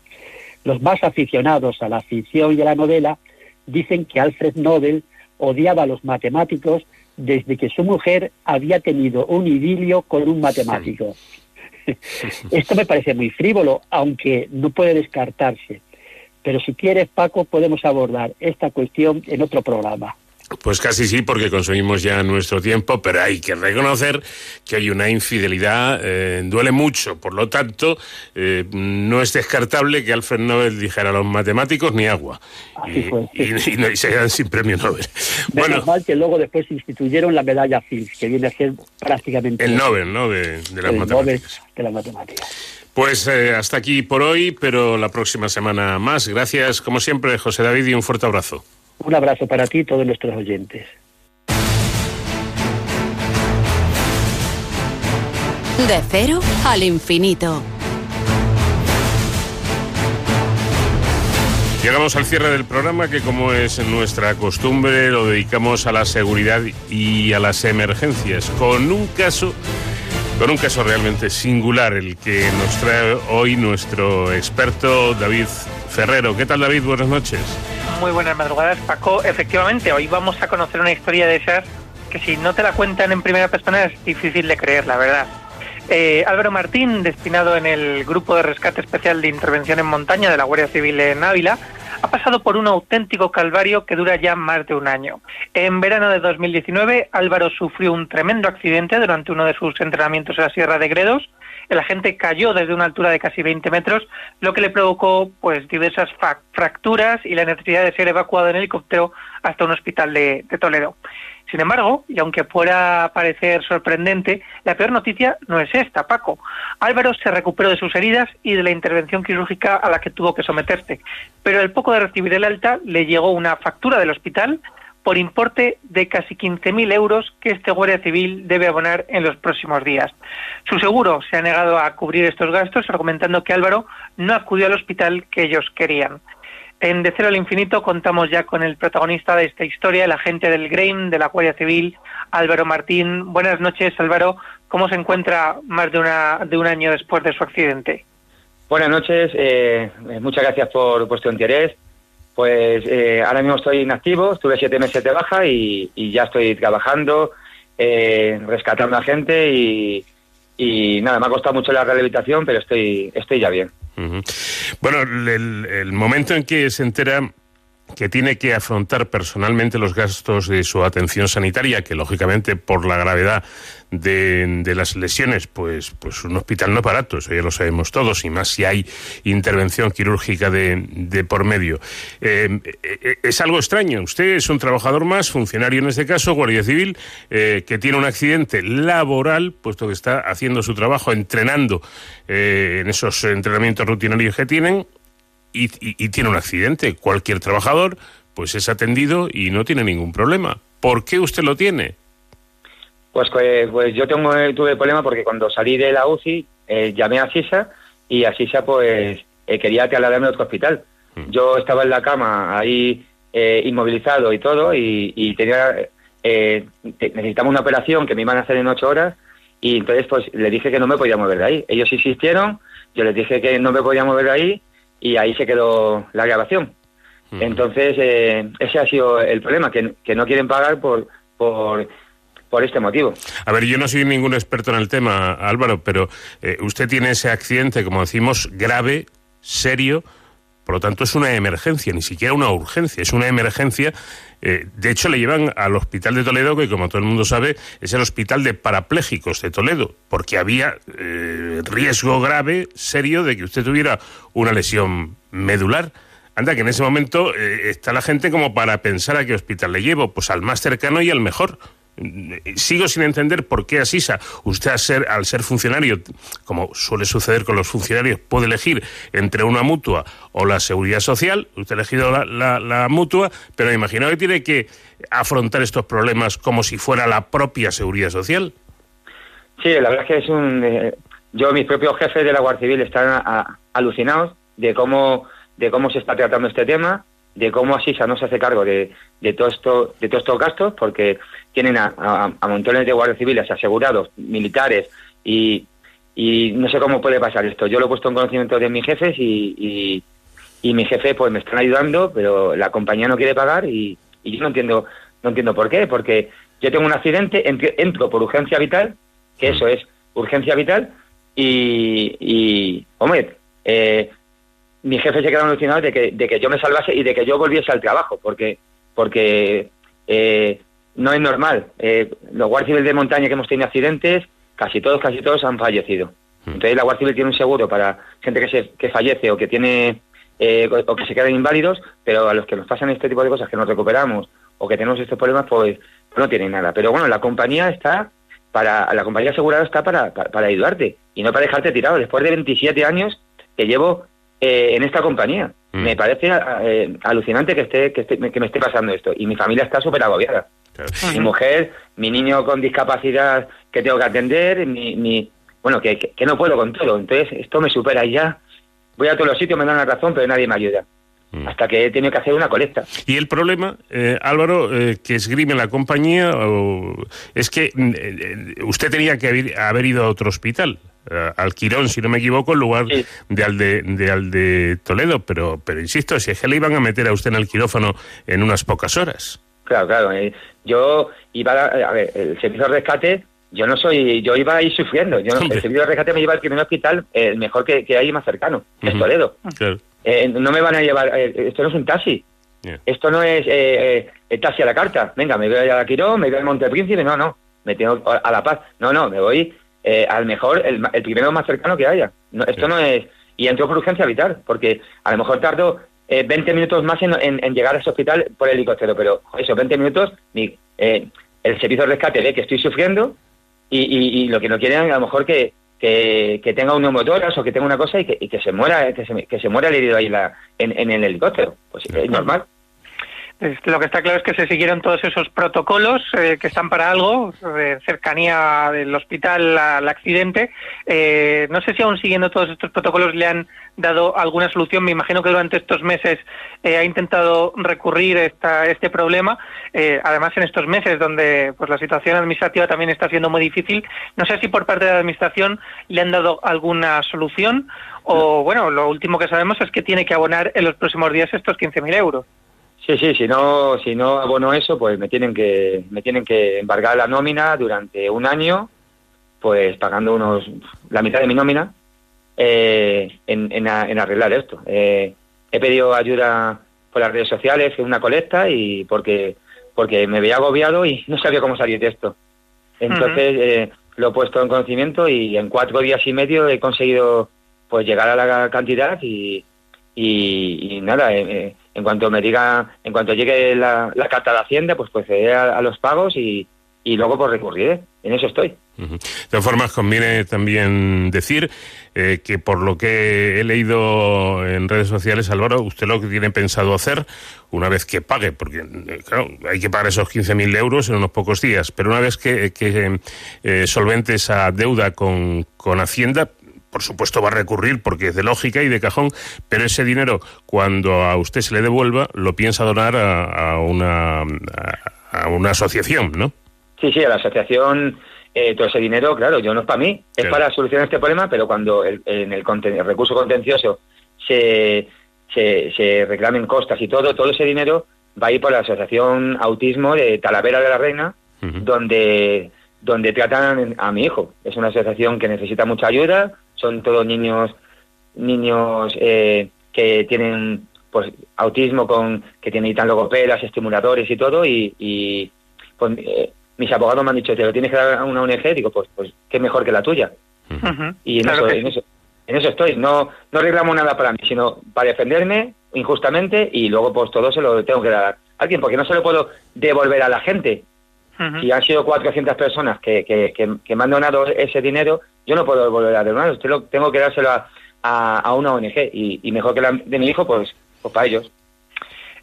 Los más aficionados a la ficción y a la novela dicen que Alfred Nobel odiaba a los matemáticos desde que su mujer había tenido un idilio con un matemático. Esto me parece muy frívolo, aunque no puede descartarse. Pero si quieres, Paco, podemos abordar esta cuestión en otro programa. Pues casi sí, porque consumimos ya nuestro tiempo, pero hay que reconocer que hay una infidelidad, eh, duele mucho, por lo tanto, eh, no es descartable que Alfred Nobel dijera a los matemáticos ni agua. y, y, se quedan sin premio Nobel. bueno, mal que luego después instituyeron la medalla Fields, que viene a ser prácticamente... El Nobel, ¿no?, de, las matemáticas. de las matemáticas. Pues eh, hasta aquí por hoy, pero la próxima semana más. Gracias, como siempre, José David, y un fuerte abrazo. Un abrazo para ti y todos nuestros oyentes. De cero al infinito. Llegamos al cierre del programa que como es nuestra costumbre lo dedicamos a la seguridad y a las emergencias con un caso con un caso realmente singular el que nos trae hoy nuestro experto David Ferrero. ¿Qué tal David? Buenas noches. Muy buenas madrugadas, Paco. Efectivamente, hoy vamos a conocer una historia de esas que si no te la cuentan en primera persona es difícil de creer, la verdad. Eh, Álvaro Martín, destinado en el Grupo de Rescate Especial de Intervención en Montaña de la Guardia Civil en Ávila, ha pasado por un auténtico calvario que dura ya más de un año. En verano de 2019, Álvaro sufrió un tremendo accidente durante uno de sus entrenamientos en la Sierra de Gredos, el agente cayó desde una altura de casi 20 metros, lo que le provocó pues diversas fracturas y la necesidad de ser evacuado en helicóptero hasta un hospital de, Toledo. Sin embargo, y aunque pueda parecer sorprendente, la peor noticia no es esta, Paco. Álvaro se recuperó de sus heridas y de la intervención quirúrgica a la que tuvo que someterse, pero al poco de recibir el alta le llegó una factura del hospital por importe de casi 15.000 euros que este Guardia Civil debe abonar en los próximos días. Su seguro se ha negado a cubrir estos gastos, argumentando que Álvaro no acudió al hospital que ellos querían. En De Cero al Infinito contamos ya con el protagonista de esta historia, el agente del GRAIM de la Guardia Civil, Álvaro Martín. Buenas noches, Álvaro. ¿Cómo se encuentra más de, una, de un año después de su accidente? Buenas noches, eh, muchas gracias por vuestro interés. Pues eh, ahora mismo estoy inactivo, estuve siete meses de baja y, ya estoy trabajando, eh, rescatando a gente y, nada, me ha costado mucho la rehabilitación, pero estoy, estoy ya bien. Bueno, el, momento en que se entera que tiene que afrontar personalmente los gastos de su atención sanitaria, que lógicamente por la gravedad de, las lesiones, pues, pues un hospital no es barato, eso ya lo sabemos todos, y más si hay intervención quirúrgica de, por medio. Eh, eh, es algo extraño. Usted es un trabajador más, funcionario en este caso, Guardia Civil, eh, que tiene un accidente laboral, puesto que está haciendo su trabajo, entrenando en esos entrenamientos rutinarios que tienen, y, tiene un accidente. Cualquier trabajador, pues es atendido y no tiene ningún problema. ¿Por qué usted lo tiene? Pues, pues, pues yo tengo, eh, tuve el problema porque cuando salí de la UCI eh, llamé a Sisa y a Sisa pues eh, quería trasladarme a otro hospital. Yo estaba en la cama ahí eh, inmovilizado y todo y, y tenía eh, necesitaba una operación que me iban a hacer en ocho horas y entonces pues le dije que no me podía mover de ahí. Ellos insistieron, yo les dije que no me podía mover de ahí y ahí se quedó la grabación. Entonces eh, ese ha sido el problema, que, que no quieren pagar por, por, por este motivo. A ver, yo no soy ningún experto en el tema, Álvaro, pero eh, usted tiene ese accidente, como decimos, grave, serio, por lo tanto es una emergencia, ni siquiera una urgencia, es una emergencia. Eh, de hecho, le llevan al hospital de Toledo, que como todo el mundo sabe, es el hospital de parapléjicos de Toledo, porque había eh, riesgo grave, serio, de que usted tuviera una lesión medular. Anda, que en ese momento eh, está la gente como para pensar a qué hospital le llevo, pues al más cercano y al mejor. Sigo sin entender por qué Asisa, usted al ser, al ser funcionario, como suele suceder con los funcionarios, puede elegir entre una mutua o la seguridad social. Usted ha elegido la, la- mutua, pero me imagino que tiene que afrontar estos problemas como si fuera la propia seguridad social. Sí, la verdad es que es un... eh, yo, mis propios jefes de la Guardia Civil están a- alucinados de cómo, de cómo se está tratando este tema, de cómo Asisa no se hace cargo de, de, todo esto, de todos estos gastos, porque tienen a, montones de guardias civiles asegurados, militares, y, no sé cómo puede pasar esto. Yo lo he puesto en conocimiento de mis jefes y, y, y mi jefe pues me están ayudando, pero la compañía no quiere pagar y, yo no entiendo, no entiendo por qué, porque yo tengo un accidente, entro, por urgencia vital, que eso es urgencia vital, y, y hombre, eh, mi jefe se quedaron alucinados de que, de que yo me salvase y de que yo volviese al trabajo, porque, porque eh, no es normal. Eh, los guardias de montaña que hemos tenido accidentes, casi todos, casi todos han fallecido. Entonces la Guardia Civil tiene un seguro para gente que, se, que fallece o que tiene eh, o o que se quedan inválidos, pero a los que nos pasan este tipo de cosas, que nos recuperamos o que tenemos estos problemas, pues no tienen nada. Pero bueno, la compañía está para la compañía asegurada está para, para, para ayudarte y no para dejarte tirado. Después de 27 años que llevo eh, en esta compañía, me parece eh, alucinante que esté, que esté que me esté pasando esto y mi familia está súper agobiada. Mi mujer, mi niño con discapacidad que tengo que atender, mi, mi bueno, que, que, que no puedo con todo. Entonces, esto me supera y ya. Voy a todos los sitios, me dan la razón, pero nadie me ayuda. Hasta que he tenido que hacer una colecta. Y el problema, eh, Álvaro, eh, que esgrime la compañía, o- es que mm, eh, usted tenía que haber, haber ido a otro hospital, eh, al Quirón, si no me equivoco, en lugar de al de, de al de Toledo. Pero, pero insisto, si es que le iban a meter a usted en el quirófano en unas pocas horas. Claro, claro. eh, yo iba a, a ver, el servicio de rescate, yo no soy, yo iba a ir sufriendo. Yo, no- el servicio de rescate me lleva al primer hospital, el mejor que, que hay más cercano, que es. Toledo. Claro. Eh, no me van a llevar, eh, esto no es un taxi. Yeah. Esto no es eh, eh, el taxi a la carta. Venga, me voy a Quirón, me voy al Montepríncipe. No, no, me tengo a, La Paz. No, no, me voy eh, al mejor, el, el primero más cercano que haya. No, esto no es... Y entro por urgencia vital, porque a lo mejor tardo eh, 20 minutos más en, en- en llegar a ese hospital por helicóptero, pero esos 20 minutos, mi, eh, el servicio de rescate ve que estoy sufriendo y, y- y lo que no quieren a lo mejor que, que, que tenga un neumotórax o que tenga una cosa y que, y que se muera que se, que se muera el herido ahí la- en, en el helicóptero. Pues es normal. Lo que está claro es que se siguieron todos esos protocolos eh, que están para algo, de cercanía del hospital al accidente. Eh, no sé si aún siguiendo todos estos protocolos le han dado alguna solución. Me imagino que durante estos meses eh, ha intentado recurrir esta, este problema. Eh, además, en estos meses donde pues la situación administrativa también está siendo muy difícil, no sé si por parte de la administración le han dado alguna solución o, bueno, lo último que sabemos es que tiene que abonar en los próximos días estos 15.000 euros. Sí, sí, si no, si no abono eso, pues me tienen que, me tienen que embargar la nómina durante un año, pues pagando unos, la mitad de mi nómina, eh, en, en, a- en arreglar esto. Eh, he pedido ayuda por las redes sociales, una colecta, y porque, porque me veía agobiado y no sabía cómo salir de esto. Entonces, eh, lo he puesto en conocimiento y en cuatro días y medio he conseguido pues llegar a la cantidad y, y, y nada, eh, eh, en cuanto me diga, en cuanto llegue la, carta de Hacienda, pues procederé a, a los pagos y, y luego pues recurriré. En eso estoy. De todas formas, conviene también decir eh, que por lo que he leído en redes sociales, Álvaro, usted lo que tiene pensado hacer una vez que pague, porque eh, claro, hay que pagar esos 15.000 euros en unos pocos días, pero una vez que, que, eh, solvente esa deuda con, con Hacienda, por supuesto va a recurrir porque es de lógica y de cajón, pero ese dinero, cuando a usted se le devuelva, lo piensa donar a, una, a, una asociación, ¿no? Sí, sí, a la asociación eh, todo ese dinero, claro, yo no es para mí, es para solucionar este problema, pero cuando el, en el, recurso contencioso se, se, reclamen costas y todo, todo ese dinero va a ir por la Asociación Autismo de Talavera de la Reina, donde, donde tratan a mi hijo. Es una asociación que necesita mucha ayuda, son todos niños niños eh, que tienen pues autismo con que tienen logopedas, estimuladores y todo y, y pues, eh, mis abogados me han dicho, te lo tienes que dar a una ONG, digo, pues, pues qué mejor que la tuya. Y en, eso, en, eso, en, eso, estoy, no, no reclamo nada para mí, sino para defenderme injustamente y luego pues todo se lo tengo que dar a alguien, porque no se lo puedo devolver a la gente. Si han sido 400 personas que, que, que, me han donado ese dinero, yo no puedo devolver a devolver, usted lo, tengo que dárselo a, a, una ONG y, y, mejor que la de mi hijo, pues, pues para ellos.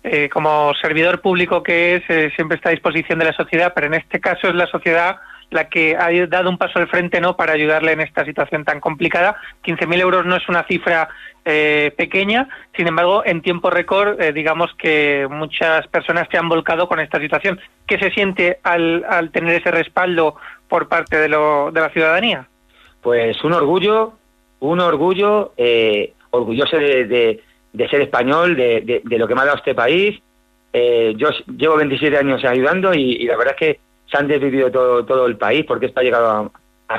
Eh, como servidor público que es, eh, siempre está a disposición de la sociedad, pero en este caso es la sociedad la que ha dado un paso al frente no para ayudarle en esta situación tan complicada. 15.000 euros no es una cifra eh, pequeña, sin embargo, en tiempo récord, digamos que muchas personas se han volcado con esta situación. ¿Qué se siente al, al tener ese respaldo por parte de, lo, de la ciudadanía? Pues un orgullo, un orgullo, orgulloso de de ser español, de, de, lo que me ha dado este país. Eh, yo llevo 27 años ayudando y, la verdad es que se han desvivido todo, todo el país porque esto ha llegado a,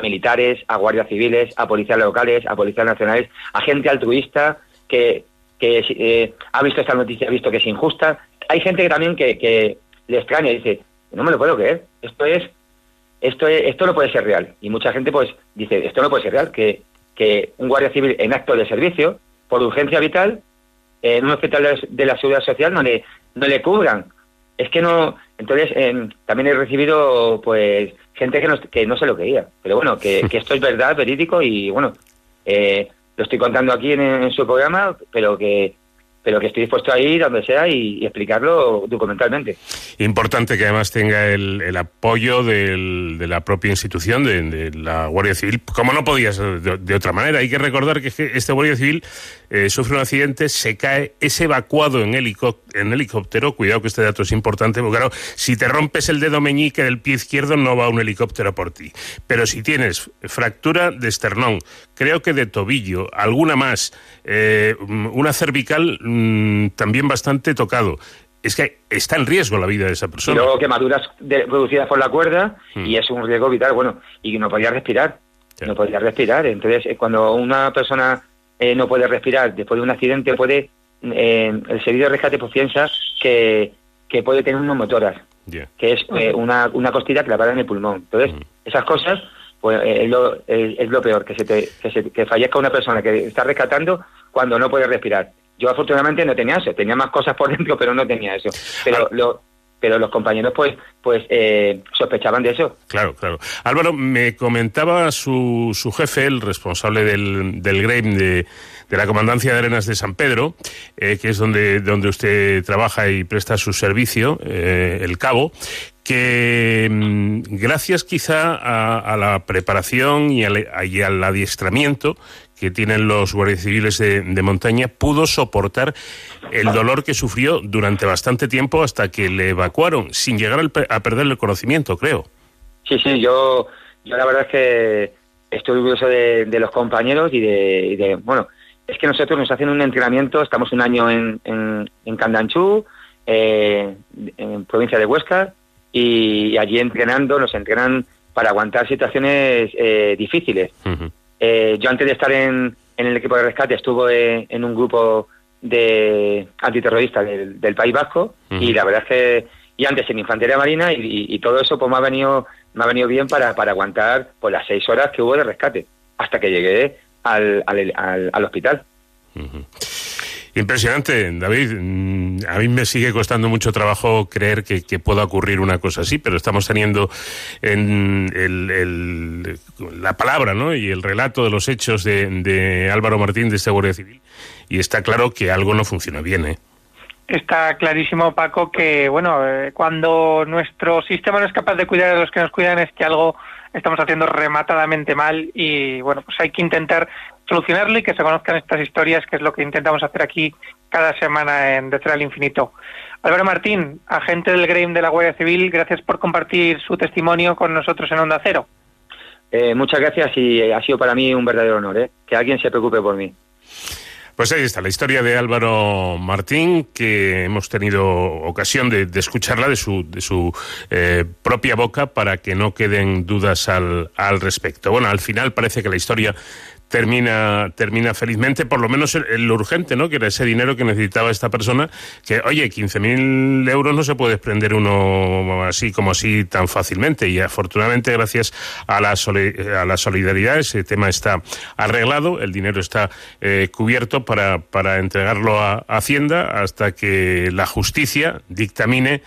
militares, a guardias civiles, a policías locales, a policías nacionales, a gente altruista que, que eh, ha visto esta noticia, ha visto que es injusta. Hay gente que también que, le extraña y dice, no me lo puedo creer, esto es, esto es, esto no puede ser real. Y mucha gente pues dice, esto no puede ser real, que, que un guardia civil en acto de servicio, por urgencia vital, en un hospital de la seguridad social no le, no le cubran. Es que no, entonces em, también he recibido pues gente que no, que no se lo creía. Pero bueno, que, que esto es verdad, verídico y bueno, eh, lo estoy contando aquí en, su programa, pero que pero que estoy dispuesto a ir donde sea y, explicarlo documentalmente. Importante que además tenga el, apoyo de la propia institución, de, la Guardia Civil, como no podía ser de, otra manera. Hay que recordar que este Guardia Civil eh, sufre un accidente, se cae, es evacuado en en helicóptero, cuidado que este dato es importante, porque claro, si te rompes el dedo meñique del pie izquierdo no va un helicóptero por ti. Pero si tienes fractura de esternón, creo que de tobillo, alguna más, eh, una cervical mm, también bastante tocado, es que está en riesgo la vida de esa persona. Y luego quemaduras producidas por la cuerda mm. y es un riesgo vital, bueno, y no podía respirar, no podía respirar. Entonces, eh, cuando una persona eh, no puede respirar después de un accidente, puede el servicio de rescate pues piensa que, que puede tener unos motoras, que es una, una costilla clavada en el pulmón. Entonces, mm. esas cosas pues es lo, es, lo peor, que, se te, que, se, que fallezca una persona que está rescatando cuando no puede respirar. Yo afortunadamente no tenía eso, tenía más cosas por dentro, pero no tenía eso. Pero lo, pero los compañeros pues pues eh, sospechaban de eso. Claro, claro. Álvaro, me comentaba su, su jefe, el responsable del, del GREIM de, de la Comandancia de Arenas de San Pedro, eh, que es donde, donde usted trabaja y presta su servicio, eh, el Cabo, que mm, gracias quizá a, la preparación y al, adiestramiento que tienen los guardias civiles de, montaña, pudo soportar el dolor que sufrió durante bastante tiempo hasta que le evacuaron, sin llegar a perder el conocimiento, creo. Sí, sí, yo, yo la verdad es que estoy orgulloso de, los compañeros y de, bueno, es que nosotros nos hacen un entrenamiento, estamos un año en, en, Candanchú, eh, en provincia de Huesca, y allí entrenando, nos entrenan para aguantar situaciones eh, difíciles. Eh, yo antes de estar en, en, el equipo de rescate estuve en un grupo de antiterroristas del, País Vasco y la verdad es que y antes en infantería marina y, todo eso pues me ha venido me ha venido bien para, para aguantar pues las seis horas que hubo de rescate hasta que llegué al, al, al, hospital. Impresionante, David. Mm, a mí me sigue costando mucho trabajo creer que, pueda ocurrir una cosa así, pero estamos teniendo en el, la palabra ¿no? y el relato de los hechos de, Álvaro Martín de esta Guardia Civil y está claro que algo no funciona bien. ¿eh? Está clarísimo, Paco, que bueno, eh, cuando nuestro sistema no es capaz de cuidar a los que nos cuidan es que algo estamos haciendo rematadamente mal y bueno, pues hay que intentar solucionarlo y que se conozcan estas historias, que es lo que intentamos hacer aquí cada semana en De Cero al Infinito. Álvaro Martín, agente del GREIM de la Guardia Civil, gracias por compartir su testimonio con nosotros en Onda Cero. Eh, muchas gracias y ha sido para mí un verdadero honor, ¿eh? que alguien se preocupe por mí. Pues ahí está la historia de Álvaro Martín, que hemos tenido ocasión de, escucharla de su, de su eh, propia boca para que no queden dudas al, al respecto. Bueno, al final parece que la historia termina, termina felizmente, por lo menos lo urgente, ¿no? Que era ese dinero que necesitaba esta persona, que, oye, 15.000 euros no se puede desprender uno así como así tan fácilmente. Y afortunadamente, gracias a la, a la solidaridad, ese tema está arreglado, el dinero está eh, cubierto para, para entregarlo a Hacienda hasta que la justicia dictamine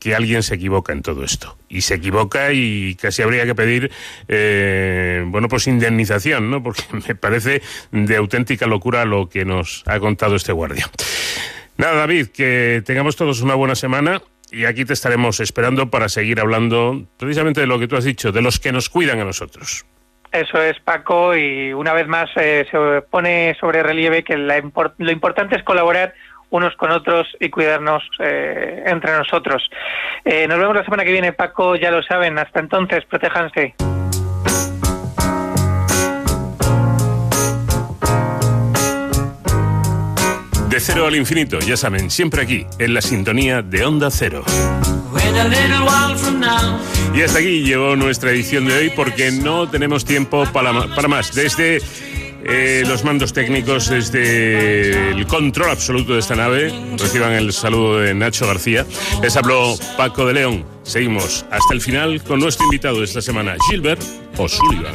que alguien se equivoca en todo esto. Y se equivoca y casi habría que pedir, eh, bueno, pues indemnización, ¿no? Porque me parece de auténtica locura lo que nos ha contado este guardia. Nada, David, que tengamos todos una buena semana y aquí te estaremos esperando para seguir hablando precisamente de lo que tú has dicho, de los que nos cuidan a nosotros. Eso es, Paco, y una vez más eh, se pone sobre relieve que la lo importante es colaborar unos con otros y cuidarnos eh, entre nosotros. Eh, nos vemos la semana que viene, Paco, ya lo saben. Hasta entonces, protéjanse. De cero al infinito, ya saben, siempre aquí, en la sintonía de Onda Cero. Y hasta aquí llegó nuestra edición de hoy porque no tenemos tiempo para, para más. Desde eh, los mandos técnicos desde el control absoluto de esta nave. Reciban el saludo de Nacho García. Les habló Paco de León. Seguimos hasta el final con nuestro invitado de esta semana, Gilbert O'Sullivan.